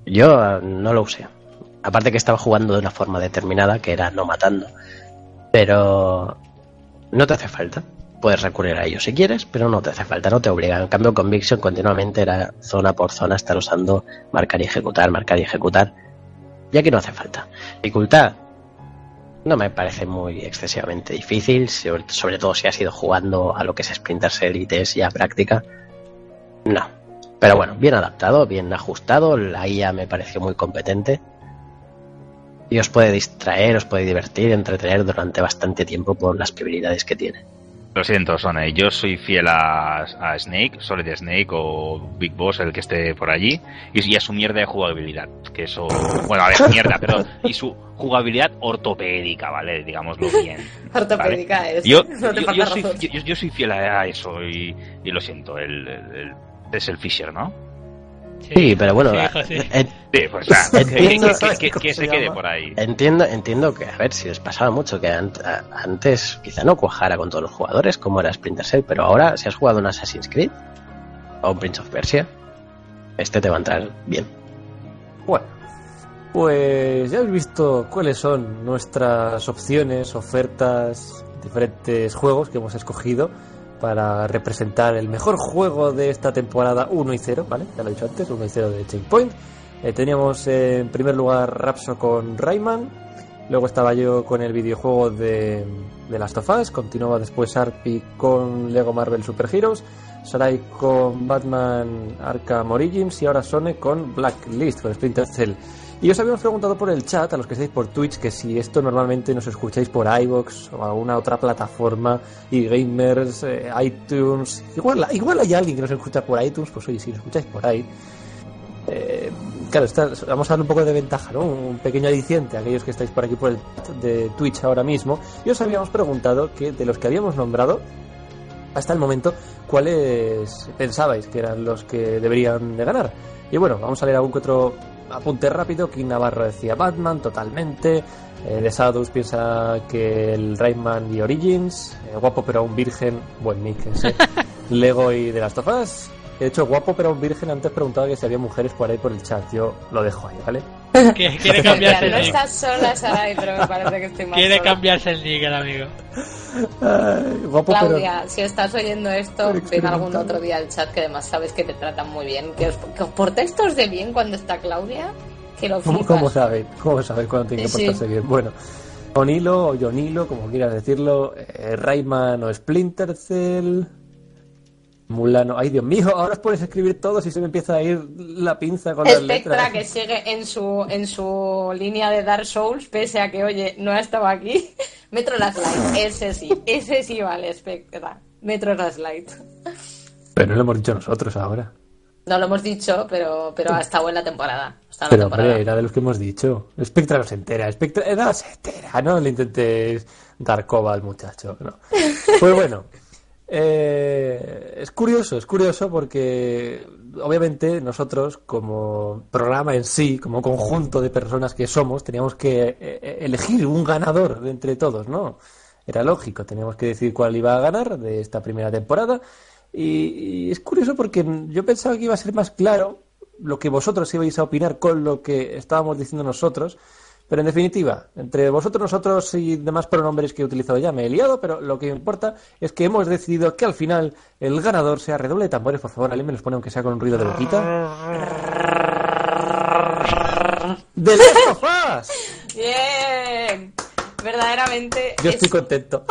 yo eh, no lo usé. Aparte que estaba jugando de una forma determinada, que era no matando. Pero no te hace falta. Puedes recurrir a ello si quieres, pero no te hace falta, no te obligan. En cambio, Conviction continuamente era zona por zona estar usando marcar y ejecutar, marcar y ejecutar. Y aquí no hace falta. Dificultad. No me parece muy excesivamente difícil, sobre, todo si has ido jugando a lo que es Splinter Cell y te es ya práctica. No. Pero bueno, bien adaptado, bien ajustado, la IA me pareció muy competente. Y os puede distraer, os puede divertir, entretener durante bastante tiempo por las prioridades que tiene. Lo siento, Sone, yo soy fiel a, a Snake, Solid Snake o Big Boss, el que esté por allí, y, y a su mierda de jugabilidad. Que eso. Bueno, a ver, mierda, pero. Y su jugabilidad ortopédica, ¿vale? Digámoslo bien. Ortopédica es. Yo, no yo, soy, yo, yo soy fiel a eso y, y lo siento, el, el- el- es el Fisher, ¿no? Sí, pero bueno, sí, sí. en- Sí, pues Entiendo- que- ¿sabes que- que- cómo que se se quede por ahí. entiendo, entiendo que, a ver, si les pasaba mucho, que an- a- antes quizá no cuajara con todos los jugadores como era Splinter Cell, pero ahora si has jugado un Assassin's Creed o un Prince of Persia, este te va a entrar bien. Bueno, pues ya habéis visto cuáles son nuestras opciones, ofertas, diferentes juegos que hemos escogido para representar el mejor juego de esta temporada 1 y 0, ¿vale? Ya lo he dicho antes, 1 y 0 de Checkpoint. Eh, teníamos eh, en primer lugar Rapso con Rayman, luego estaba yo con el videojuego de, de Last of Us, continuaba después Arpi con Lego Marvel Super Heroes, Sarai con Batman Arkham Origins y ahora Sone con Blacklist, con Splinter Cell. Y os habíamos preguntado por el chat, a los que estáis por Twitch, que si esto normalmente nos escucháis por iVoox o alguna otra plataforma, y gamers, eh, iTunes, igual, igual hay alguien que nos escucha por iTunes, pues oye, si nos escucháis por ahí, eh, claro, vamos a darle un poco de ventaja, ¿no? Un pequeño adiciente a aquellos que estáis por aquí por el de Twitch ahora mismo. Y os habíamos preguntado que de los que habíamos nombrado hasta el momento, ¿cuáles pensabais que eran los que deberían de ganar? Y bueno, vamos a leer algún que otro apunte rápido. King Navarro decía Batman, totalmente. Eh, de Sadus piensa que el Rayman y Origins. Eh, guapo pero aún virgen. Buen nick ese. Lego y de las Us. De hecho, guapo pero virgen. Antes preguntaba que si había mujeres por ahí por el chat. Yo lo dejo ahí, ¿vale? Quiere cambiarse no el nick. estás sola, Sarai, pero me parece que estoy más Quiere sola. cambiarse el nick el amigo. Ay, guapo Claudia, si estás oyendo esto, Pero ven algún otro día al chat que además sabes que te tratan muy bien. Que os, que os por textos de bien cuando está Claudia, que lo ¿Cómo, cómo sabe? ¿Cómo sabe cuándo tiene que sí. portarse bien? Bueno, Onilo o Jonilo, como quieras decirlo, eh, Rayman o Splinter Cell, Mulano. Ay, Dios mío, ahora os pones a escribir todos y se me empieza a ir la pinza con las Spectra letras. que sigue en su en su línea de Dark Souls, pese a que, oye, no ha estado aquí. Metro Last Light, ese sí, ese sí vale, Spectra. Metro Last Light. Pero no lo hemos dicho nosotros ahora. No lo hemos dicho, pero, pero ha estado en la temporada. En Pero la temporada. hombre, era de los que hemos dicho. Spectra no se entera. Spectra no se entera. No le intentes dar coba al muchacho. No. Pues bueno. Eh, es curioso, es curioso porque obviamente nosotros como programa en sí, como conjunto de personas que somos, teníamos que eh, elegir un ganador de entre todos, ¿no? Era lógico, teníamos que decir cuál iba a ganar de esta primera temporada. Y, y es curioso porque yo pensaba que iba a ser más claro lo que vosotros ibais a opinar con lo que estábamos diciendo nosotros. Pero en definitiva, entre vosotros, nosotros y demás pronombres que he utilizado ya me he liado, pero lo que importa es que hemos decidido que al final el ganador sea redoble de tambores, por favor, alguien me los pone aunque sea con un ruido de boquita. ¡De Us! Bien. Verdaderamente Yo es- estoy contento.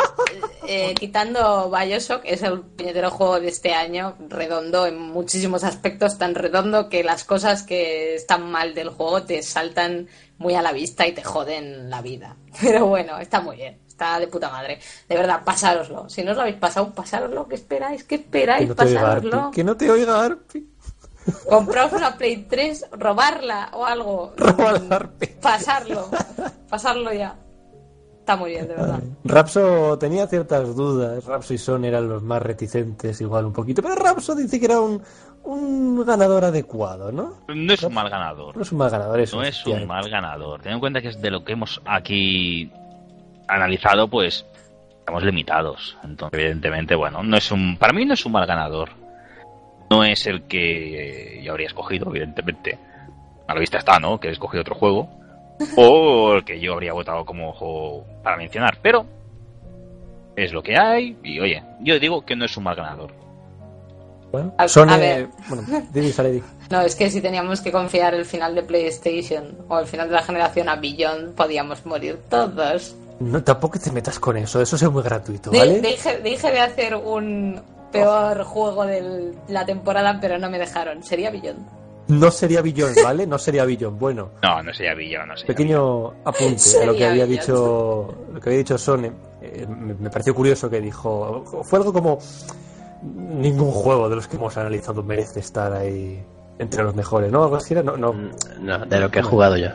eh, quitando Bioshock, es el puñetero juego de este año, redondo en muchísimos aspectos, tan redondo que las cosas que están mal del juego te saltan muy a la vista y te joden la vida. Pero bueno, está muy bien, está de puta madre. De verdad, pasároslo. Si no os lo habéis pasado, pasároslo. ¿Qué esperáis? ¿Qué Que esperáis? no oiga pasároslo. Que no te oiga Arpi. Compraos una Play 3, robarla o algo. La Arpi. Pasarlo. Pasarlo ya. Está muy bien, de verdad. Rapso tenía ciertas dudas. Rapso y Son eran los más reticentes, igual un poquito. Pero Rapso dice que era un, un ganador adecuado, ¿no? No es un mal ganador. No es un mal ganador, eso. No es un mal ganador. Ten en cuenta que es de lo que hemos aquí analizado, pues estamos limitados. Entonces, evidentemente, bueno, no es un, para mí no es un mal ganador. No es el que yo habría escogido, evidentemente. A la vista está, ¿no? Que he escogido otro juego. O el que yo habría votado como juego para mencionar. Pero es lo que hay. Y oye, yo digo que no es un mal ganador. Bueno, A- Sony, a ver. bueno, Didi, sale, Didi. No, es que si teníamos que confiar el final de PlayStation o el final de la generación a Beyond, podíamos morir todos. No, tampoco te metas con eso, eso es muy gratuito, De- ¿vale? dije, dije de hacer un peor juego de la temporada, pero no me dejaron. Sería Beyond. No sería billón, ¿vale? No sería billón. Bueno, No, no sería Villano, no sería pequeño apunte a lo que había billón. dicho lo que había dicho Sony. Eh, me, me pareció curioso que dijo, fue algo como ningún juego de los que hemos analizado merece estar ahí entre los mejores, ¿no? Algo así era, no, no, No, de lo que he jugado yo.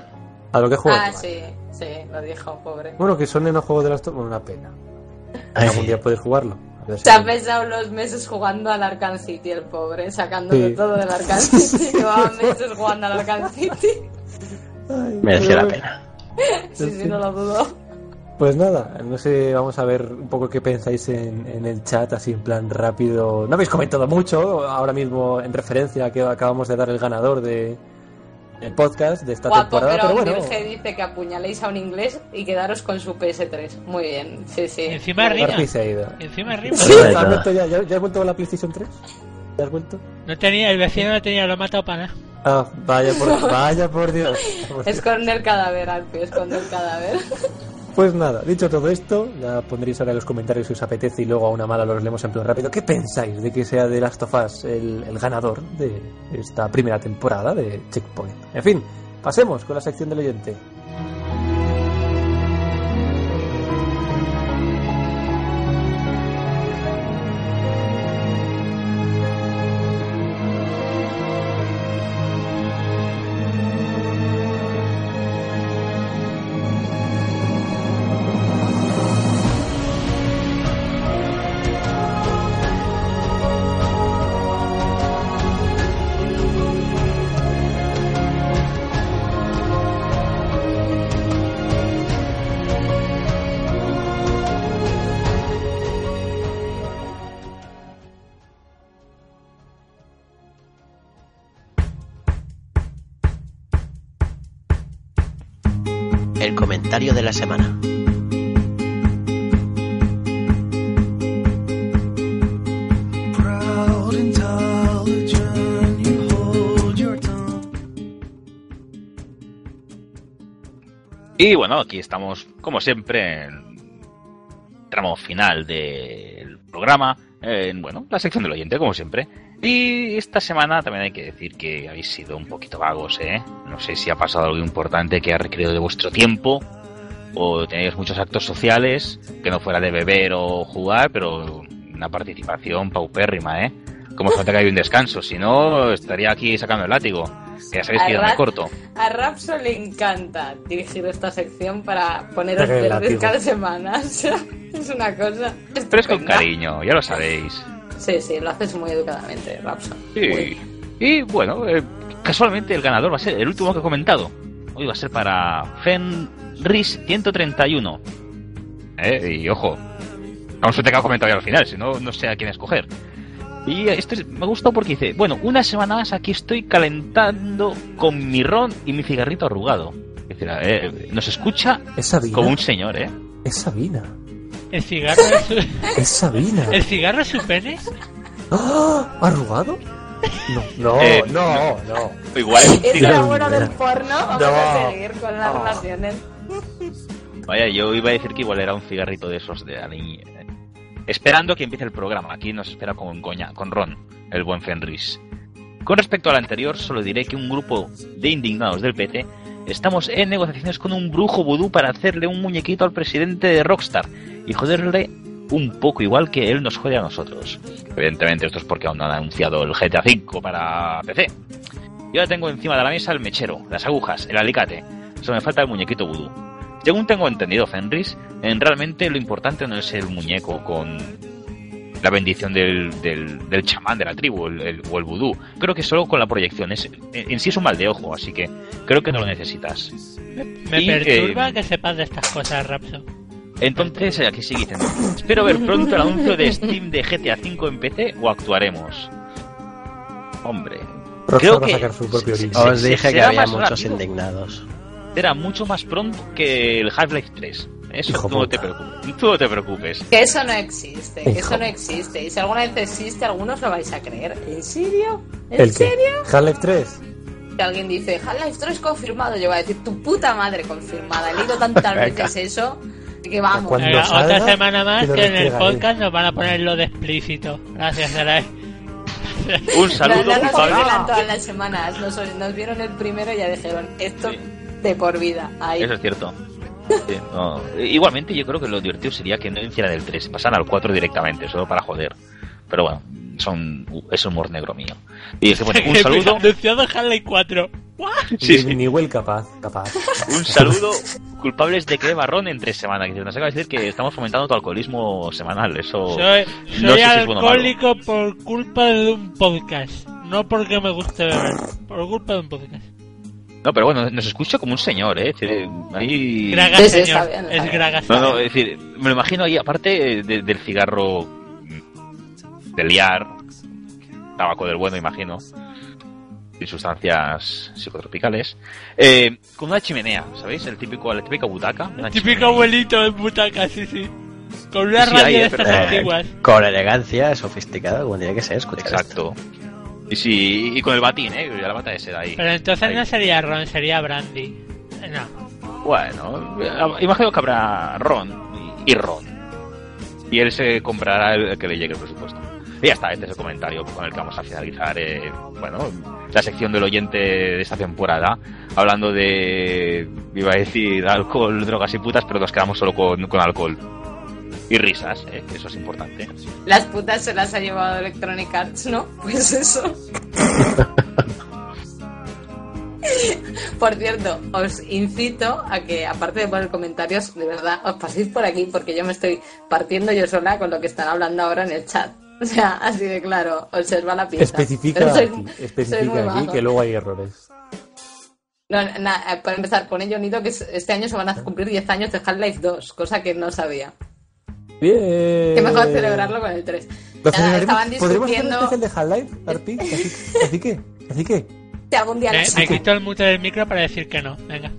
a lo que juego. Ah, sí, sí, lo dijo, pobre. Bueno, que Sony no juego de las bueno, una pena. Ay, Algún día puedes jugarlo. Si- Se ha pesado los meses jugando al Arkham City, el pobre, sacándolo Sí. todo del Arkham City. Llevaba meses jugando al Arkham City. Ay, Mereció la pena. Sí, sí, no lo dudo. Pues nada, no sé, vamos a ver un poco qué pensáis en, en el chat, así en plan rápido. No habéis comentado mucho, ahora mismo en referencia a que acabamos de dar el ganador de el podcast de esta Guapo, temporada, pero, pero bueno. Virge dice que apuñaléis a un inglés y quedaros con su PS3. Muy bien, sí, sí. Encima ido. Encima rima. Sí. ¿Has vuelto ya, ya, ya has vuelto con la PlayStation 3? ¿Ya has vuelto? No tenía, el vecino no tenía, lo ha matado para nada. Ah, vaya por, vaya por Dios. Esconde el cadáver, Alpi, esconde el cadáver. Pues nada, dicho todo esto, ya pondréis ahora en los comentarios si os apetece y luego a una mala los leemos en plan rápido. ¿Qué pensáis de que sea The Last of Us el, el ganador de esta primera temporada de Checkpoint? En fin, pasemos con la sección del oyente. La semana. Y bueno, aquí estamos, como siempre, en tramo final del programa, en bueno, la sección del oyente, como siempre. Y esta semana también hay que decir que habéis sido un poquito vagos, ¿eh? No sé si ha pasado algo importante que ha requerido de vuestro tiempo, o tenéis muchos actos sociales, que no fuera de beber o jugar, pero una participación paupérrima, ¿eh? Como se nota que hay un descanso, si no, estaría aquí sacando el látigo. Que ya sabéis que ya me Arra- corto. A Rapso le encanta dirigir esta sección para poneros verdes cada semana. Es una cosa. Pero es con estupenda. cariño, ya lo sabéis. Sí, sí, lo haces muy educadamente, Rapso. Sí. Y bueno, eh, casualmente el ganador va a ser el último que he comentado. Hoy va a ser para Fenris 131. Eh, y ojo, aún suerte que ha comentado ya al final, si no, no sé a quién escoger. Y esto es- me gustó porque dice, bueno, una semana más aquí estoy calentando con mi ron y mi cigarrito arrugado. Es decir, eh, nos escucha Es Sabina. como un señor, ¿eh? Es Sabina. ¿El cigarro es su, Es Sabina. ¿el cigarro es su pene? ¡Ah! ¿Arrugado? No, no, Eh, no, no. Igual es un Es la cigarro. hora del porno. Vamos No. a seguir con las No. relaciones. Vaya, yo iba a decir que igual era un cigarrito de esos de ali- eh, Esperando que empiece el programa. Aquí nos espera con coña, con Ron, el buen Fenris. Con respecto al anterior, solo diré que un grupo de indignados del PT estamos en negociaciones con un brujo vudú para hacerle un muñequito al presidente de Rockstar y joderle un poco igual que él nos jode a nosotros. Evidentemente esto es porque aún no han anunciado el GTA V para PC. Yo ya tengo encima de la mesa el mechero, las agujas, el alicate. Solo me falta el muñequito vudú. Según tengo entendido, Fenris, en realmente lo importante no es el muñeco con la bendición del, del, del chamán de la tribu el- el- o el vudú. Creo que solo con la proyección. Es, en, en sí es un mal de ojo, así que creo que no lo necesitas. Me Y, perturba eh, que sepas de estas cosas, Rapso. Entonces, eh, aquí sigue diciendo. Espero ver pronto el anuncio de Steam de GTA V en PC o actuaremos. Hombre, Creo va a que- sacar su propio. Os se- dije que había muchos rápido. indignados. Será mucho más pronto que el Half-Life 3. Eso Hijo tú no, te preocupes, tú no te preocupes. Que eso no existe, que Hijo. eso no existe. Y si alguna vez existe, algunos lo vais a creer. ¿En serio? ¿En serio? ¿Half-Life 3? Si alguien dice Half-Life 3 confirmado, yo voy a decir tu puta madre confirmada. He leído tantas veces eso que vamos. Venga, salga, otra semana más que en el podcast nos van a poner lo de explícito. Gracias, Sarai. Un No, saludo, no nos revelan todas las semanas. Nos, nos vieron el primero y ya dijeron esto Sí. De por vida. Ahí. Eso es cierto. Sí, no. Igualmente, yo creo que lo divertido sería que no hicieran el 3, pasaran al 4 directamente, solo para joder. Pero bueno, son, es humor negro mío. Y un saludo, Anunciado Harley 4. ¿What? Sí, Ni- sí. Ni Will capaz, capaz. un saludo, culpables de que marrón entre semana. Que nos acaba de decir que estamos fomentando tu alcoholismo semanal. Eso Soy, no soy sé si es bueno alcohólico por culpa de un podcast. No porque me guste beber. Por culpa de un podcast. No, pero bueno, nos escucha como un señor, ¿eh? Es decir, ahí... Graga, Sí, sí, señor. está bien, está es. Graga. No, no, es decir, me lo imagino ahí, aparte de- del cigarro mm, de liar, tabaco del bueno, imagino, y sustancias psicotropicales, eh, con una chimenea, ¿sabéis? El típico, la típica butaca. una Típico chimenea. abuelito de butaca, sí, sí. Con una Sí, radio hay, de eh, estas pero- antiguas. Con elegancia, sofisticada, como tiene que ser, escuchar Exacto. Y sí, y con el batín, ¿eh? La bata de seda ahí. Pero entonces Ahí. no sería Ron, sería Brandy. Eh, No. Bueno, imagino que habrá Ron y y Ron. Y él se comprará el que le llegue el presupuesto. Y ya está, este es el comentario con el que vamos a finalizar, eh, bueno, la sección del oyente de esta temporada, hablando de, iba a decir, alcohol, drogas y putas, pero nos quedamos solo con, con alcohol. Y risas, eh, que eso es importante. Las putas se las ha llevado Electronic Arts, ¿no? Pues eso. Por cierto, os incito a que, aparte de poner comentarios, de verdad, os paséis por aquí porque yo me estoy partiendo yo sola con lo que están hablando ahora en el chat. O sea, así de claro, observa la pista. Especifica sois- aquí, especifica aquí que luego hay errores. No, na- eh, para empezar, pone Jonito que es- este año se van a cumplir 10 años de Half-Life 2, cosa que no sabía. Bien. Qué mejor celebrarlo con el 3. Lo Nada, estaban ¿Podremos hacer un discutiendo especial de Half-Life, Arpi? Así, así que, así que. si algún día lo me quito el mute del micro para decir que no. Venga.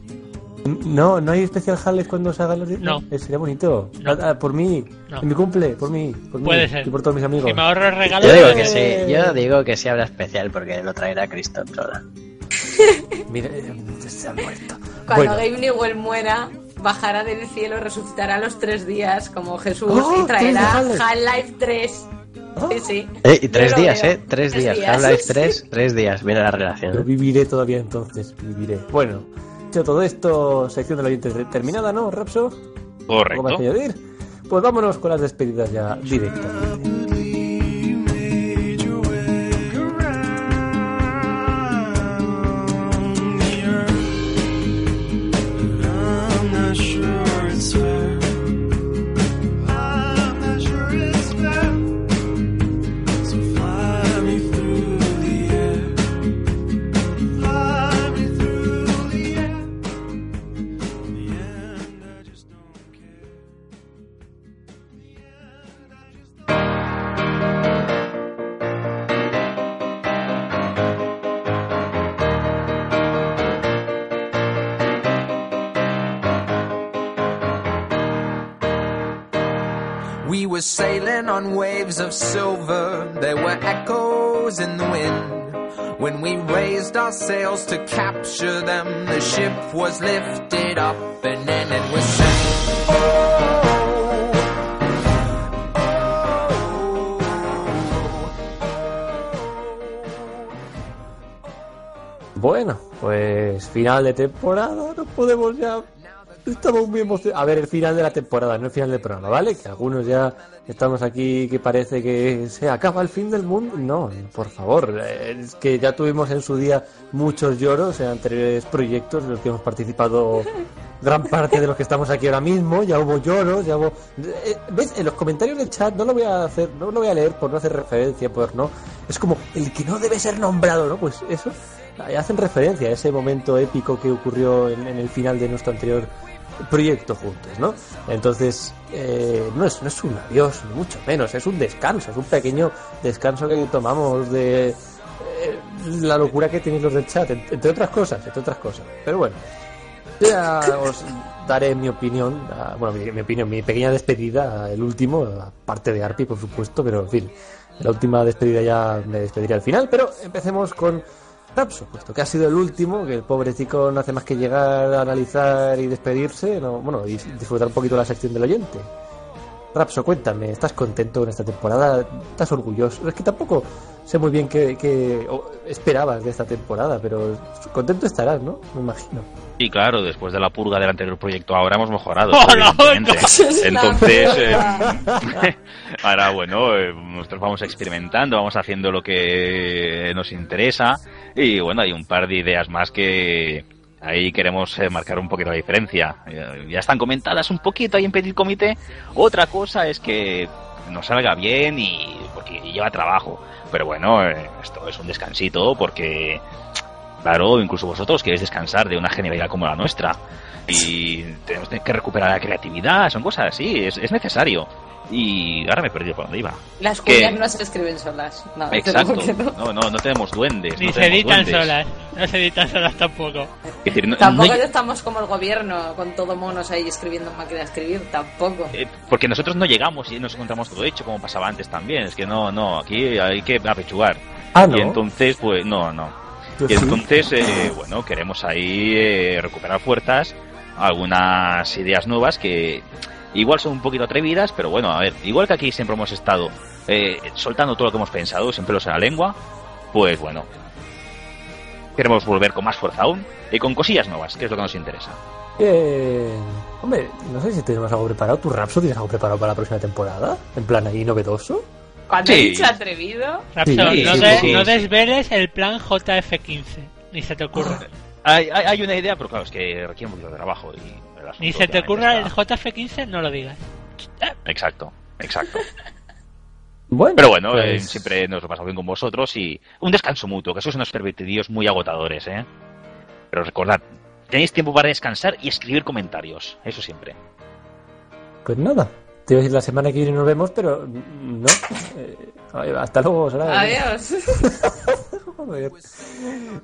No, no hay especial Half-Life cuando se hagan los No. Eh, sería bonito. No. Ah, ah, por mí, No. en mi cumple, por mí, por mí. Puede ser. Y por todos mis amigos. Si me ahorro el regalo. Yo digo que sí, yo digo que sí habrá especial porque lo traerá Cristo sola. Mira, eh, se ha muerto. Cuando Bueno. Gabe Newell muera, bajará del cielo, resucitará a los tres días como Jesús ¡Oh! y traerá ¿tienes de Half-Life? Half-Life 3. Sí, sí. Eh, y tres días, veo. ¿eh? Tres, días. Half-Life 3, tres días. Viene la relación. Yo ¿eh? viviré todavía entonces, viviré. Bueno, dicho todo esto, sección del oyente terminada, ¿no, Rapso? ¿Algo más Correcto. que añadir? Pues vámonos con las despedidas ya directamente. On waves of silver, there were echoes in the wind. When we raised our sails to capture them, the ship was lifted up and then it was sank. Oh, Bueno, pues final de temporada, no podemos ya. Estamos muy emocionados. A ver, el final de la temporada, no el final del programa, ¿vale? Que algunos ya estamos aquí que parece que se acaba el fin del mundo. No, por favor, es que ya tuvimos en su día muchos lloros en anteriores proyectos en los que hemos participado gran parte de los que estamos aquí ahora mismo. Ya hubo lloros, ya hubo. eh, ¿Ves? En los comentarios del chat no lo voy a hacer, no lo voy a leer por no hacer referencia, por no. Es como el que no debe ser nombrado, ¿no? Pues eso hacen referencia a ese momento épico que ocurrió en, en el final de nuestro anterior proyecto juntos, ¿no? Entonces, eh, no, es, no es un adiós, ni mucho menos, es un descanso, es un pequeño descanso que tomamos de eh, la locura que tenéis los del chat, en- entre otras cosas, entre otras cosas. Pero bueno, ya os daré mi opinión, bueno, mi, mi opinión, mi pequeña despedida, el último, aparte de Arpi, por supuesto, pero en fin, la última despedida ya me despediré al final, pero empecemos con Rapso, puesto que ha sido el último, que el pobre chico no hace más que llegar a analizar y despedirse, no, bueno, y disfrutar un poquito la sección del oyente. Rapso, cuéntame, ¿estás contento con esta temporada? ¿Estás orgulloso? Es que tampoco sé muy bien qué, qué esperabas de esta temporada, pero contento estarás, ¿no? Me imagino. Y claro, después de la purga del anterior proyecto ahora hemos mejorado. ¡Hola, evidentemente. hola! Entonces, eh, ahora bueno, eh, nosotros vamos experimentando, vamos haciendo lo que nos interesa y bueno, hay un par de ideas más que ahí queremos eh, marcar un poquito la diferencia. Eh, ya están comentadas un poquito ahí en Petit Comité. Otra cosa es que nos salga bien y porque lleva trabajo. Pero bueno, eh, esto es un descansito porque Claro, incluso vosotros queréis descansar de una genialidad como la nuestra. Y tenemos que recuperar la creatividad, son cosas así, es, es necesario. Y ahora me he perdido por dónde iba. Las Que- cuñas no se escriben solas. No, Exacto. no. No, no, no tenemos duendes. Ni no se editan duendes. solas. No se editan solas tampoco. Es decir, no- Tampoco no- estamos como el gobierno, con todo monos ahí escribiendo en máquina de escribir, tampoco. eh, porque nosotros no llegamos y nos encontramos todo hecho como pasaba antes también. Es que no, no, aquí hay que apechugar. Ah, ¿no? Y entonces, pues no, no. Y entonces, eh, bueno, queremos ahí eh, recuperar fuerzas, algunas ideas nuevas que igual son un poquito atrevidas, pero bueno, a ver, igual que aquí siempre hemos estado eh, soltando todo lo que hemos pensado, sin pelos en la lengua, pues bueno, queremos volver con más fuerza aún y con cosillas nuevas, que es lo que nos interesa. Bien. Hombre, no sé si tenemos algo preparado. ¿Tu Rapso tienes algo preparado para la próxima temporada? ¿En plan ahí novedoso? Cuando he Sí. dicho atrevido, Rapso, Sí, no, de- sí, no sí. desveles el plan JF15. Ni se te ocurra. Hay, hay, hay una idea, pero claro, es que requiere un poquito de trabajo y el asunto Ni se te ocurra el está- JF15, no lo digas. Exacto, exacto. Bueno, Pero bueno, pues- eh, siempre nos lo pasamos bien con vosotros y un descanso mutuo, que sois unos pervertidos muy agotadores, ¿eh? Pero recordad, tenéis tiempo para descansar y escribir comentarios, eso siempre. Pues nada. Te iba a decir la semana que viene nos vemos, pero no. Eh, hasta luego, Sara. adiós.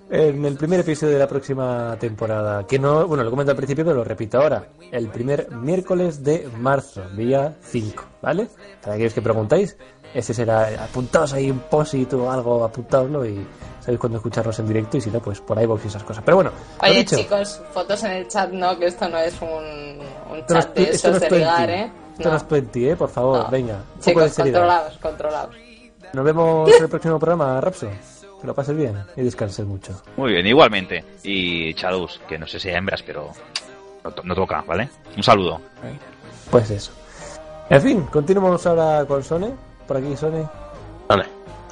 En el primer episodio de la próxima temporada, que no, bueno, lo comento al principio, pero lo repito ahora. El primer miércoles de marzo, día 5, ¿vale? Para aquellos que preguntáis, ese será, apuntaos ahí un posit o algo, apuntaoslo y sabéis cuándo escucharnos en directo y si no, pues por iVoox y esas cosas. Pero bueno, Oye, dicho, chicos, fotos en el chat, no, que esto no es un, un esto chat de esto no esos es de ligar, 20, ¿eh? Esto no es 20, ¿eh? Por favor, No. venga. Un poco de Chicos, seriedad. controlados, controlados. Nos vemos en el próximo programa, Rapso. Que lo pases bien y descanses mucho. Muy bien, igualmente. Y Chadus, que no sé si hay hembras, pero no, to- no toca, ¿vale? Un saludo. Pues eso. En fin, continuamos ahora con Sone. Por aquí, Sone. Vale.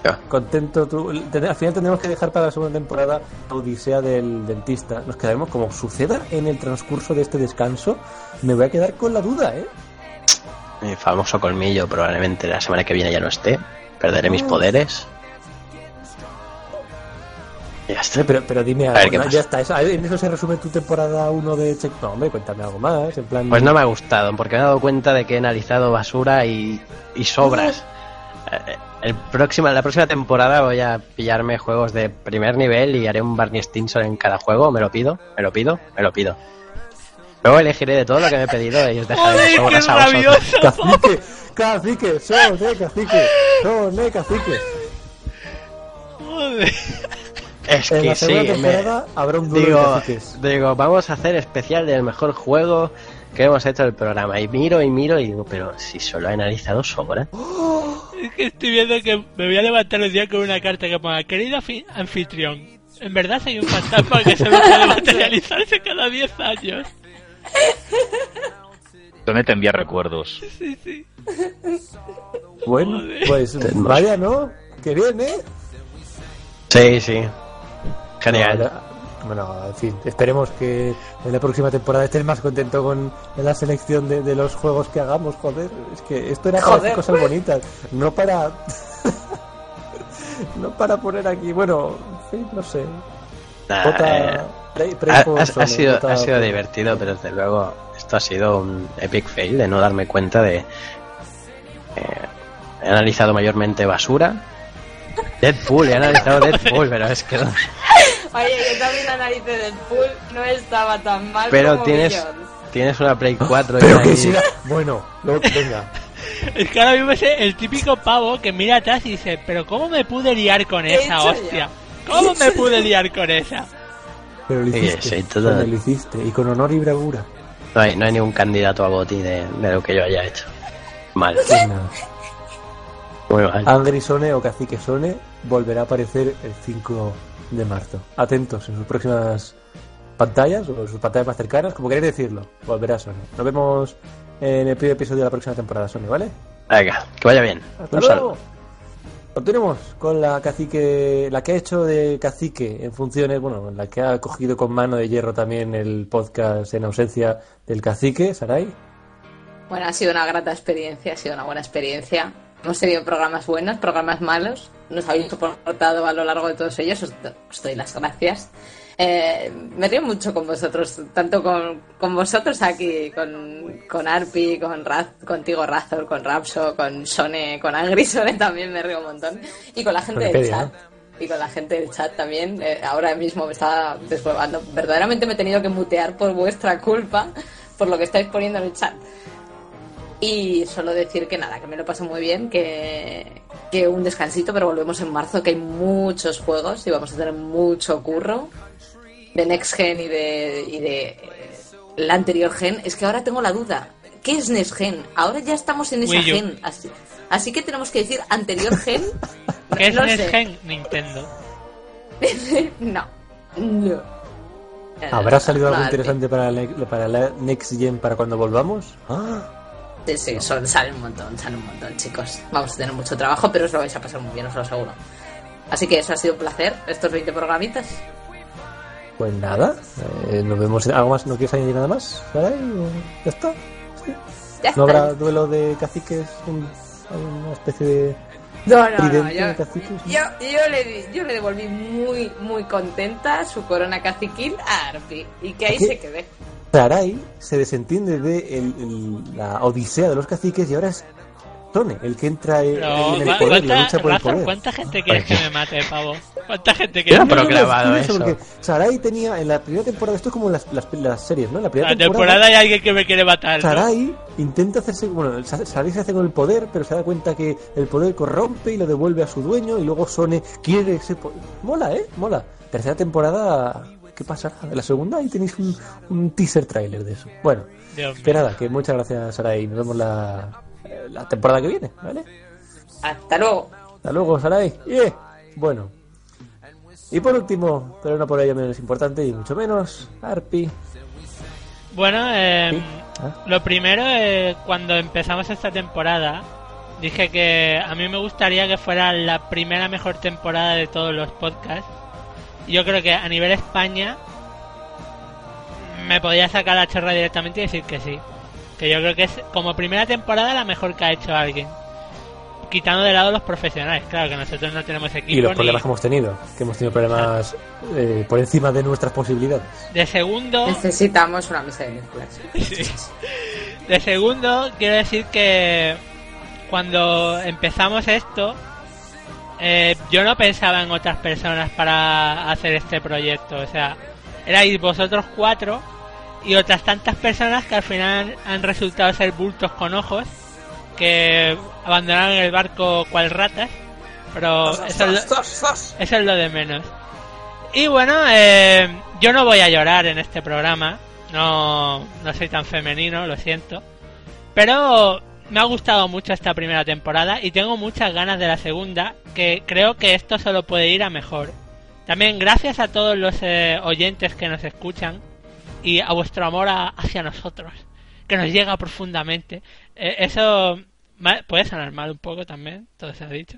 Yo. Contento tú. Al final tendremos que dejar para la segunda temporada Odisea del Dentista. Nos quedaremos, como suceda en el transcurso de este descanso, me voy a quedar con la duda, ¿eh? Mi famoso colmillo probablemente la semana que viene ya no esté. Perderé mis poderes. Ya está. Eh, Pero, pero dime A algo, ver, ¿qué ¿no? pasa? ya está. eso- en eso se resume tu temporada 1 de Check. No, hombre, cuéntame algo más. En plan. Pues no me ha gustado, porque me he dado cuenta de que he analizado basura y, y sobras. Eh, El próximo, la próxima temporada voy a pillarme juegos de primer nivel y haré un Barney Stinson en cada juego. Me lo pido, me lo pido, me lo pido. Luego elegiré de todo lo que me he pedido y os dejaré ¡Joder, las qué sobras a vosotros. Cacique, cacique, Sone, cacique, Sone, cacique. Joder. Es En que la sí, me- habrá un digo, digo, vamos a hacer especial del mejor juego que hemos hecho del programa. Y miro y miro y digo, pero si solo he analizado sobras. Es que estoy viendo que me voy a levantar un día con una carta que ponga Querido anfi- anfitrión, en verdad soy un fantasma que solo puede materializarse cada 10 años. ¿Dónde te envía recuerdos? Sí, sí. Bueno, pues vaya, ¿no? Que bien, ¿eh? Sí, sí. Genial. No, bueno, en fin, esperemos que en la próxima temporada estés más contento con la selección de, de los juegos que hagamos, joder. Es que esto era para cosas bonitas, no para. no para poner aquí, bueno, en fin, no sé. Nah, Vota. eh, Play- Play ha, sido, vota ha sido divertido, pero desde luego esto ha sido un epic fail de no darme cuenta de. eh, he analizado mayormente basura. Deadpool, he analizado Deadpool, pero es que. Oye, yo también analicé del pool, no estaba tan mal Pero como tienes, tienes una Play 4 y Pero que siga. Bueno, luego, venga. Es que ahora mismo es el típico pavo que mira atrás y dice, pero ¿cómo me pude liar con ¿Qué he esa hostia? ¿Cómo me pude liar con esa? Pero lo Sí, hiciste. sí, todo- lo hiciste. Y con honor y bravura. No hay, no hay ningún candidato a Boti de, de lo que yo haya hecho. Mal, Pues. Muy mal. Angry Sone o Cacique Sone volverá a aparecer el 5 de marzo. Atentos en sus próximas pantallas o en sus pantallas más cercanas, como queréis decirlo. Volverá Sone. Nos vemos en el primer episodio de la próxima temporada, Sone, ¿vale? Venga, que vaya bien. Hasta Un luego. Continuemos con la cacique, la que ha hecho de cacique en funciones, bueno, la que ha cogido con mano de hierro también el podcast en ausencia del cacique, Sarai. Bueno, ha sido una grata experiencia, ha sido una buena experiencia. Hemos tenido programas buenos, programas malos. Nos habéis soportado a lo largo de todos ellos. Os, os doy las gracias. Eh, me río mucho con vosotros, tanto con, con vosotros aquí, con, con Arpi, con Raz, contigo Razor, con Rapso, con Sone, con Angry Sone también me río un montón. Y con la gente del Wikipedia, chat. Y con la gente del chat también. Eh, ahora mismo me está deshuevando. Verdaderamente me he tenido que mutear por vuestra culpa, por lo que estáis poniendo en el chat. Y solo decir que nada, que me lo paso muy bien, que, que un descansito, pero volvemos en marzo, que hay muchos juegos y vamos a tener mucho curro de Next Gen y de, y de eh, la anterior gen. Es que ahora tengo la duda. ¿Qué es Next Gen? Ahora ya estamos en esa Wii gen. Así, así que tenemos que decir anterior gen. ¿Qué es No Next sé. Gen? Nintendo. no. No. ¿Habrá salido algo interesante para la, para la Next Gen para cuando volvamos? Ah, Sí, sí, son, salen un montón, salen un montón, chicos. Vamos a tener mucho trabajo, pero os lo vais a pasar muy bien, os lo aseguro. Así que eso ha sido un placer, estos 20 programitas. pues nada, eh, nos vemos. ¿Algo más? ¿No quieres añadir nada más? ¿O ¿Ya está? Ya ¿No está. habrá duelo de caciques? Un- una especie de No, no, no. Yo, yo, yo le, yo le devolví muy, muy contenta su corona caciquil a Arpi. Y que ahí ¿Qué? se quede. Sarai se desentiende de el- el- la odisea de los caciques y ahora es Tone el que entra en, en el ¿cu- poder, ¿cuánta, lucha por el poder. ¿cuánta gente quieres que me mate, pavo? ¿Cuánta gente que Era No, no, no, proclamado es curioso eso. Porque Sarai tenía en la primera temporada, esto es como las, las, las series, ¿no? En la primera la temporada hay alguien que me quiere matar. ¿no? Sarai intenta hacerse. Bueno, Sa- Sarai se hace con el poder, pero se da cuenta que el poder corrompe y lo devuelve a su dueño. Y luego Sone quiere ese poder. Mola, ¿eh? Mola. Tercera temporada. ¿Qué pasará? En la segunda ahí tenéis un, un teaser trailer de eso. Bueno, Dios mío. que nada, que muchas gracias, Sarai. Nos vemos la, eh, la temporada que viene, ¿vale? Hasta luego. Hasta luego, Sarai. Yeah. Bueno. Y por último, pero no por ello menos importante y mucho menos, Arpi. Bueno, eh, Sí. Ah. lo primero, eh, cuando empezamos esta temporada, dije que a mí me gustaría que fuera la primera mejor temporada de todos los podcasts. Yo creo que a nivel España me podía sacar la chorra directamente y decir que sí. Que yo creo que es como primera temporada la mejor que ha hecho alguien. Quitando de lado los profesionales, claro que nosotros no tenemos equipo Y los ni- problemas que hemos tenido, que hemos tenido problemas eh, por encima de nuestras posibilidades. de segundo. Necesitamos una mesa de mezclas. De segundo, quiero decir que cuando empezamos esto, eh, yo no pensaba en otras personas para hacer este proyecto. O sea, erais vosotros cuatro y otras tantas personas que al final han resultado ser bultos con ojos que abandonaron el barco cual ratas. Pero eso es, lo, eso es lo de menos. Y bueno, eh, yo no voy a llorar en este programa. No, no soy tan femenino, lo siento. Pero me ha gustado mucho esta primera temporada y tengo muchas ganas de la segunda, que creo que esto solo puede ir a mejor. También gracias a todos los eh, oyentes que nos escuchan y a vuestro amor a- hacia nosotros, que nos llega profundamente. Eh, eso puede sonar mal un poco también, todo se ha dicho.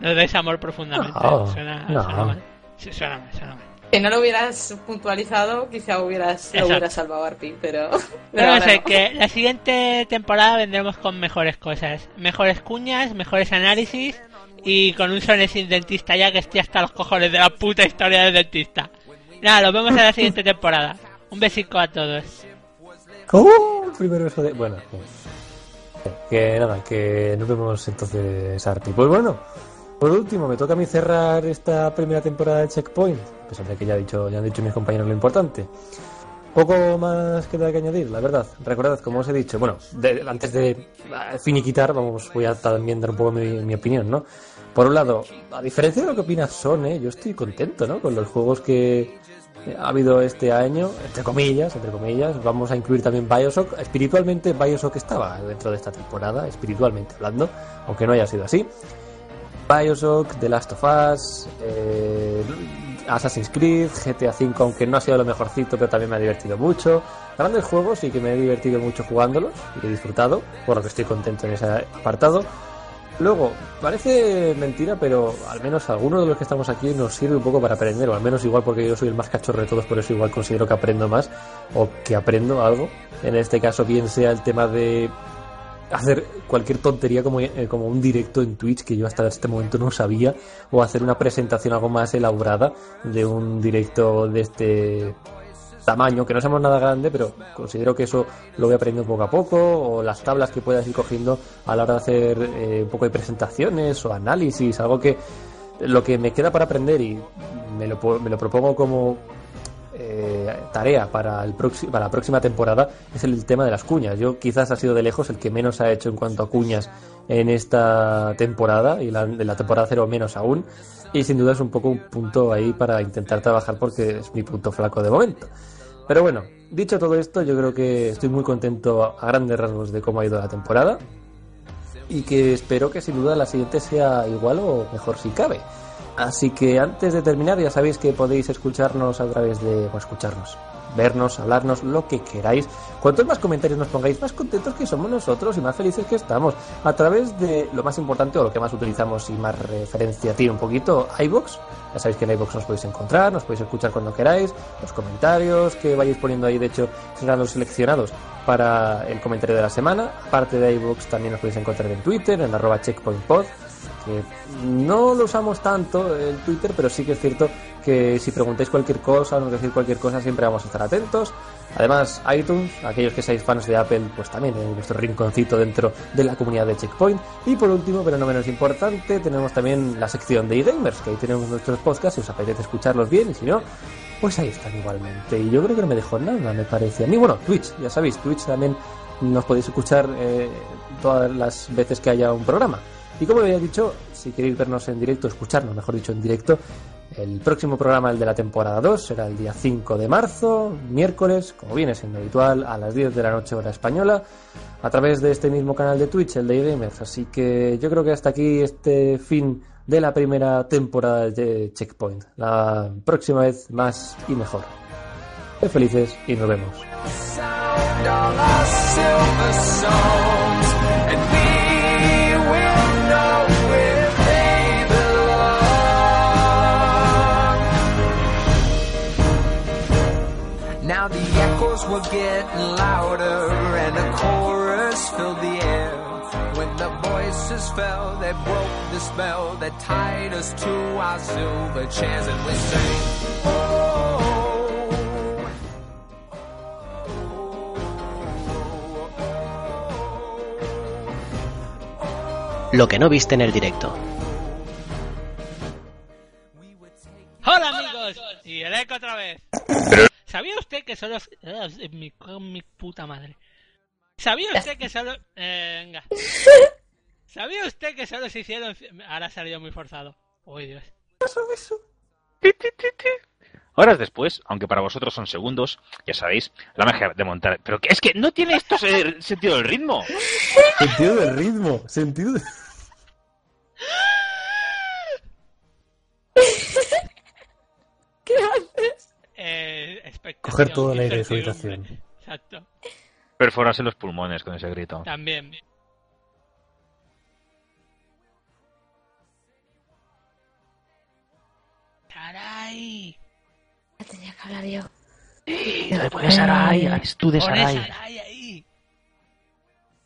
Nos dais amor profundamente. No, suena, no. suena mal. Sí, suena mal, suena mal. Si no lo hubieras puntualizado, quizá hubieras, lo hubieras salvado a Arpi, pero... Pero no ahora sé, no. que la siguiente temporada vendremos con mejores cosas. Mejores cuñas, mejores análisis y con un Sone sin dentista ya que estoy hasta los cojones de la puta historia del dentista. Nada, nos vemos en la siguiente temporada. Un besico a todos. ¡Oh! El primer beso de. Bueno, pues, que nada, que nos vemos entonces, Arpi. Pues bueno, por último, me toca a mí cerrar esta primera temporada de Checkpoint, a pesar de que ya, he dicho, ya han dicho mis compañeros lo importante. Poco más queda que añadir, la verdad. Recordad, como os he dicho, bueno, de- antes de eh, finiquitar, vamos, voy a también dar un poco mi, mi opinión, ¿no? Por un lado, a diferencia de lo que opina Sony, yo estoy contento, ¿no? Con los juegos que ha habido este año, entre comillas, entre comillas. Vamos a incluir también Bioshock. Espiritualmente, Bioshock estaba dentro de esta temporada, espiritualmente hablando, aunque no haya sido así. Bioshock, The Last of Us, eh, Assassin's Creed, GTA V, aunque no ha sido lo mejorcito, pero también me ha divertido mucho. Grandes juegos y que me he divertido mucho jugándolos y he disfrutado, por lo que estoy contento en ese apartado. Luego, parece mentira, pero al menos algunos de los que estamos aquí nos sirve un poco para aprender, o al menos igual porque yo soy el más cachorro de todos, por eso igual considero que aprendo más, o que aprendo algo. En este caso, bien sea el tema de hacer cualquier tontería como, eh, como un directo en Twitch que yo hasta este momento no sabía o hacer una presentación algo más elaborada de un directo de este tamaño que no somos nada grande pero considero que eso lo voy aprendiendo poco a poco o las tablas que puedas ir cogiendo a la hora de hacer eh, un poco de presentaciones o análisis algo que lo que me queda para aprender y me lo, me lo propongo como eh, tarea para, el para la próxima temporada es el, tema de las cuñas. Yo quizás ha sido de lejos el que menos ha hecho en cuanto a cuñas en esta temporada y la, de la temporada cero menos aún. Y sin duda es un poco un punto ahí para intentar trabajar porque es mi punto flaco de momento. Pero bueno, dicho todo esto, yo creo que estoy muy contento a grandes rasgos de cómo ha ido la temporada y que espero que sin duda la siguiente sea igual o mejor si cabe. Así que antes de terminar ya sabéis que podéis escucharnos a través de, o escucharnos, vernos, hablarnos, lo que queráis. Cuantos más comentarios nos pongáis, más contentos que somos nosotros y más felices que estamos. A través de lo más importante o lo que más utilizamos y más referencia tiene un poquito, iBox. Ya sabéis que en iBox nos podéis encontrar, nos podéis escuchar cuando queráis, los comentarios que vayáis poniendo ahí, de hecho, serán los seleccionados para el comentario de la semana. Aparte de iBox también nos podéis encontrar en Twitter, en arroba checkpointpod que no lo usamos tanto el Twitter, pero sí que es cierto que si preguntáis cualquier cosa o nos decís cualquier cosa, siempre vamos a estar atentos. Además, iTunes, aquellos que seáis fans de Apple, pues también en nuestro rinconcito dentro de la comunidad de Checkpoint. Y por último, pero no menos importante, tenemos también la sección de eGamers, que ahí tenemos nuestros podcasts, si os apetece escucharlos bien, y si no, pues ahí están igualmente. Y yo creo que no me dejó nada, me parece a. Bueno, Twitch, ya sabéis, Twitch también nos podéis escuchar eh, todas las veces que haya un programa. Y como había dicho, si queréis vernos en directo, escucharnos, mejor dicho, en directo, el próximo programa, el de la temporada 2, será el día 5 de marzo, miércoles, como viene siendo habitual, a las 10 de la noche hora española, a través de este mismo canal de Twitch, el de Gamers. Así que yo creo que hasta aquí este fin de la primera temporada de Checkpoint. La próxima vez más y mejor. Sed felices y nos vemos. Were getting louder, and a chorus filled the air. When the voices fell, they broke the spell that tied us to our silver chairs, and we sang. Oh. Lo que no viste en el directo. Hola amigos, y el eco otra vez. ¿Sabía usted que solo... Ah, Mi, mi puta madre. ¿Sabía usted que solo... Eh, venga. ¿Sabía usted que solo se hicieron... Ahora ha salido muy forzado. Uy, Dios. Horas después, aunque para vosotros son segundos, ya sabéis, la magia de montar. Pero que es que no tiene esto se- sentido del ritmo. Sentido del ritmo, sentido de... ¿Qué haces? Eh, Coger todo el aire de su habitación. Exacto. Perforarse los pulmones con ese grito. También. Sarai. Ya tenía que hablar yo. Después de Sarai, eres tú de. Sarai ahí.